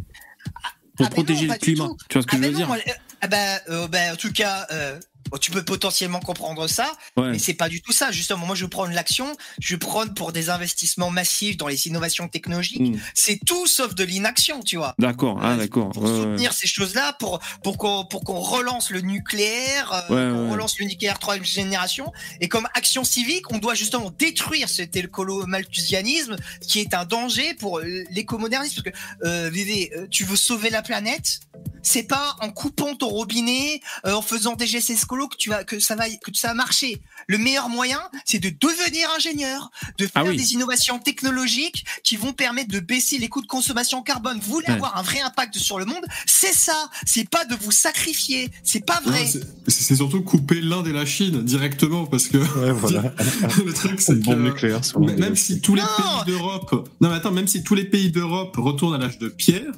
pour Ah, protéger non, le climat. Tu vois ce que Ah je veux non, dire moi, euh, ah ben, euh, ben, en tout cas, euh, bon, tu peux potentiellement comprendre ça, Ouais. mais c'est pas du tout ça. Justement, moi, je prends l'action, je prône pour des investissements massifs dans les innovations technologiques. Mm. C'est tout sauf de l'inaction, tu vois. D'accord, ah d'accord. Pour Ouais, ouais. soutenir ces choses-là, pour pour qu'on qu'on relance le nucléaire, euh, qu'on relance le nucléaire troisième génération, et comme action civique, on doit justement détruire cet écolo-malthusianisme qui est un danger pour euh, l'écomodernisme. Parce que euh, Vévé, euh, tu veux sauver la planète, c'est pas en coupant ton robinet, euh, en faisant des gestes écolos que tu vas que ça va que ça va marcher. Le meilleur moyen, c'est de devenir ingénieur, de Ah faire oui. des innovations technologiques qui vont permettre de baisser les coûts de consommation carbone. Vous voulez Ouais. avoir un vrai impact sur le monde, c'est ça. C'est pas de vous sacrifier. C'est pas vrai. Ouais, c'est- surtout couper l'Inde et la Chine directement parce que voilà. <laughs> le truc c'est que nucléaire même si tous les pays d'Europe non mais attends même si tous les pays d'Europe retournent à l'âge de pierre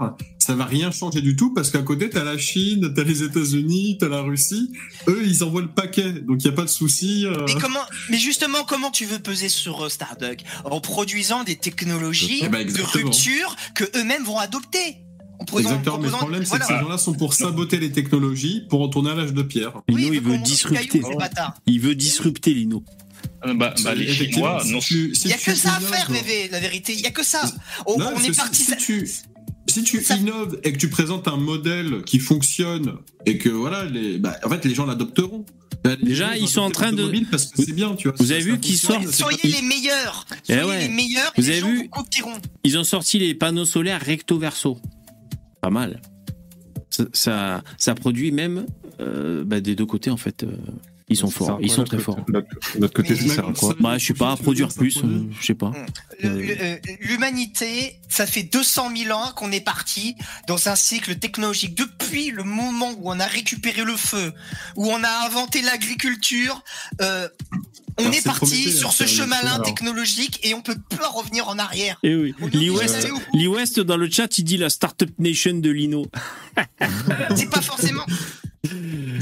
ça va rien changer du tout parce qu'à côté t'as la Chine t'as les États-Unis t'as la Russie eux ils envoient le paquet donc il y a pas de souci euh. Mais comment Mais justement, comment tu veux peser sur euh, Starduck En produisant des technologies Eh ben, de rupture que eux-mêmes vont adopter? Proposant- Exactement, mais le problème, c'est voilà. que ces gens-là sont pour saboter les technologies pour retourner à l'âge de pierre. Lino, il veut disrupter. bâtards? Il veut disrupter Lino. Euh, bah, bah, les Chinois, non. tu- Il y a tu que ça à faire, bébé, la vérité. Il y a que ça. On, Non, on est parti. Si, si tu, si tu innoves et que tu présentes un modèle qui fonctionne et que voilà, les, bah, en fait, les gens l'adopteront. Bah, Déjà, gens, ils sont en train de- l'automobile Parce que c'est bien, tu vois. Vous avez vu qu'ils sortent- Soyez les meilleurs. Eh Soyez ouais. les meilleurs. Vous les avez gens vu vous copieront. Ils ont sorti les panneaux solaires recto verso. Pas mal. Ça, ça, ça produit même euh, bah, des deux côtés en fait. euh, ils sont forts. Ils sont très forts. L'autre côté, ça sert à quoi Bah, je sais pas, à produire plus, euh, je sais pas. Euh, L'humanité, ça fait 200 000 ans qu'on est parti dans un cycle technologique. Depuis le moment où on a récupéré le feu, où on a inventé l'agriculture, euh, on Alors, est parti sur ce chemin-là technologique et on peut pas revenir en arrière. Eh oui. Lee West. Lee West, dans le chat, il dit la Startup Nation de Lino. <laughs> C'est pas forcément.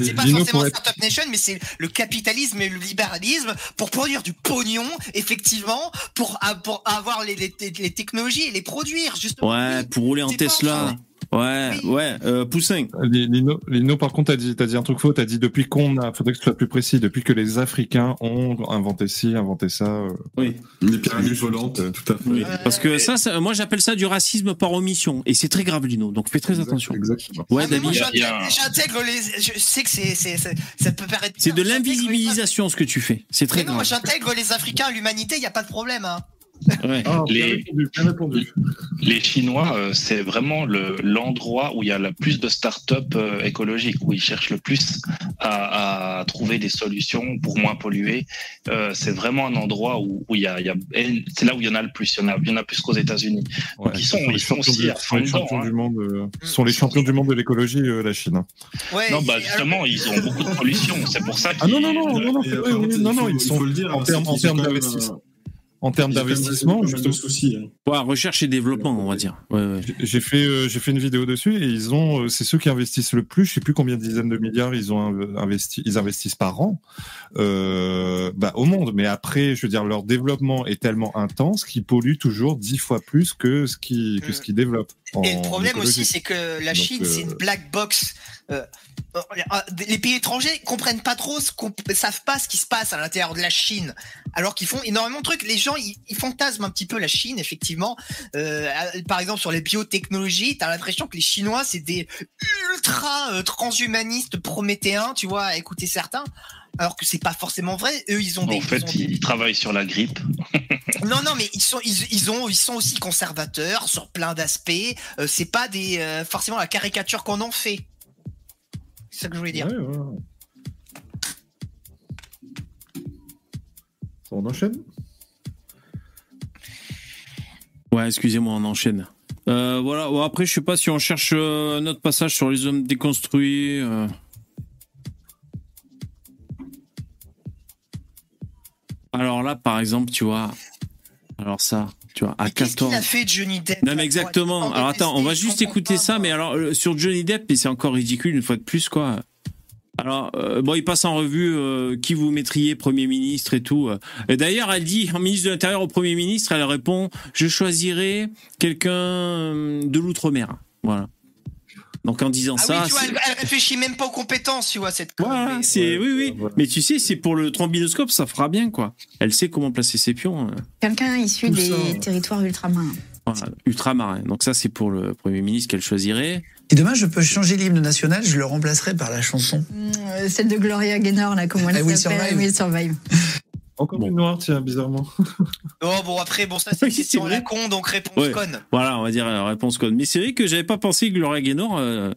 C'est pas forcément être- Startup Nation, mais c'est le capitalisme et le libéralisme pour produire du pognon, effectivement, pour, avoir les, les, les technologies et les produire, justement. Ouais, pour rouler en Tesla. Ouais, Oui. ouais, euh, Poussin. Lino, Lino, par contre, t'as dit, un truc faux. T'as dit depuis qu'on a, faudrait que tu sois plus précis. Depuis que les Africains ont inventé ci, inventé ça. euh, Oui. Les pyramides volantes, tout à fait. oui. Parce que ça, ça- moi j'appelle ça du racisme par omission. Et c'est très grave, Lino. Donc fais très attention. Exactement. Ouais, Ah, mais moi, David. j'intègre les. Je sais que c'est, c'est, c'est- ça peut paraître. C'est de l'invisibilisation ce que tu fais. C'est Mais très non, moi, grave. j'intègre les Africains à l'humanité, il n'y a pas de problème. Hein. Ouais. Ah, bien Les- répondu, bien répondu. Les Chinois, euh, c'est vraiment le- l'endroit où il y a le plus de start-up euh, écologiques, où ils cherchent le plus à, à trouver des solutions pour moins polluer. Euh, c'est vraiment un endroit où il y a, c'est là où il y en a le plus. Il y en a, il y en a plus qu'aux États-Unis. Ouais, ils sont, ils aussi à sont les fond du hein. monde. euh, sont les champions du monde de l'écologie, euh, la Chine. Ouais, Non, bah justement, ils ont beaucoup de pollution. C'est pour ça qu'ils. Ah non non non non non, non il non faut- il sont faut le dire, en c'est termes d'investissement. En termes d'investissement, de soucis. hein. Ouais, recherche et développement, on va dire. Ouais, ouais. J'ai fait, euh, j'ai fait une vidéo dessus et ils ont, euh, c'est ceux qui investissent le plus. Je sais plus combien de dizaines de milliards ils ont inv- investi, ils investissent par an euh, bah, au monde. Mais après, je veux dire, leur développement est tellement intense qu'ils polluent toujours dix fois plus que ce qui que ce qu'ils développent. Et le problème écologie. aussi, c'est que la Donc, Chine, euh, c'est une black box. Les pays étrangers comprennent pas trop, ce qu'on- savent pas ce qui se passe à l'intérieur de la Chine, alors qu'ils font énormément de trucs. Les gens, ils, ils fantasment un petit peu la Chine, effectivement. Euh, par exemple, sur les biotechnologies, t'as l'impression que les Chinois, c'est des ultra euh, transhumanistes prométhéens, tu vois, à écouter certains. Alors que c'est pas forcément vrai. Eux, ils ont des. En fait, ils travaillent sur la grippe. <laughs> non, non, mais ils sont, ils, ils ont, ils sont aussi conservateurs sur plein d'aspects. Euh, c'est pas des, euh, forcément la caricature qu'on en fait. C'est ça que je voulais dire. Ouais, ouais, On enchaîne Ouais, excusez-moi, on enchaîne. Euh, voilà. Bon, après, je sais pas si on cherche euh, un autre passage sur les hommes déconstruits. euh. Alors là, par exemple, tu vois. Alors ça, tu vois, à Qu'est-ce 14. qu'il a fait Johnny Depp Non mais exactement. Alors attends, on va juste écouter pas, ça, moi. mais alors euh, sur Johnny Depp, mais c'est encore ridicule une fois de plus quoi. Alors euh, bon, il passe en revue euh, qui vous mettriez premier ministre et tout. euh. Et d'ailleurs, elle dit en ministre de l'Intérieur au premier ministre, elle répond je choisirai quelqu'un de l'outre-mer. Voilà. Donc en disant Ah ça, oui, tu vois, elle, elle réfléchit même pas aux compétences, tu vois, cette voilà, c'est oui oui. Mais tu sais, c'est pour le trombinoscope, ça fera bien quoi. Elle sait comment placer ses pions. Quelqu'un issu Tout des ça. territoires ultramarins. Voilà, ultramarin. Donc ça, c'est pour le premier ministre qu'elle choisirait. Si demain je peux changer l'hymne national, je le remplacerai par la chanson. Euh, celle de Gloria Gaynor, là, comment elle Will s'appelle Survive. I Will Survive. Encore une noire, tiens, bizarrement. <laughs> Oh bon, après, bon, ça <laughs> c'est question à la con, donc réponse Ouais. conne. Voilà, on va dire euh, réponse code. Mais c'est vrai que j'avais pas pensé que Gloria Gaynor, euh,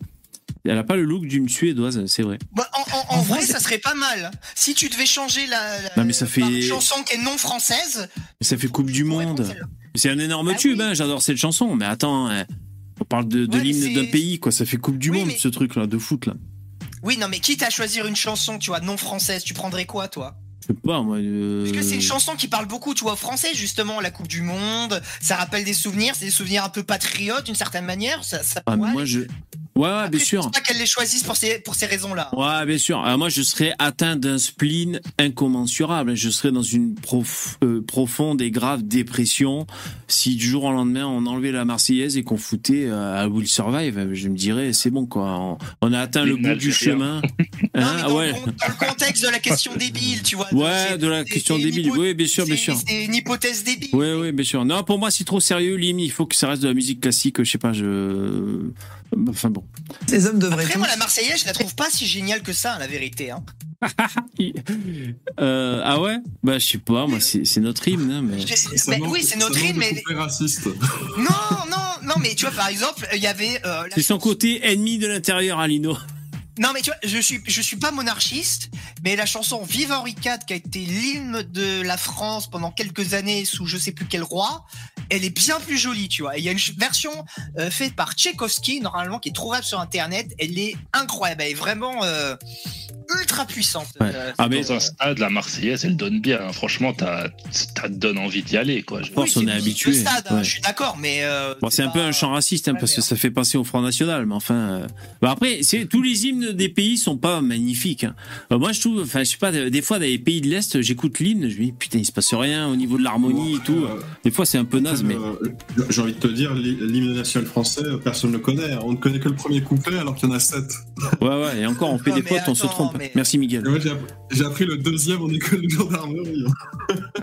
elle a pas le look d'une suédoise, c'est vrai. Bah, en en- en vrai, ça serait pas mal. Si tu devais changer la, la- Non, mais ça fait- par une chanson qui est non française, Mais ça fait Coupe du Monde. C'est un énorme tube, hein, j'adore cette chanson. Mais attends, hein, parle de, de Ouais, mais l'hymne d'un pays, quoi. Ça fait Coupe du Oui, Monde, mais- ce truc-là, de foot, là. oui, non, mais quitte à choisir une chanson, tu vois, non française, tu prendrais quoi, toi? Je sais pas, moi. euh, Parce que c'est une chanson qui parle beaucoup, tu vois, français, justement, la Coupe du Monde. Ça rappelle des souvenirs, c'est des souvenirs un peu patriotes, d'une certaine manière. Ça, ça Ah, moi, je. Ouais, ouais, bien Je sûr. pense pas qu'elle les choisisse pour ces, pour ces raisons-là. Ouais, bien sûr. Alors moi, je serais atteint d'un spleen incommensurable. Je serais dans une prof- euh, profonde et grave dépression si du jour au lendemain on enlevait la Marseillaise et qu'on foutait euh, à Will Survive. Je me dirais, c'est bon quoi. On, on a atteint le bout du chemin. <laughs> Non, mais Hein, dans, ouais. le, dans le contexte de la question débile, tu vois. Ouais, de la question débile. Oui, bien sûr, bien c'est- sûr. C'est une hypothèse débile. Oui, oui, bien sûr. Non, pour moi, c'est trop sérieux, l'hymne. Il faut que ça reste de la musique classique. Je sais pas, je. Enfin bon. Les hommes devraient Après, tous. moi, la Marseillaise, je la trouve pas si géniale que ça, la vérité. Hein. <laughs> Euh, ah ouais? Bah, je sais pas. Moi, c'est notre hymne. hein, mais... Je- mais oui, c'est notre hymne, mais. raciste. <laughs> Non, non, non, mais tu vois, par exemple, il y avait. euh, la C'est son côté ennemi de l'intérieur, Alino. Non mais tu vois, je suis je suis pas monarchiste, mais la chanson Vive Henri IV qui a été l'hymne de la France pendant quelques années sous je sais plus quel roi, elle est bien plus jolie, tu vois. Il y a une version euh, faite par Tchaïkovski normalement qui est trouvable sur internet, elle est incroyable, elle est vraiment euh, ultra puissante. Euh, Ah, Dans un stade, la Marseillaise, elle donne bien. hein. Franchement, t'as- ça te donne envie d'y aller. Quoi. Je- force, on est habitué. stade, hein, Ouais. je suis d'accord, mais euh, Bon, c'est un peu un chant raciste, hein, parce que ça fait passer au Front National, mais enfin. euh, bah après, c'est tous les hymnes des pays sont pas magnifiques. hein. Euh, moi, je trouve, enfin, je sais pas, des fois, dans les pays de l'Est, j'écoute l'hymne, je me dis, putain, il se passe rien au niveau de l'harmonie et tout. Des fois, c'est un peu naze, mais. Euh, J'ai envie de te dire, l'hymne national français, personne ne le connaît. On ne connaît que le premier couplet alors qu'il y en a sept. Ouais, ouais, et encore, on fait des fautes, on se trompe. Merci, Miguel. J'ai app- J'ai appris le deuxième en école de gendarmerie.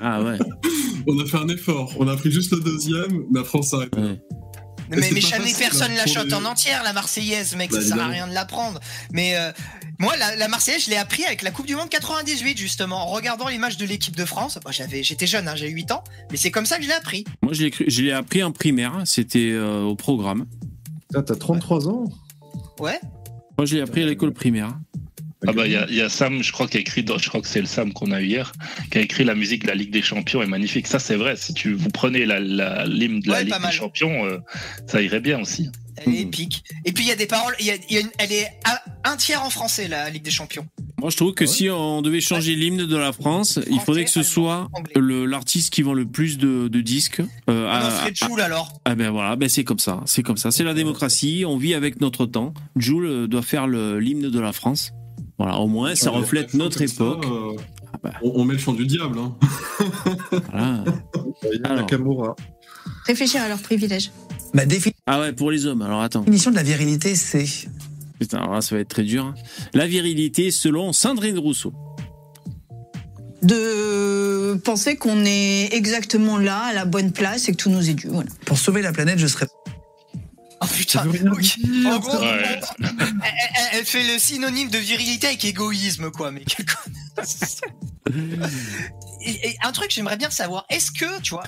Ah ouais. <laughs> On a fait un effort. On a appris juste le deuxième, mais après on s'arrête. Mais, jamais facile, personne hein, la pour chante les- en entière, la Marseillaise, mec, Bah, ça sert à rien de l'apprendre. Mais euh, moi, la, la Marseillaise, je l'ai appris avec la Coupe du Monde 98, justement, en regardant les matchs de l'équipe de France. J'avais, j'étais jeune, hein, j'ai 8 ans, mais c'est comme ça que je l'ai appris. Moi, je l'ai cru- je l'ai appris en primaire, c'était euh, au programme. T'as 33 ans? Ouais. Moi, je l'ai appris à l'école primaire. Ah bah il y, a- il y a Sam, je crois qui a écrit, je crois que c'est le Sam qu'on a eu hier, qui a écrit la musique de la Ligue des Champions est magnifique. Ça c'est vrai. Si tu vous prenez la la- l'hymne de la Ouais, Ligue des. Champions, euh, ça irait bien aussi. Elle est épique. Et puis il y a des paroles, il y a, y a une- elle est un, un tiers en français, la Ligue des Champions. Moi, je trouve que si on devait changer l'hymne de la France, il faudrait que ce soit le- l'artiste qui vend le plus de, de disques. euh, On à- en ferait à- Joule alors. Ah ben voilà, ben c'est comme ça, c'est comme ça, c'est la démocratie, on vit avec notre temps. Jules euh, doit faire le- l'hymne de la France. Voilà, au moins ça reflète notre ça, époque. euh, bah. on, on met le chant du diable. Hein. Voilà. Alors. Réfléchir à leurs privilèges. Ma Ah ouais, pour les hommes, alors attends. définition de la virilité, c'est. Putain, alors là, ça va être très dur. hein. La virilité selon Sandrine Rousseau. De penser qu'on est exactement là, à la bonne place et que tout nous est dû. Voilà. Pour sauver la planète, je serais. Oh putain. ok. En gros, Ouais. elle, elle- elle fait le synonyme de virilité avec égoïsme, quoi. Mais quel con- et, et un truc, j'aimerais bien savoir, est-ce que, tu vois,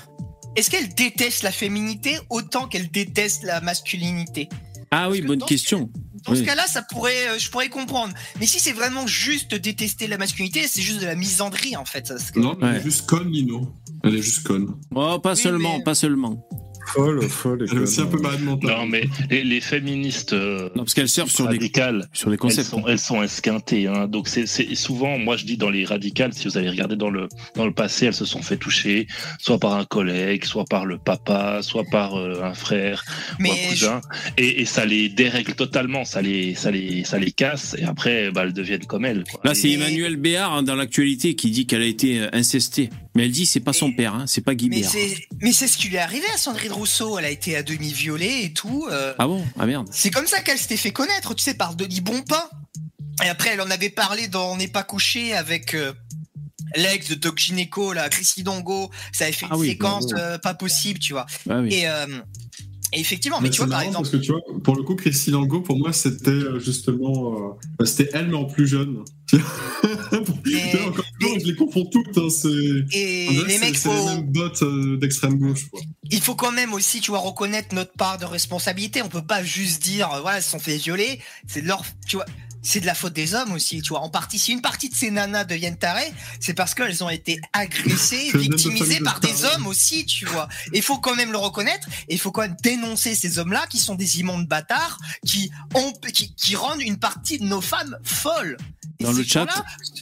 est-ce qu'elle déteste la féminité autant qu'elle déteste la masculinité? Ah oui, bonne question. Dans ce cas-là, ça pourrait, euh, je pourrais comprendre. Mais si c'est vraiment juste détester la masculinité, c'est juste de la misandrie en fait. ça, c'est- Non, mais elle Ouais. est juste conne, Lino. Elle est juste conne. Oh, pas Oui, seulement, mais- pas seulement. Folle, folle. Elle est aussi un peu malade mentale. Non mais les, les féministes euh, Non, parce qu'elle surfe sur des, radicales, sur des elles sont, elles sont esquintées. Hein. Donc c'est souvent, moi je dis dans les radicales, si vous avez regardé dans le dans le passé, elles se sont fait toucher, soit par un collègue, soit par le papa, soit par euh, un frère ou un cousin, et, et ça les dérègle totalement, ça les ça les ça les casse, et après bah, elles deviennent comme elles. quoi. Là, c'est Et- Emmanuel Béard hein, dans l'actualité qui dit qu'elle a été euh, incestée. Mais elle dit c'est pas son père, hein, c'est pas Guy Mais c'est, ce qui lui est arrivé à Sandrine Rousseau. Elle a été à demi violée et tout. euh, Ah bon? Ah merde. C'est comme ça qu'elle s'était fait connaître, tu sais, par Denis Bonpin. Et après, elle en avait parlé dans On n'est pas couché avec euh, l'ex de Doc Gineco, là, Chrissy Dongo. Ça avait fait Ah une oui, séquence euh, pas possible, tu vois. Ah oui. Et, euh, et effectivement, mais, Mais tu vois, par exemple. parce que tu vois, pour le coup, Christine Angot, pour moi, c'était justement, euh, c'était elle mais en plus jeune. <laughs> Tu vois, encore les confonds toutes. Hein, Et les mecs, c'est, faut- les mêmes bottes euh, d'extrême gauche. Quoi. il faut quand même aussi, tu vois, reconnaître notre part de responsabilité. On peut pas juste dire, voilà, elles se sont fait violer. C'est leur, tu vois, c'est de la faute des hommes aussi, tu vois. En partie, si une partie de ces nanas deviennent tarées, c'est parce qu'elles ont été agressées, <laughs> victimisées par des hommes aussi, tu vois. Et il faut quand même le reconnaître. Et il faut quand même dénoncer ces hommes-là qui sont des immondes bâtards, qui ont, qui, qui rendent une partie de nos femmes folles. Et Dans le chat-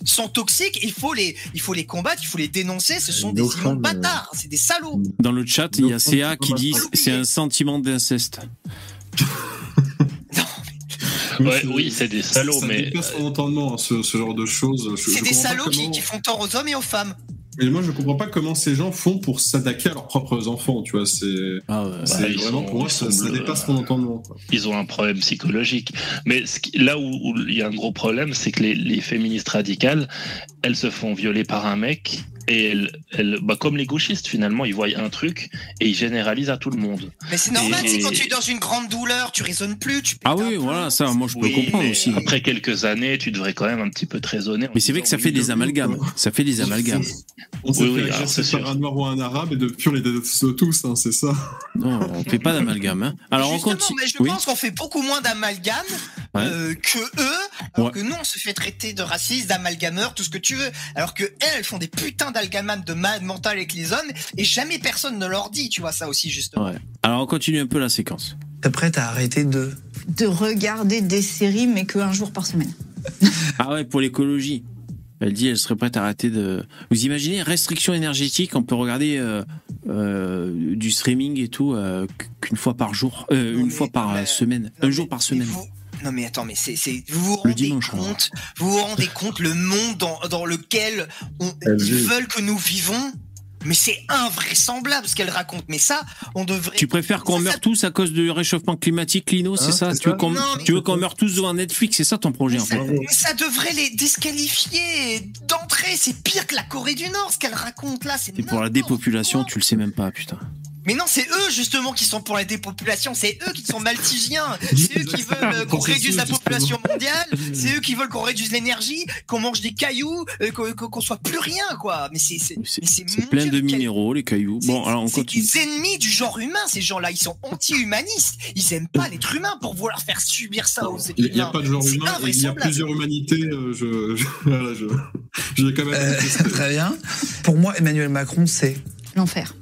sont toxiques. Il faut les, il faut les combattre, il faut les dénoncer. Ce sont des immondes euh, bâtards. C'est des salauds. Dans le chat, il y a CA qui dit c'est un sentiment d'inceste. <laughs> Ouais, oui, c'est des salauds, ça mais dépasse mon entendement, hein, ce, ce genre de choses. C'est des salauds qui, comment- qui font tort aux hommes et aux femmes. Mais moi, je comprends pas comment ces gens font pour s'attaquer à leurs propres enfants. Tu vois, c'est, Ah ouais. Bah, vraiment sont- pour moi, ça, ça dépasse euh. mon entendement. quoi. ils ont un problème psychologique. Mais ce qui- là où, où il y a un gros problème, c'est que les, les féministes radicales, elles se font violer par un mec et elles- bah, comme les gauchistes finalement, ils voient un truc et ils généralisent à tout le monde. Mais c'est normal, Et- c'est quand tu es dans une grande douleur, tu raisonnes plus, tu Ah oui, voilà, ça, moi je peux Oui, comprendre aussi. Après quelques années, tu devrais quand même un petit peu te raisonner. Mais c'est vrai que ça fait des amalgames. Ça fait des amalgames. On Oui, fait oui, agresser c'est sûr. un noir ou un arabe et depuis on les déteste tous, hein, c'est ça. Non, on fait pas d'amalgame. Hein. Alors on continue. mais je Oui. pense qu'on fait beaucoup moins d'amalgames Ouais. euh, que eux, alors Ouais. que nous on se fait traiter de racistes, d'amalgameurs, tout ce que tu veux, alors que elles, elles font des putains de malade mental avec les hommes et jamais personne ne leur dit, tu vois ça aussi justement. Ouais. Alors on continue un peu la séquence. T'es prête à arrêter de. De regarder des séries, mais qu'un jour par semaine. <laughs> Ah ouais, pour l'écologie. Elle dit elle serait prête à arrêter de. Vous imaginez restriction énergétique, on peut regarder euh, euh, du streaming et tout euh, qu'une fois par jour, euh, une mais- fois par euh, semaine, non, un jour par semaine. vous- Non mais attends, mais c'est, c'est, vous vous rendez dimanche, compte, vous vous rendez compte le monde dans, dans lequel on, ils vit. veulent que nous vivons? Mais c'est invraisemblable ce qu'elle raconte. Mais ça, on devrait. Tu préfères qu'on Ça, meure tous à cause du réchauffement climatique, Lino, c'est Hein, ça? c'est Tu veux qu'on Non, mais- tu veux qu'on meure tous devant Netflix, c'est ça ton projet Mais en ça, fait? mais ça devrait les disqualifier d'entrée. C'est pire que la Corée du Nord, ce qu'elle raconte là. C'est C'est pour la dépopulation, quoi. tu le sais même pas, putain. Mais non, c'est eux justement qui sont pour la dépopulation, c'est eux qui sont malthusiens, c'est eux qui veulent euh, qu'on réduise la population mondiale, c'est eux qui veulent qu'on réduise l'énergie, qu'on mange des cailloux, euh, qu'on soit plus rien quoi. Mais c'est plein de minéraux, les cailloux. Bon, alors on c'est continue. des ennemis du genre humain, ces gens-là. Ils sont anti-humanistes. Ils aiment pas l'être humain pour vouloir faire subir ça aux Il n'y a pas de genre humain, il y a plusieurs humanités. euh, je, je, <laughs> voilà, je, j'ai quand même. Euh, très bien. Pour moi, Emmanuel Macron, c'est L'enfer.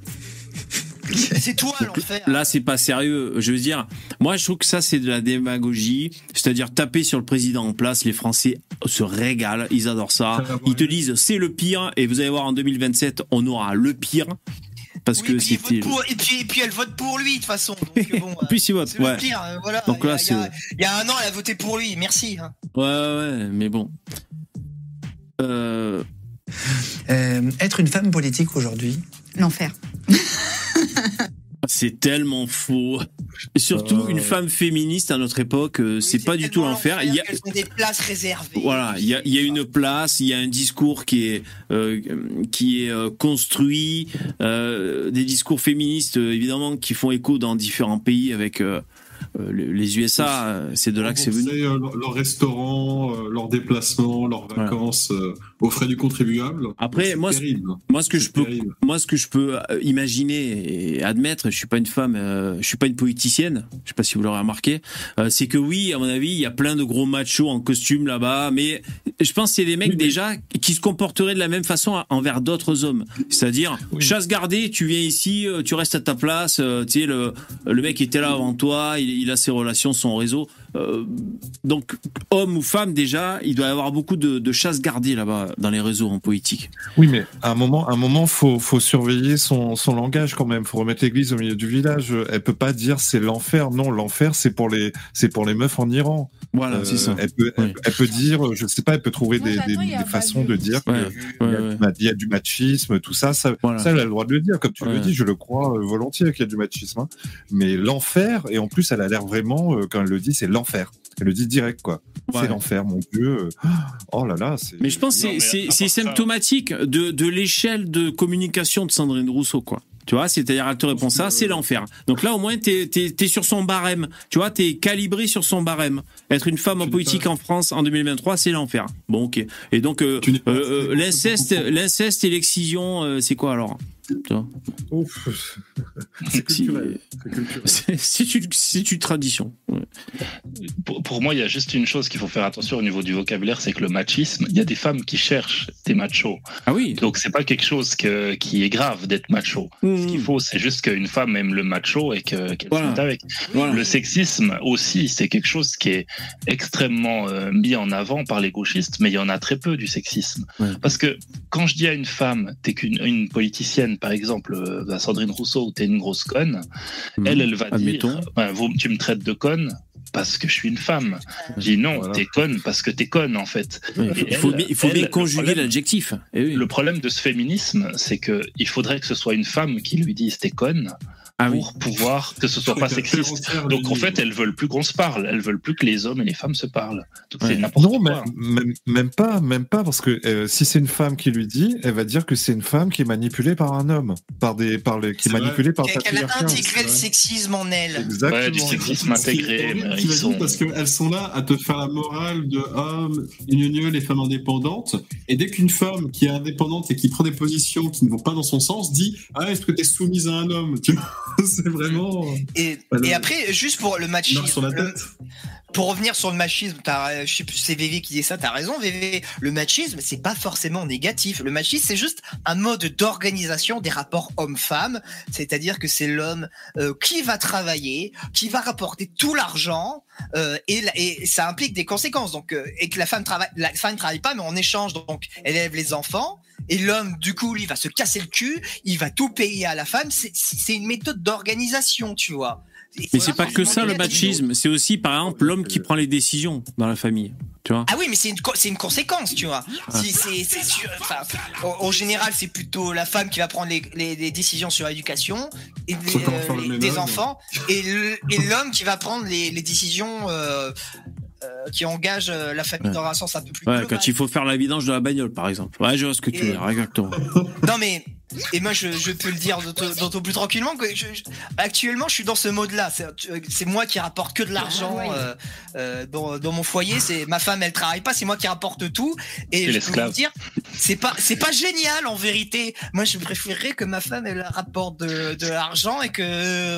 <laughs> C'est toi l'enfer. Là, c'est pas sérieux. Je veux dire, moi, je trouve que ça, c'est de la démagogie. C'est-à-dire taper sur le président en place. Les Français se régalent. Ils adorent ça. Ils te disent, c'est le pire. Et vous allez voir, en 2027, on aura le pire. Parce Oui, que et puis, vote pour- et, puis, et puis elle vote pour lui de toute façon. Donc, <laughs> bon, En plus, il vote. c'est le Ouais. pire. euh, Voilà. Donc il, y là, a, il y a- c'est. il y a un an, elle a voté pour lui. Merci. hein. Ouais, ouais, mais bon. Euh, euh, être une femme politique aujourd'hui. L'enfer. C'est tellement faux. Et surtout, une femme féministe à notre époque, euh, c'est pas du tout l'enfer. Il y a, Elles ont des places réservées. Voilà, il y a, il y a une place, il y a un discours qui est euh, qui est euh, construit, euh, des discours féministes euh, évidemment qui font écho dans différents pays avec les USA. C'est de là que c'est venu. Leur, leur restaurant, leurs déplacements, leurs vacances euh, aux frais du contribuable. Après, moi, ce- terrible. moi, ce que je peux, moi, ce que je peux imaginer et admettre, je suis pas une femme, euh, je suis pas une politicienne. Je sais pas si vous l'aurez remarqué. euh, c'est que oui, à mon avis, il y a plein de gros machos en costume là-bas, mais je pense que c'est des mecs déjà qui se comporteraient de la même façon envers d'autres hommes. C'est-à-dire chasse gardée, tu viens ici, euh, tu restes à ta place. euh, tu sais, le le mec était là avant toi, il, il a ses relations, son réseau. Euh, donc, homme ou femme, déjà, il doit y avoir beaucoup de, chasse gardée là-bas dans les réseaux en politique. Oui, mais à un moment, à un moment, faut, faut surveiller son, son langage quand même. Faut remettre l'église au milieu du village. Elle peut pas dire c'est l'enfer. Non, l'enfer, c'est pour les, c'est pour les meufs en Iran. Voilà, ça. Elle peut, elle, elle peut dire, je sais pas, elle peut trouver des, façons de- dire Ouais, qu'il ouais, y, a du ma- il y a du machisme, tout ça. Ça, Voilà. ça, elle a le droit de le dire. Comme tu Ouais. le dis, je le crois euh, volontiers qu'il y a du machisme. hein. Mais l'enfer, et en plus, elle a l'air vraiment, euh, quand elle le dit, c'est l'enfer. Elle le dit direct, quoi. Ouais. C'est l'enfer, mon Dieu. Oh là là, c'est. Mais je pense que c'est- symptomatique de, de l'échelle de communication de Sandrine Rousseau, quoi. Tu vois, c'est-à-dire elle te répond ça, c'est l'enfer. Donc là, au moins, t'es es, sur son barème. Tu vois, t'es calibré sur son barème. Être une femme en politique en France en 2023, c'est l'enfer. Bon, ok. Et donc, euh, euh, euh, l'inceste, l'inceste et l'excision, c'est quoi alors? <laughs> C'est culturel. <laughs> C'est une, tradition. Ouais. Pour, pour moi, il y a juste une chose qu'il faut faire attention au niveau du vocabulaire, c'est que le machisme, il y a des femmes qui cherchent des machos. Ah oui. Donc c'est pas quelque chose que, qui est grave d'être macho. Ce qu'il faut, c'est juste qu'une femme aime le macho et que- qu'elle Voilà. se mette avec. Voilà. Le sexisme aussi, c'est quelque chose qui est extrêmement euh, mis en avant par les gauchistes, mais il y en a très peu du sexisme. Ouais. Parce que quand je dis à une femme, t'es qu'une une par exemple, euh, la Sandrine Rousseau, ou t'es une grosse conne, elle, elle va. Admettons. dire, Ouais, vous, tu me traites de conne parce que je suis une femme. Je dis non, Voilà. t'es conne parce que t'es conne en fait. Il faut, elle- bien, il faut elle, bien le conjuguer l'adjectif. Eh oui. Le problème de ce féminisme, c'est que il faudrait que ce soit une femme qui lui dise t'es conne Ah oui. pour pouvoir que ce soit <laughs> pas sexiste. Donc en fait, elles veulent plus qu'on se parle, elles veulent plus que les hommes et les femmes se parlent. Donc Ouais. c'est n'importe Non, quoi. même, même, même pas, même pas, parce que euh, si c'est une femme qui lui dit, elle va dire que c'est une femme qui est manipulée par un homme, par des, par les, qui est vrai. manipulée par le Qu'elle qu'elle a intégré le sexisme en elle. Exactement. Ouais, du sexisme intégré, mais ils sont. parce qu'elles sont là à te faire la morale de hommes, unionneux, les femmes indépendantes. Et dès qu'une femme qui est indépendante et qui prend des positions qui ne vont pas dans son sens dit Ah, est-ce que tu es soumise à un homme Tu vois, <laughs> C'est vraiment. Et, le- et après, juste pour le machisme, sur la le- tête. Pour revenir sur le machisme, plus, c'est VV qui dit ça, t'as raison VV. Le machisme, c'est pas forcément négatif. Le machisme, c'est juste un mode d'organisation des rapports homme-femme. C'est-à-dire que c'est l'homme euh, qui va travailler, qui va rapporter tout l'argent, euh, et, et ça implique des conséquences. Donc, euh, et que la femme travaille, la femme travaille pas, mais en échange, donc, elle élève les enfants. Et l'homme, du coup, lui, va se casser le cul, il va tout payer à la femme. C'est une méthode d'organisation, tu vois. Mais c'est pas que ça le machisme, c'est aussi par exemple l'homme qui prend les décisions dans la famille. Tu vois Ah oui, mais c'est une, co- c'est une conséquence, tu vois. Si, c'est, c'est sûr, enfin, en, en général, c'est plutôt la femme qui va prendre les, les- les décisions sur l'éducation et les- ménage. des enfants, et, l'homme qui va prendre les, les décisions euh, euh, qui engagent euh, la famille Ouais. dans un sens un peu plus Ouais, global. quand il faut faire la vidange de la bagnole, par exemple. Ouais, je vois ce que tu veux dire, exactement. <laughs> Non mais et moi je, je peux le dire d'autant plus tranquillement que je- je- actuellement je suis dans ce mode-là. C'est c'est moi qui rapporte que de l'argent euh, euh, dans, dans mon foyer. C'est ma femme elle travaille pas, c'est moi qui rapporte tout. Et je peux l'esclave. vous dire, c'est pas c'est pas génial en vérité. Moi je préférerais que ma femme elle rapporte de, de l'argent et que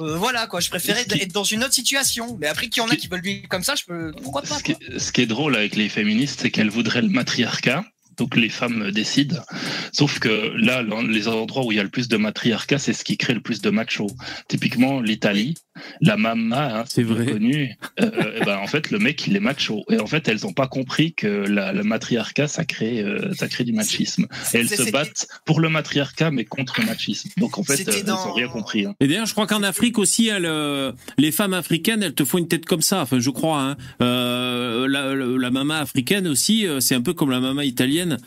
euh, voilà quoi. Je préférais qui- être dans une autre situation. Mais après qu'il y en a qui veulent vivre comme ça, je peux pourquoi pas. Ce qui, ce qui est drôle avec les féministes, c'est qu'elles voudraient le matriarcat. Donc les femmes décident. Sauf que là, les endroits où il y a le plus de matriarcat, c'est ce qui crée le plus de machos. Typiquement l'Italie, la mama, hein, C'est vrai. connu. <laughs> euh, eh ben, en fait, le mec, il est macho. Et en fait, elles n'ont pas compris que la, le matriarcat, ça crée, euh, ça crée du machisme. Et elles se battent pour le matriarcat, mais contre le machisme. Donc en fait, euh, elles dans- n'ont rien compris. hein. Et d'ailleurs, je crois qu'en Afrique aussi, elles, euh, les femmes africaines, elles te font une tête comme ça. Enfin, je crois. Hein. Euh, la, la, la mama africaine aussi, euh, c'est un peu comme la mama italienne.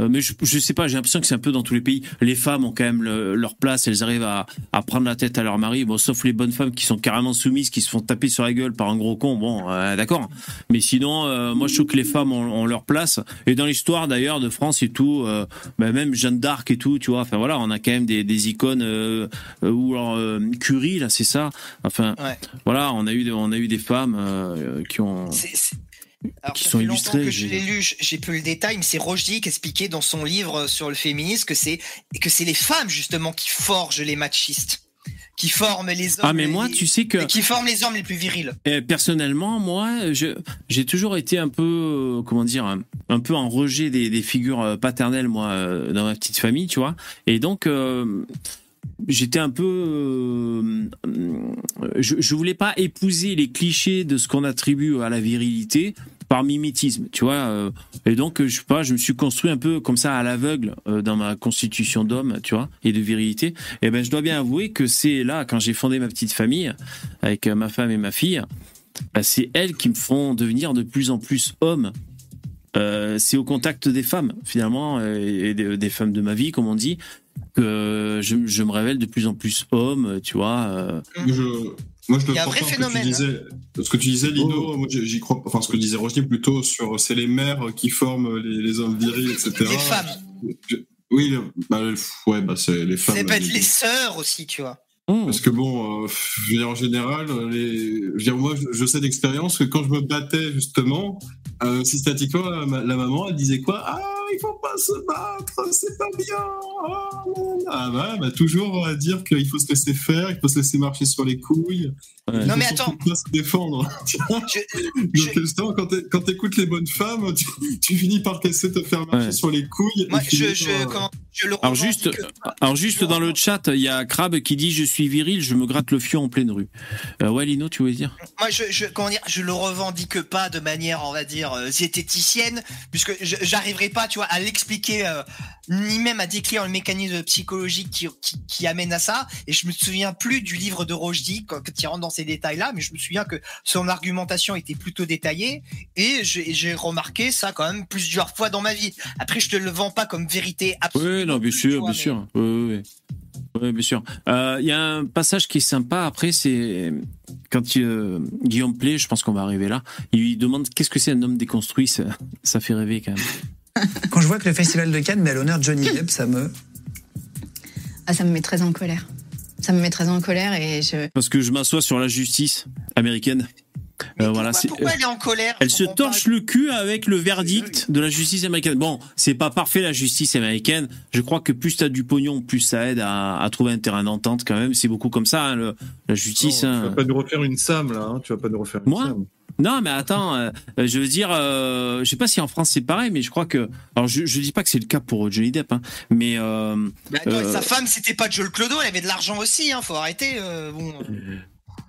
Euh, mais je, je sais pas, j'ai l'impression que c'est un peu dans tous les pays. Les femmes ont quand même le- leur place, elles arrivent à, à prendre la tête à leur mari. Bon, sauf les bonnes femmes qui sont carrément soumises, qui se font taper sur la gueule par un gros con. Bon, euh, d'accord. Mais sinon, euh, moi, je trouve que les femmes ont, ont leur place. Et dans l'histoire d'ailleurs de France et tout, euh, bah, même Jeanne d'Arc et tout, tu vois. Enfin voilà, on a quand même des, des icônes ou alors Curie là, c'est ça. Enfin, Ouais. voilà, on a eu, on a eu des femmes qui ont. Alors, Qui ça sont fait illustrés, que je l'ai lu, j'ai peu le détail, mais c'est Rochdy qui expliquait dans son livre sur le féminisme que c'est que c'est les femmes justement qui forgent les machistes, qui forment les hommes. Ah mais les- moi, tu sais que qui forment les hommes les plus virils. Et personnellement, moi, je- j'ai toujours été un peu, euh, comment dire, un, un peu en rejet des, des figures euh, paternelles, moi, euh, dans ma petite famille, tu vois. Et donc, euh, j'étais un peu, euh, je, je voulais pas épouser les clichés de ce qu'on attribue à la virilité par mimétisme, tu vois. euh, Et donc, je sais pas, je me suis construit un peu comme ça à l'aveugle euh, dans ma constitution d'homme, tu vois, et de virilité. Et ben, je dois bien avouer que c'est là, quand j'ai fondé ma petite famille avec ma femme et ma fille, bah, c'est elles qui me font devenir de plus en plus homme. C'est au contact des femmes, finalement, et des femmes de ma vie, comme on dit, que je, je me révèle de plus en plus homme, tu vois. euh. Je, moi, je te Il y a un vrai pas, ce que phénomène, Tu disais, ce que tu disais, Lino, moi, j'y crois. Enfin, ce que disait Roger plutôt sur, c'est les mères qui forment les, les hommes virils, etc. Les femmes. Je- oui, le- bah, le- ouais, bah, c'est les femmes. Ça peut être les- sœurs aussi, tu vois. Parce que bon, euh, je veux dire, en général, les... je veux dire, moi, je, sais d'expérience que quand je me battais justement, euh, systématiquement, la, la maman, elle disait quoi? Ah, il faut pas se battre, c'est pas bien. Ah. Ah, bah, bah, toujours à dire qu'il faut se laisser faire, il faut se laisser marcher sur les couilles. Ouais. Non, mais attends. pas se défendre. <laughs> Je- Donc justement, quand t'é- quand t'écoutes les bonnes femmes, tu, tu finis par laisser te faire marcher Ouais. sur les couilles. Moi, je, je, par- comment- Alors juste, alors juste dans le chat, il y a Crab qui dit je suis viril, je me gratte le fion en pleine rue. Euh, ouais, Lino, tu voulais dire? Moi, je, je, comment dire, je le revendique pas de manière, on va dire, euh, zététicienne, puisque j'arriverai pas, tu vois, à l'expliquer, euh, ni même à décrire le mécanisme psychologique qui, qui, qui amène à ça. Et je me souviens plus du livre de Rochdy quand, quand il rentre dans ces détails-là, mais je me souviens que son argumentation était plutôt détaillée et j'ai j'ai remarqué ça quand même plusieurs fois dans ma vie. Après, je te le vends pas comme vérité absolue. Oui, non, bien sûr, vois, bien mais- sûr. Oui, oui, oui. Oui, bien sûr. Euh, Il y a un passage qui est sympa après, c'est quand euh, Guillaume Play, je pense qu'on va arriver là, il lui demande qu'est-ce que c'est un homme déconstruit, ça, ça fait rêver quand même. <laughs> Quand je vois que le festival de Cannes met à l'honneur Johnny Depp, ça me. Ah, ça me met très en colère. Ça me met très en colère et je. Parce que je m'assois sur la justice américaine. Mais Euh, voilà, pourquoi, c'est- pourquoi elle est en colère Elle se pas. torche le cul avec le verdict de la justice américaine. Bon, c'est pas parfait la justice américaine. Je crois que plus t'as du pognon, plus ça aide à, à trouver un terrain d'entente quand même. C'est beaucoup comme ça, hein, le- la justice. Non, hein. Tu vas pas nous refaire une Sam là, hein, tu vas pas nous refaire une Moi Sam. Non, mais attends, euh, je veux dire, euh, je sais pas si en France c'est pareil, mais je crois que, alors je, je dis pas que c'est le cas pour Johnny Depp, hein, mais euh, Bah, euh, Sa femme, c'était pas Joel Clodo, elle avait de l'argent aussi, hein, faut arrêter. euh, bon.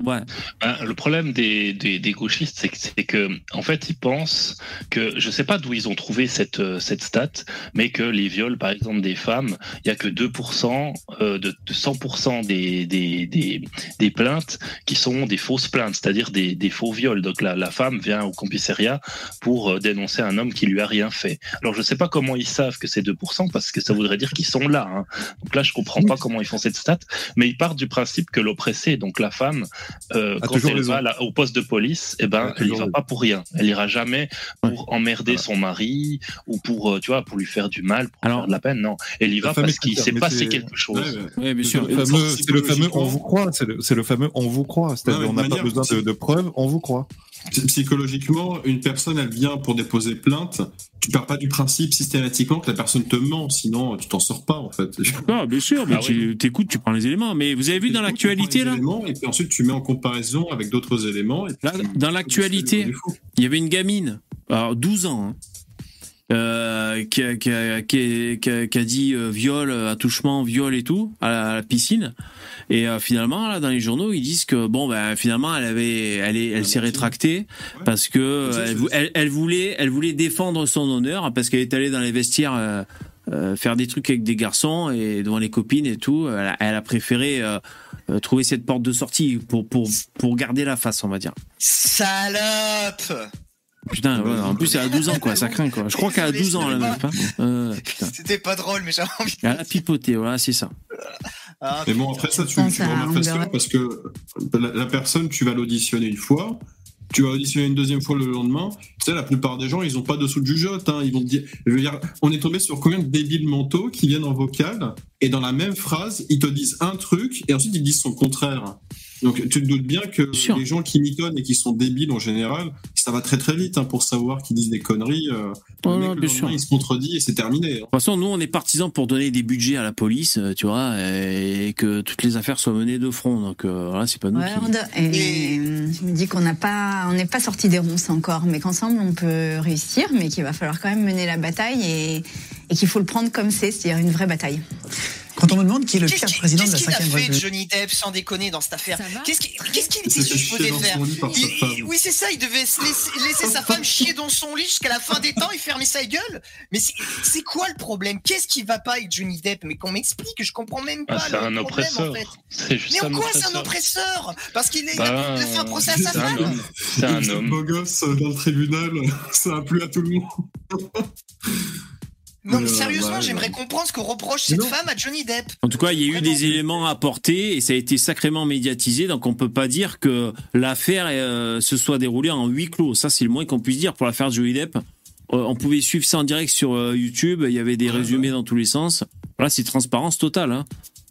Ouais, Ben, le problème des, des, des gauchistes, c'est que, en fait, ils pensent que, je sais pas d'où ils ont trouvé cette, euh, cette stat, mais que les viols, par exemple, des femmes, il y a que 2% euh, de, de 100% des, des, des, des plaintes qui sont des fausses plaintes, c'est-à-dire des, des faux viols. Donc la, la femme vient au commissariat pour euh, dénoncer un homme qui lui a rien fait. Alors je sais pas comment ils savent que c'est 2%, parce que ça voudrait dire qu'ils sont là. hein. Donc là, je comprends pas comment ils font cette stat, mais ils partent du principe que l'oppressé, donc la femme, euh, quand elle raison. va là, au poste de police, eh ben, elle y toujours va pas pour rien. Elle ira jamais pour emmerder son mari ou pour, euh, tu vois, pour lui faire du mal, pour Alors- faire de la peine. Non, elle y va parce qu'il s'est passé c'est- quelque chose. Ouais, bien sûr. C'est le fameux on vous croit, c'est le, fameux on vous croit. C'est-à-dire Ouais, on n'a pas besoin de, de preuves, on vous croit. Psy- Psychologiquement, une personne, elle vient pour déposer plainte. Tu pars pas du principe systématiquement que la personne te ment, sinon tu t'en sors pas en fait. <laughs> Ah, bien sûr, mais Ah tu t'écoutes, tu prends les éléments. Mais vous avez vu dans l'actualité Tu prends là les éléments, Et puis ensuite tu mets en comparaison avec d'autres éléments. Et puis Là, tu- dans tu l'actualité, il y avait une gamine, alors 12 ans, hein, euh, qui, a, qui, a, qui, a, qui a- qui a dit euh, viol, euh, attouchement, viol et tout à la, à la piscine. Et euh, finalement, là, dans les journaux, ils disent que bon, ben finalement, elle avait, elle, est, elle s'est rétractée parce que elle, vou- elle, elle voulait, elle voulait défendre son honneur parce qu'elle est allée dans les vestiaires. euh, euh, faire des trucs avec des garçons et devant les copines et tout, elle a, elle a préféré trouver cette porte de sortie pour, pour, pour garder la face, on va dire. Salope Putain, ouais, en plus elle a 12 ans quoi, ça craint quoi. Je crois qu'elle a 12 ans la meuf. Hein. Euh. C'était pas drôle, mais j'avais envie. Elle a pipoté, voilà, c'est ça. Ah, Mais bon, après ça, tu, Bon, tu ça parce que la, la personne, tu vas l'auditionner une fois, tu vas auditionner une deuxième fois le lendemain. Tu sais, la plupart des gens, ils ont pas dessous de jugeote. Hein. Ils vont te dire, je veux dire, on est tombé sur combien de débiles mentaux qui viennent en vocal et dans la même phrase, ils te disent un truc et ensuite ils disent son contraire. Donc tu te doutes bien que les gens qui mitonnent et qui sont débiles en général, ça va très très vite hein, pour savoir qu'ils disent des conneries. euh, Oh le mec, le il se contredit et c'est terminé. hein. De toute façon, nous, on est partisans pour donner des budgets à la police, euh, tu vois, et que toutes les affaires soient menées de front. Donc euh, voilà, c'est pas nous Ouais, qui. on doit- et je me dis qu'on n'a pas, on n'est pas sorti des ronces encore, mais qu'ensemble on peut réussir, mais qu'il va falloir quand même mener la bataille et, et qu'il faut le prendre comme c'est, c'est-à-dire une vraie bataille. Quand on me demande qui est le pire président de la qu'est-ce qu'il a 5 fait, République. Johnny Depp, sans déconner, dans cette affaire Qu'est-ce qu'il était supposé faire Oui, c'est ça, il devait se laisser, laisser sa femme chier dans son lit jusqu'à la fin des temps et fermer sa gueule. Mais c'est- quoi le problème? Qu'est-ce qui va pas avec Johnny Depp? Mais qu'on m'explique, je comprends même Ah, pas c'est le un problème oppresseur. Mais en quoi c'est un oppresseur. Parce qu'il est- Bah, a fait un procès à sa c'est un femme homme. C'est un homme. beau gosse dans le tribunal, <laughs> ça a plu à tout le monde. <laughs> Non mais Euh, sérieusement, ouais, j'aimerais ouais. comprendre ce que reproche cette non. femme à Johnny Depp. En tout cas, il y a eu Vraiment. des éléments à apporter et ça a été sacrément médiatisé. Donc, on peut pas dire que l'affaire euh, se soit déroulée en huis clos. Ça, c'est le moins qu'on puisse dire pour l'affaire Johnny Depp. Euh, on pouvait suivre ça en direct sur euh, YouTube. Il y avait des résumés dans tous les sens. Là, c'est transparence totale. Hein.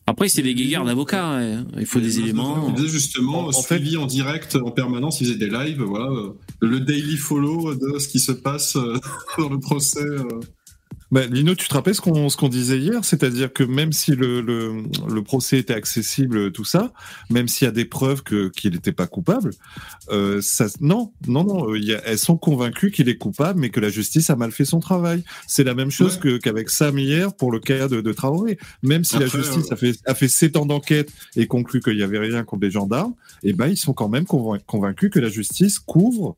Après, c'est des guéguerres d'avocats. hein. Il faut des éléments. Justement En- en suivi en direct en permanence, il faisait des lives, voilà, euh, le daily follow de ce qui se passe euh, <laughs> dans le procès. Euh. Bah, Lino, tu te rappelles ce qu'on qu'on disait hier, c'est-à-dire que même si le, le, le procès était accessible, tout ça, même s'il y a des preuves qu'il n'était pas coupable, euh, ça, non, non, non, euh, y a- elles sont convaincues qu'il est coupable, mais que la justice a mal fait son travail. C'est la même chose Ouais. que qu'avec Sam hier pour le cas de, de Traoré. Même si la justice euh, a fait a fait sept ans d'enquête et conclu qu'il y avait rien contre les gendarmes, eh ben ils sont quand même convain- convaincus que la justice couvre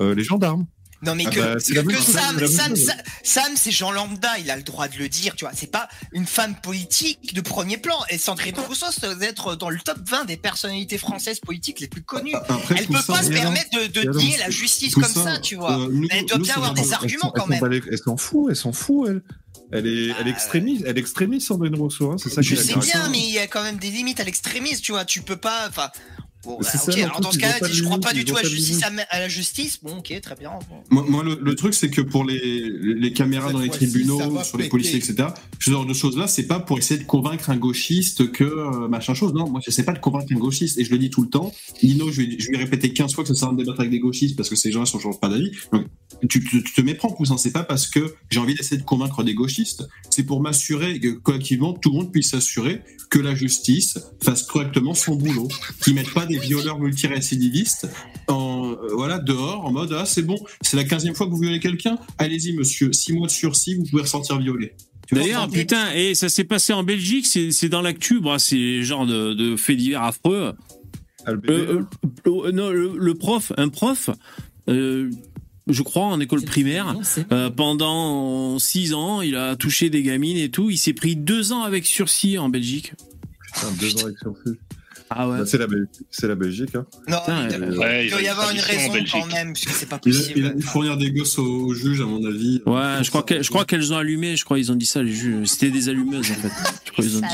euh, les gendarmes. Non mais Ah que, bah, c'est que- que Sam, c'est Sam. Sam, Sam, c'est Jean Lambda, il a le droit de le dire, tu vois. C'est pas une femme politique de premier plan. Et Sandrine Rousseau, ça doit être dans le top 20 des personnalités françaises politiques les plus connues. Après, Elle peut ça, pas se permettre de, de nier la justice comme ça, ça, tu vois. euh, nous- elle doit nous, bien c'est avoir des arguments quand elle même. Elle s'en fout, elle s'en fout, elle. Elle est, elle est extrémiste, elle est extrémiste, Sandrine Rousseau, hein, c'est ça Je sais bien, mais il y a quand même des limites à l'extrémisme, tu vois. Tu peux pas. Enfin. Bon, bah, ça, alors dans ce cas-là, je crois limite, pas du tout à, justice, la justice. Bon, ok, très bien. Moi, moi, le, le truc, c'est que pour les, les caméras Cette dans les tribunaux, sur les policiers, etc., ce genre de choses-là, c'est pas pour essayer de convaincre un gauchiste que euh, machin chose. Non, moi, je sais pas de convaincre un gauchiste. Et je le dis tout le temps. Lino, je vais, je répéter 15 fois que ça sert à débattre avec des gauchistes parce que ces gens-là sont toujours pas d'avis. Donc, tu, tu- tu te méprends, cousin. C'est pas parce que j'ai envie d'essayer de convaincre des gauchistes. C'est pour m'assurer que, collectivement, tout le monde puisse s'assurer que la justice fasse correctement son boulot. Qu'ils mettent pas des violeurs multirécidivistes en, euh, voilà, dehors, en mode, ah, c'est bon, c'est la 15e fois que vous violez quelqu'un. Allez-y, monsieur. 6 mois de sursis, vous pouvez ressortir violé. D'ailleurs, putain, et ça s'est passé en Belgique, c'est dans l'actu, bon, c'est genre de, de faits divers affreux. Ah, le Euh, euh, euh, non, le, le prof, un prof, euh, je crois en école primaire, euh, pendant six ans, il a touché des gamines et tout. Il s'est pris deux ans avec sursis en Belgique. putain, deux ans avec sursis. Ah ouais. Bah, c'est la, Bel- c'est la Belgique. Hein. Non, Putain, il, euh, Ouais, il doit ils y ont avoir une raison quand même, puisque c'est pas Il a, possible. il a dû fournir des gosses au, au juge, à mon avis. Ouais, je crois qu'elles, je crois qu'elles ont allumé. Je crois qu'ils ont dit ça. Les juges. C'était des allumeuses en fait. Je crois qu'ils ont dit.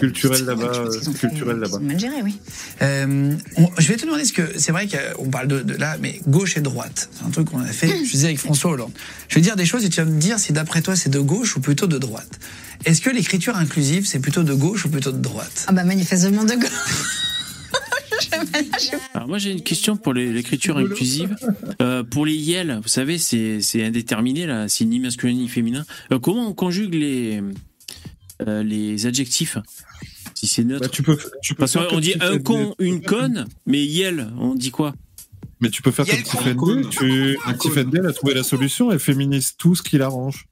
Culturel là-bas. Fait- culturel là-bas. mal géré, oui. Euh, on- je vais te demander ce que c'est vrai qu'on parle de, de là, mais gauche et droite, c'est un truc qu'on a fait. Je disais avec François Hollande. Je vais dire des choses et tu vas me dire si d'après toi c'est de gauche ou plutôt de droite. Est-ce que l'écriture inclusive c'est plutôt de gauche ou plutôt de droite? Ah bah manifestement de gauche. <laughs> Alors moi j'ai une question pour l'écriture inclusive. Euh, pour les yel, vous savez, c'est c'est indéterminé là, c'est ni masculin ni féminin. Euh, comment on conjugue les euh, les adjectifs Si c'est neutre. Bah, tu peux, tu peux Parce qu'on dit un con, une conne, mais yel, on dit quoi? Mais tu peux faire comme Tiffany. Tu... Tiffany, elle a trouvé la solution. Elle féminise tout ce qui l'arrange.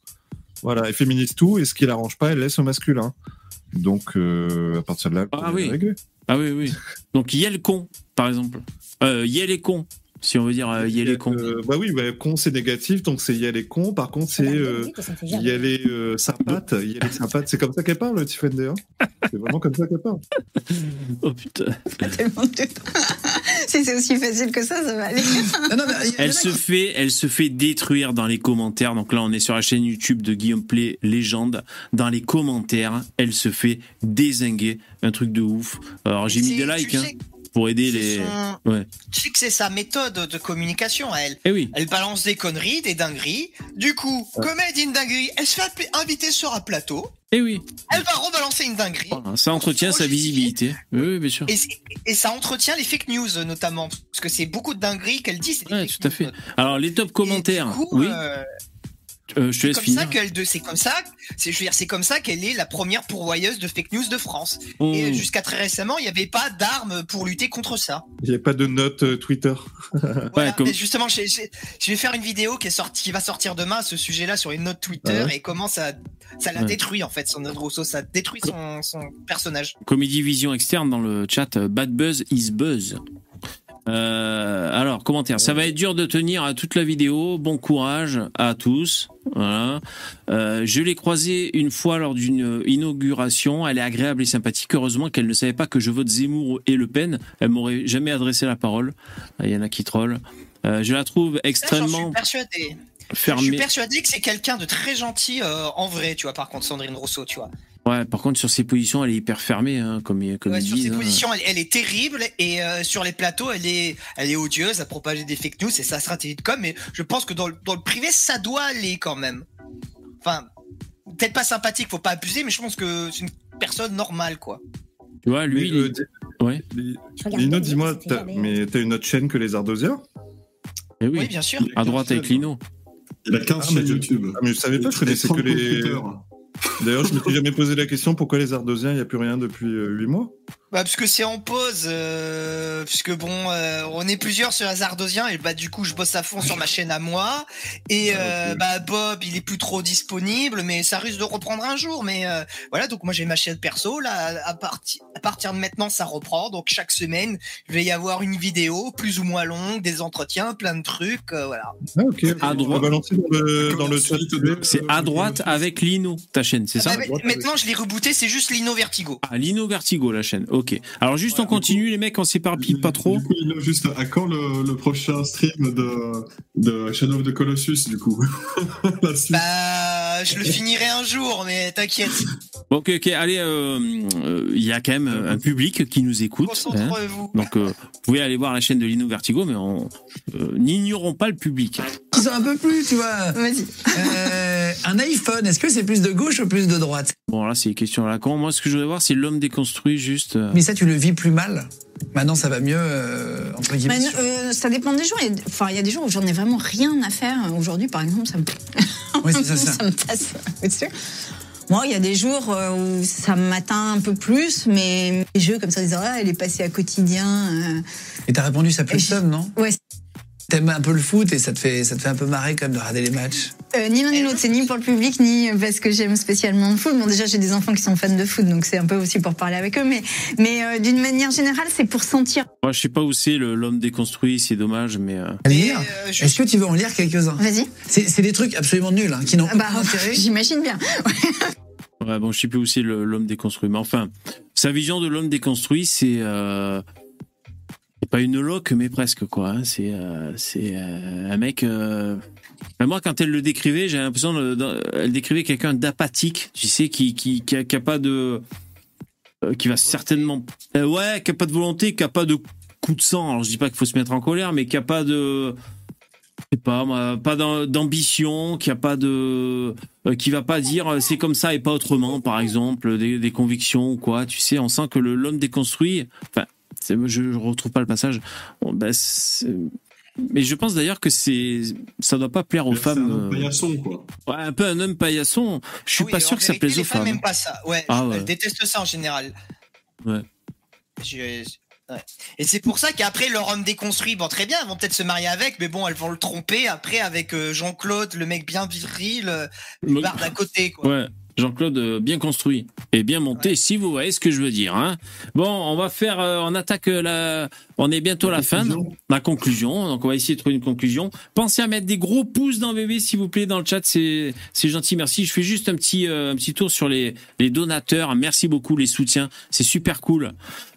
Voilà, elle féminise tout et ce qui l'arrange pas, elle laisse au masculin. Donc, euh, à partir de là, Ah oui. Ah oui, oui. Donc yel con, par exemple. Euh, yel est con, si on veut dire euh, yel est con. Euh, bah oui, bah, con c'est négatif, donc c'est y aller con. Par contre, c'est euh, y aller euh, sympathe. Y aller sympathe. C'est comme ça qu'elle parle, Tiffany. Hein c'est vraiment comme ça qu'elle parle. <laughs> Oh putain. <laughs> Si c'est aussi facile que ça, ça va aller. <laughs> Non, non, mais y Elle se fait, elle se fait détruire dans les commentaires. Donc là, on est sur la chaîne YouTube de Guillaume Play, légende. Dans les commentaires, elle se fait désinguer. Un truc de ouf. Alors j'ai mis des likes hein, pour aider les. son- Ouais. Tu sais que c'est sa méthode de communication à elle. Eh oui. Elle balance des conneries, des dingueries. Du coup, comme elle dit une dinguerie, elle se fait inviter sur un plateau. Eh oui. Elle va rebalancer une dinguerie. Voilà, Ça entretient sa visibilité. Oui, oui, bien sûr. Et, ça entretient les fake news notamment. Parce que c'est beaucoup de dingueries qu'elle dit. Ouais, fake tout à news. fait. Alors les top commentaires. Et coup, oui. euh, Euh, c'est comme ça qu'elle de c'est comme ça c'est je veux dire c'est comme ça qu'elle est la première pourvoyeuse de fake news de France Oh. et jusqu'à très récemment il n'y avait pas d'armes pour lutter contre ça Il n'y a pas de note euh, Twitter. Voilà. comme- Et justement j'ai- j'ai- je vais faire une vidéo qui est sortie qui va sortir demain à ce sujet là sur une note Twitter Ah ouais et comment ça ça la Ouais. détruit en fait son Rousseau ça détruit son, son personnage Comédie Vision externe dans le chat. euh, Bad buzz is buzz. Euh, alors, commentaire. Ça va être dur de tenir à toute la vidéo. Bon courage à tous. Voilà. Euh, je l'ai croisée une fois lors d'une inauguration. Elle est agréable et sympathique. Heureusement qu'elle ne savait pas que je vote Zemmour et Le Pen. Elle m'aurait jamais adressé la parole. Il y en a qui trollent. Euh, je la trouve extrêmement suis persuadé je suis fermée. persuadé que c'est quelqu'un de très gentil en vrai tu vois par contre Sandrine Rousseau tu vois Ouais, par contre, sur ses positions, elle est hyper fermée, hein, comme, comme Ouais, ils sur disent. ses hein. positions, elle, elle est terrible et euh, sur les plateaux, elle est, elle est odieuse à propager des fake news. C'est sa stratégie de com. Mais je pense que dans le, dans le privé, ça doit aller quand même. Enfin, peut-être pas sympathique, faut pas abuser, mais je pense que c'est une personne normale, quoi. Tu vois, lui, Mais, euh, Ouais. Li- Lino, dis-moi, t'as- mais t'as une autre chaîne que les Ardosiens Eh oui, Oui, bien sûr. à droite avec Lino. Il a 15 Ah, chaînes YouTube. Ah, mais je savais pas, je connaissais que 30 comptes les. Twitter. D'ailleurs, je me suis jamais posé la question pourquoi les Ardosiens, il n'y a plus rien depuis 8 mois? Bah, parce que c'est en pause, euh, puisque bon, euh, on est plusieurs sur les Ardosiens et bah du coup je bosse à fond sur ma chaîne à moi et Ah, euh, bah Bob il est plus trop disponible mais ça risque de reprendre un jour mais euh, voilà donc moi j'ai ma chaîne perso là à partir à partir de maintenant ça reprend donc chaque semaine il va y avoir une vidéo plus ou moins longue des entretiens plein de trucs euh, voilà Ah, ok. À droite. balancer dans le, dans le chat. C'est à droite avec Lino, ta chaîne, c'est ça Ah, bah, maintenant je l'ai rebooté c'est juste Lino Vertigo Ah, Lino Vertigo, la chaîne. Ok. Alors, juste on continue, les mecs, on s'éparpille pas trop. Du coup, Lino, juste à quand le, le prochain stream de, de Shadow of the Colossus, du coup <laughs> bah je le finirai un jour mais t'inquiète Ok, ok, allez, euh, euh, il y a quand même euh, un public qui nous écoute. hein. Donc, euh, vous pouvez aller voir la chaîne de Lino Vertigo, mais on euh, n'ignorons pas le public. Ils ont un peu plus, tu vois. Vas-y. Euh, un iPhone, est-ce que c'est plus de gauche ou plus de droite? Bon, là, c'est une question à la con. Moi, ce que je voudrais voir, c'est l'homme déconstruit, juste. Euh, Mais ça, tu le vis plus mal. Maintenant, ça va mieux, euh, entre guillemets. Mais, euh, ça dépend des jours. Il y a- Enfin, il y a des jours où j'en ai vraiment rien à faire. Aujourd'hui, par exemple, ça me, Oui, <laughs> c'est ça, ça. me passe au-dessus. Moi, il y a des jours euh, où ça m'atteint un peu plus, mais les jeux comme ça, ils disent, ah, elle est passée à quotidien. Et t'as répondu, ça plus je- somme, non? Ouais. T'aimes un peu le foot et ça te fait, ça te fait un peu marrer quand même de regarder les matchs. Euh, ni l'un ni l'autre, c'est ni pour le public, ni parce que j'aime spécialement le foot. Bon, déjà, j'ai des enfants qui sont fans de foot, donc c'est un peu aussi pour parler avec eux, mais, mais euh, d'une manière générale, c'est pour sentir. Moi, je sais pas où c'est l'homme déconstruit, c'est dommage, mais. euh, lire euh, je- Est-ce que tu veux en lire quelques-uns? Vas-y. C'est des trucs absolument nuls, hein, qui n'ont Ah bah, aucun intérêt. <laughs> j'imagine bien. Ouais, bon, je sais plus où c'est l'homme déconstruit. Mais enfin, sa vision de l'homme déconstruit, c'est. Pas une loque, mais presque, quoi. hein. C'est euh, euh, un mec. euh, moi, quand elle le décrivait, j'ai l'impression. de- de- Elle décrivait quelqu'un d'apathique, tu sais, qui, qui, qui, a, pas de. qui va certainement, ouais, qui a pas de volonté, qui a pas de coup de sang. Alors je dis pas qu'il faut se mettre en colère, mais qui a pas de, je sais pas, pas d'am- d'ambition, qui a pas de, qui va pas dire c'est comme ça et pas autrement, par exemple, des, des convictions ou quoi. Tu sais, on sent que l'homme déconstruit. Enfin, je, je retrouve pas le passage. Bon, c'est- mais je pense d'ailleurs que c'est, ça doit pas plaire aux C'est un femmes. homme euh, paillasson, quoi. Ouais, un peu un homme paillasson. Je suis Oui, pas sûr que ça plaise les aux femmes femmes. n'aiment pas ça. Ouais, Ah ouais. elles détestent ça en général. Ouais. Je- ouais. Et c'est pour ça qu'après leur homme déconstruit, bon très bien, elles vont peut-être se marier avec, mais bon elles vont le tromper après avec euh, Jean-Claude, le mec bien viril, euh, Me- barre d'à côté quoi. Ouais. Jean-Claude euh, bien construit et bien monté, si vous voyez ce que je veux dire. Hein. Bon, on va faire, euh, on attaque euh, la, on est bientôt à la fin, la conclusion. Donc on va essayer de trouver une conclusion. Pensez à mettre des gros pouces dans VV, s'il vous plaît, dans le chat, c'est c'est gentil, merci. Je fais juste un petit euh, un petit tour sur les les donateurs. Merci beaucoup les soutiens, c'est super cool.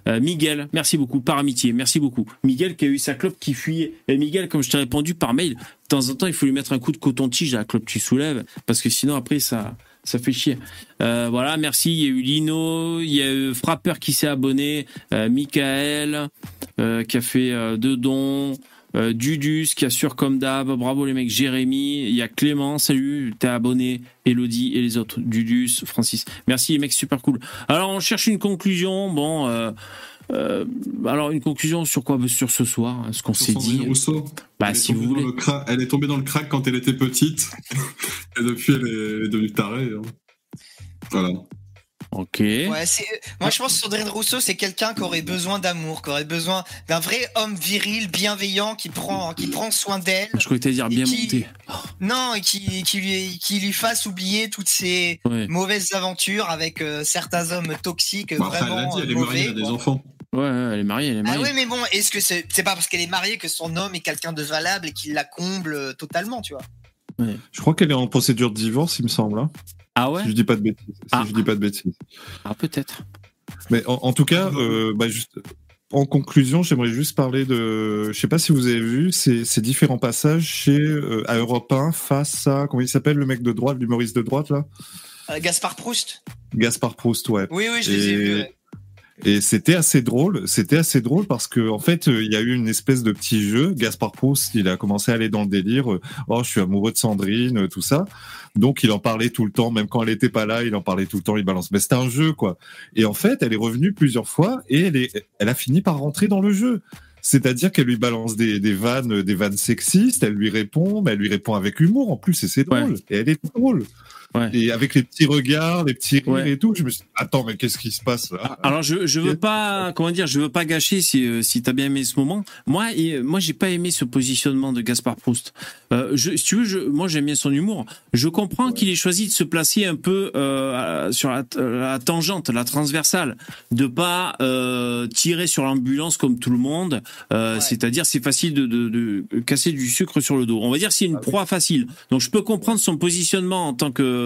Euh, Miguel, merci beaucoup par amitié, merci beaucoup. Miguel qui a eu sa clope qui fuyait. Et Miguel, comme je t'ai répondu par mail, de temps en temps il faut lui mettre un coup de coton-tige à la clope que tu soulèves parce que sinon après ça ça fait chier. Euh, voilà, merci. Il y a eu Lino, il y a eu Frappeur qui s'est abonné, euh, Michael euh, qui a fait deux dons, Dudus qui assure comme d'hab, bravo les mecs, Jérémy, il y a Clément, salut, t'es abonné, Elodie et les autres, Dudus, Francis. Merci les mecs, super cool. Alors on cherche une conclusion, bon... Euh, euh, alors une conclusion sur quoi Sur ce soir, hein, ce qu'on s'est dit. Rousseau. Bah Elle est si vous tombée dans voulez. cra- Elle est tombée dans le crack quand elle était petite. <laughs> et depuis, elle est, elle est devenue tarée. hein. Voilà. Ok. Ouais, moi je pense que Sandrine Rousseau c'est quelqu'un qui aurait besoin d'amour, qui aurait besoin d'un vrai homme viril, bienveillant, qui prend, qui prend soin d'elle. Je croyais t'allais dire bien qui- monté. Non, et qui, qui, lui, qui lui fasse oublier toutes Ouais. mauvaises aventures avec euh, certains hommes toxiques Bon, après, elle vraiment l'a dit, elle euh, mariée, mauvais. elle a des enfants. Ouais, ouais, elle est mariée, elle est Ah mariée. ouais, mais bon, est-ce que c'est pas parce qu'elle est mariée que son homme est quelqu'un de valable et qu'il la comble euh, totalement, tu vois? Je crois qu'elle est en procédure de divorce, il me semble. hein. Ah ouais? Si je dis pas de bêtises. Si Ah. je dis pas de bêtises. Ah peut-être. Mais en, en tout cas, euh, bah, juste, en conclusion, j'aimerais juste parler de. Je sais pas si vous avez vu ces, ces différents passages chez euh, à Europe 1 face à comment il s'appelle le mec de droite, l'humoriste de droite là, Euh, Gaspard Proust Gaspard Proust, ouais. Oui, oui, je les ai vus. ouais. Et c'était assez drôle, c'était assez drôle parce que en fait, euh, il y a eu une espèce de petit jeu. Gaspard Proust, il a commencé à aller dans le délire. euh, oh, je suis amoureux de Sandrine, euh, tout ça. Donc, il en parlait tout le temps, même quand elle était pas là, il en parlait tout le temps. Il balance. Mais c'était un jeu, quoi. Et en fait, elle est revenue plusieurs fois et elle est, elle a fini par rentrer dans le jeu. C'est-à-dire qu'elle lui balance des, des vannes, des vannes sexistes. Elle lui répond, mais elle lui répond avec humour en plus, et c'est drôle. Et elle est drôle. Et avec les petits regards, les petits rires et tout, je me suis dit, attends, mais qu'est-ce qui se passe là? Alors je je veux pas comment dire je veux pas gâcher si euh, si t'as bien aimé ce moment. Moi et, moi j'ai pas aimé ce positionnement de Gaspard Proust. Euh, je, si tu veux je, moi j'aime bien son humour. Je comprends qu'il ait choisi de se placer un peu euh, sur la, la tangente, la transversale, de pas euh, tirer sur l'ambulance comme tout le monde. Euh, C'est-à-dire c'est facile de, de, de casser du sucre sur le dos. On va dire c'est une proie facile. Donc je peux comprendre son positionnement en tant que euh,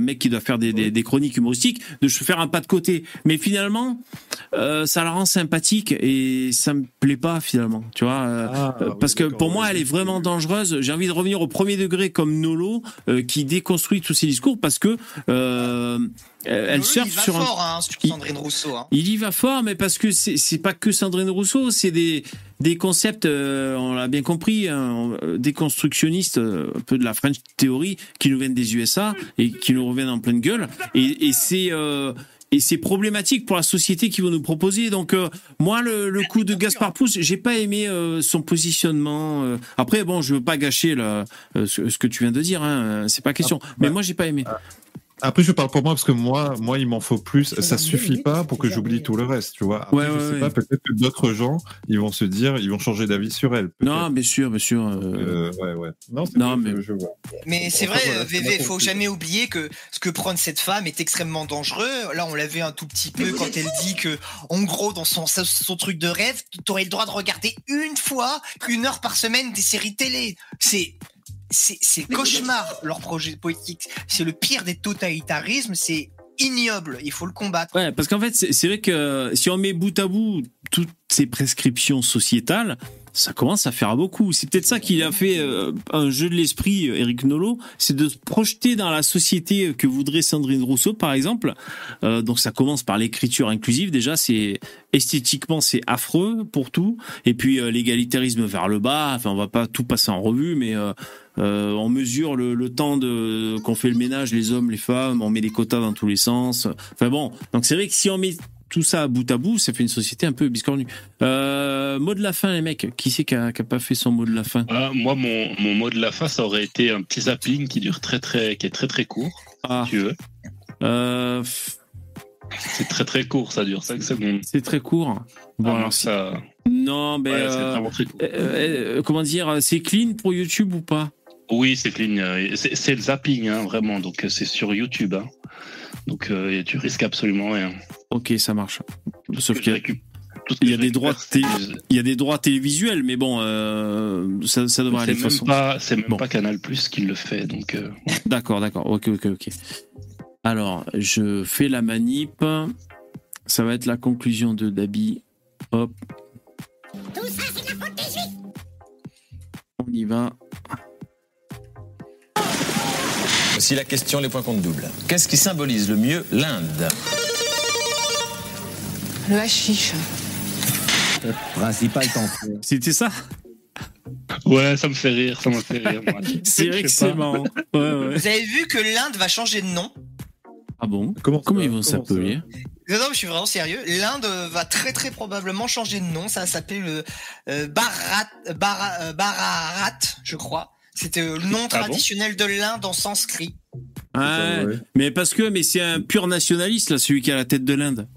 mec qui doit faire des, des, des chroniques humoristiques, de se faire un pas de côté. Mais finalement, euh, ça la rend sympathique et ça me plaît pas finalement, tu vois. euh, Ah, euh, parce que pour moi, elle est vraiment dangereuse. J'ai envie de revenir au premier degré comme Nolo, euh, qui déconstruit tous ses discours parce que euh, elle surfe il va sur un fort hein, sur Sandrine Rousseau. Hein. il y va fort, mais parce que c'est pas que Sandrine Rousseau, c'est des des concepts, euh, on l'a bien compris, hein, euh, des constructionnistes, euh, un peu de la French Theory, qui nous viennent des USA et qui nous reviennent en pleine gueule. Et, et c'est euh, et c'est problématique pour la société qui vont nous proposer. Donc euh, moi, le, le coup de Gaspard Pouce, j'ai pas aimé euh, son positionnement. euh. Après, bon, je veux pas gâcher euh, ce, ce que tu viens de dire, hein, c'est pas question. Mais moi, j'ai pas aimé. Après, je parle pour moi parce que moi, moi, il m'en faut plus. Ça suffit pas pour que j'oublie tout le reste, tu vois. Après, Ouais, je ouais, sais ouais. pas, peut-être que d'autres gens, ils vont se dire, ils vont changer d'avis sur elle. Non, bien sûr, bien sûr. euh, Euh, ouais, ouais. Non, c'est Non, vrai, mais- je, je vois. Mais c'est vrai, voilà, euh, VV, faut jamais oublier que ce que prône cette femme est extrêmement dangereux. Là, on l'a vu un tout petit peu quand elle dit que, en gros, dans son, son truc de rêve, tu aurais le droit de regarder une fois, une heure par semaine des séries télé. C'est, c'est, cauchemar, leur projet politique. C'est le pire des totalitarismes, c'est ignoble, il faut le combattre. Ouais, parce qu'en fait, c'est vrai que si on met bout à bout toutes ces prescriptions sociétales, ça commence à faire beaucoup. C'est peut-être ça qu'il a fait euh, un jeu de l'esprit, euh, Eric Nolot, c'est de se projeter dans la société que voudrait Sandrine Rousseau, par exemple. Euh, donc ça commence par l'écriture inclusive. Déjà, c'est esthétiquement c'est affreux pour tout. Et puis l'égalitarisme vers le bas. Enfin, on va pas tout passer en revue, mais on mesure le, temps qu'on fait le ménage, les hommes, les femmes. On met des quotas dans tous les sens. Enfin bon, donc c'est vrai que si on met tout ça bout à bout, ça fait une société un peu biscornue. Euh, mot de la fin, les mecs. Qui c'est qui a, pas fait son mot de la fin ah, Moi, mon, mon, mot de la fin, ça aurait été un petit zapping qui dure très très, qui est très très court. Ah. Si tu veux. Euh... C'est très très court, ça dure 5 secondes. C'est très court. Bon, ah, alors ça. Non, mais. Ouais, très court. Euh, comment dire C'est clean pour YouTube ou pas? Oui, c'est clean. C'est le zapping, hein, vraiment. Donc c'est sur YouTube. Hein. Donc tu risques absolument rien. Ok, ça marche. Sauf qu'il y a des droits, il y a des droits télévisuels, mais bon, euh, ça, ça devrait aller de façon. C'est même pas Canal Plus qui le fait, donc. Euh, d'accord, d'accord. Ok, ok, ok. Alors, je fais la manip. Ça va être la conclusion de Dabi. Hop. Tout ça, c'est la faute des juifs. On y va. Voici la question, les points compte double. Qu'est-ce qui symbolise le mieux l'Inde le hashish. Principal C'était ça? Ouais, ça me fait rire, ça me fait rire. <laughs> C'est marrant. Vous avez vu que l'Inde va changer de nom? Ah bon? Comment, comment ils vont s'appeler? Non, non, je suis vraiment sérieux. L'Inde va très très probablement changer de nom. Ça s'appelle le euh, Bharat, euh, Bharat, je crois. C'était le nom ah traditionnel de l'Inde en sanskrit. Ah, mais parce que mais c'est un pur nationaliste là, celui qui a la tête de l'Inde.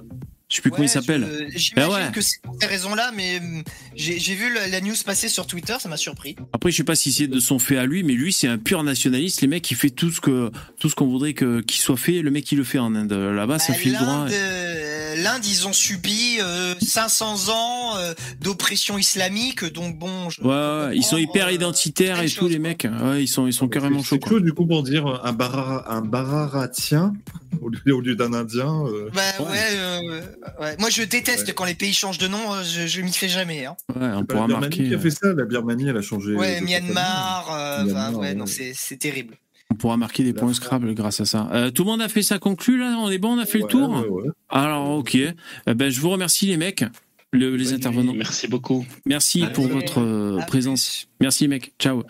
Je sais plus comment il s'appelle. J'imagine ben que c'est pour ces raisons-là, mais hum, j'ai vu la, news passer sur Twitter, ça m'a surpris. Après, je sais pas si c'est de son fait à lui, mais lui, c'est un pur nationaliste. Les mecs, il fait tout ce que tout ce qu'on voudrait que qu'il soit fait. Le mec, il le fait en Inde. Là-bas, ça bah, file droit. Euh, L'Inde, ils ont subi 500 euh, ans euh, d'oppression islamique, donc bon. Je ouais, ils sont hyper identitaires et tout, les mecs. Ouais, ils sont ils sont carrément chauds. C'est du coup pour dire un bar un bararatien au lieu, d'un indien. Bah ouais moi, je déteste quand les pays changent de nom. Euh, je, je m'y fais jamais. Hein. Ouais, on pourra la Birmanie qui a fait ça. La Birmanie, elle a changé. Ouais, Myanmar. Euh, ouais, non, c'est terrible. On pourra marquer des points Scrabble grâce à ça. Euh, tout le monde a fait sa conclue là? On est bon On a fait le tour? ouais, Alors ok. ben, je vous remercie les mecs, les intervenants. Merci beaucoup. Merci pour votre présence. Merci mec. Ciao.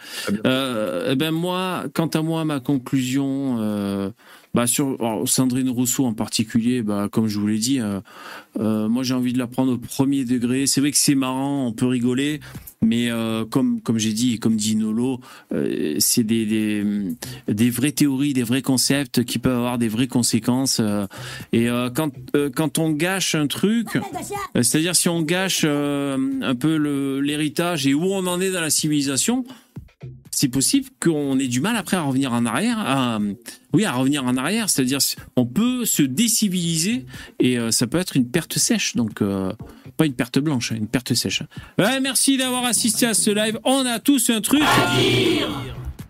ben moi, quant à moi, ma conclusion bah sur Sandrine Rousseau en particulier, bah comme je vous l'ai dit, euh, euh, moi j'ai envie de la prendre au premier degré. C'est vrai que c'est marrant, on peut rigoler, mais euh, comme comme j'ai dit, comme dit Nolo, c'est des, des, des vraies théories, des vrais concepts qui peuvent avoir des vraies conséquences. Et quand quand on gâche un truc, c'est-à-dire si on gâche un peu l'héritage et où on en est dans la civilisation, c'est possible qu'on ait du mal après à revenir en arrière. À, oui, à revenir en arrière, c'est-à-dire on peut se déciviliser et euh, ça peut être une perte sèche, donc euh, pas une perte blanche, une perte sèche. merci d'avoir assisté à ce live. On a tous un truc à dire,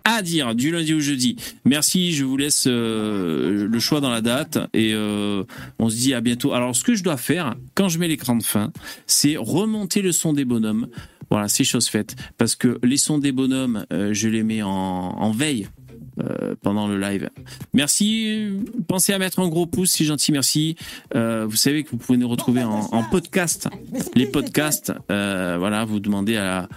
à dire du lundi au jeudi. Merci, je vous laisse euh, le choix dans la date et on se dit à bientôt. Alors, ce que je dois faire quand je mets l'écran de fin, c'est remonter le son des bonhommes voilà, c'est chose faite. Parce que les sons des bonhommes, euh, je les mets en, veille euh, pendant le live. Merci. Pensez à mettre un gros pouce, c'est gentil, merci. Euh, vous savez que vous pouvez nous retrouver en, podcast. Les podcasts, voilà, vous demandez à,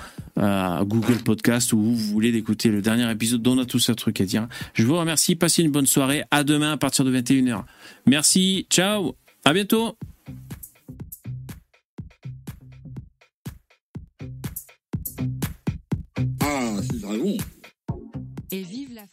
Google Podcast où vous voulez d'écouter le dernier épisode dont on a tous un truc à dire. Je vous remercie. Passez une bonne soirée. À demain à partir de 21h. Merci. Ciao. À bientôt. Ah, c'est le dragon. Et vive la France.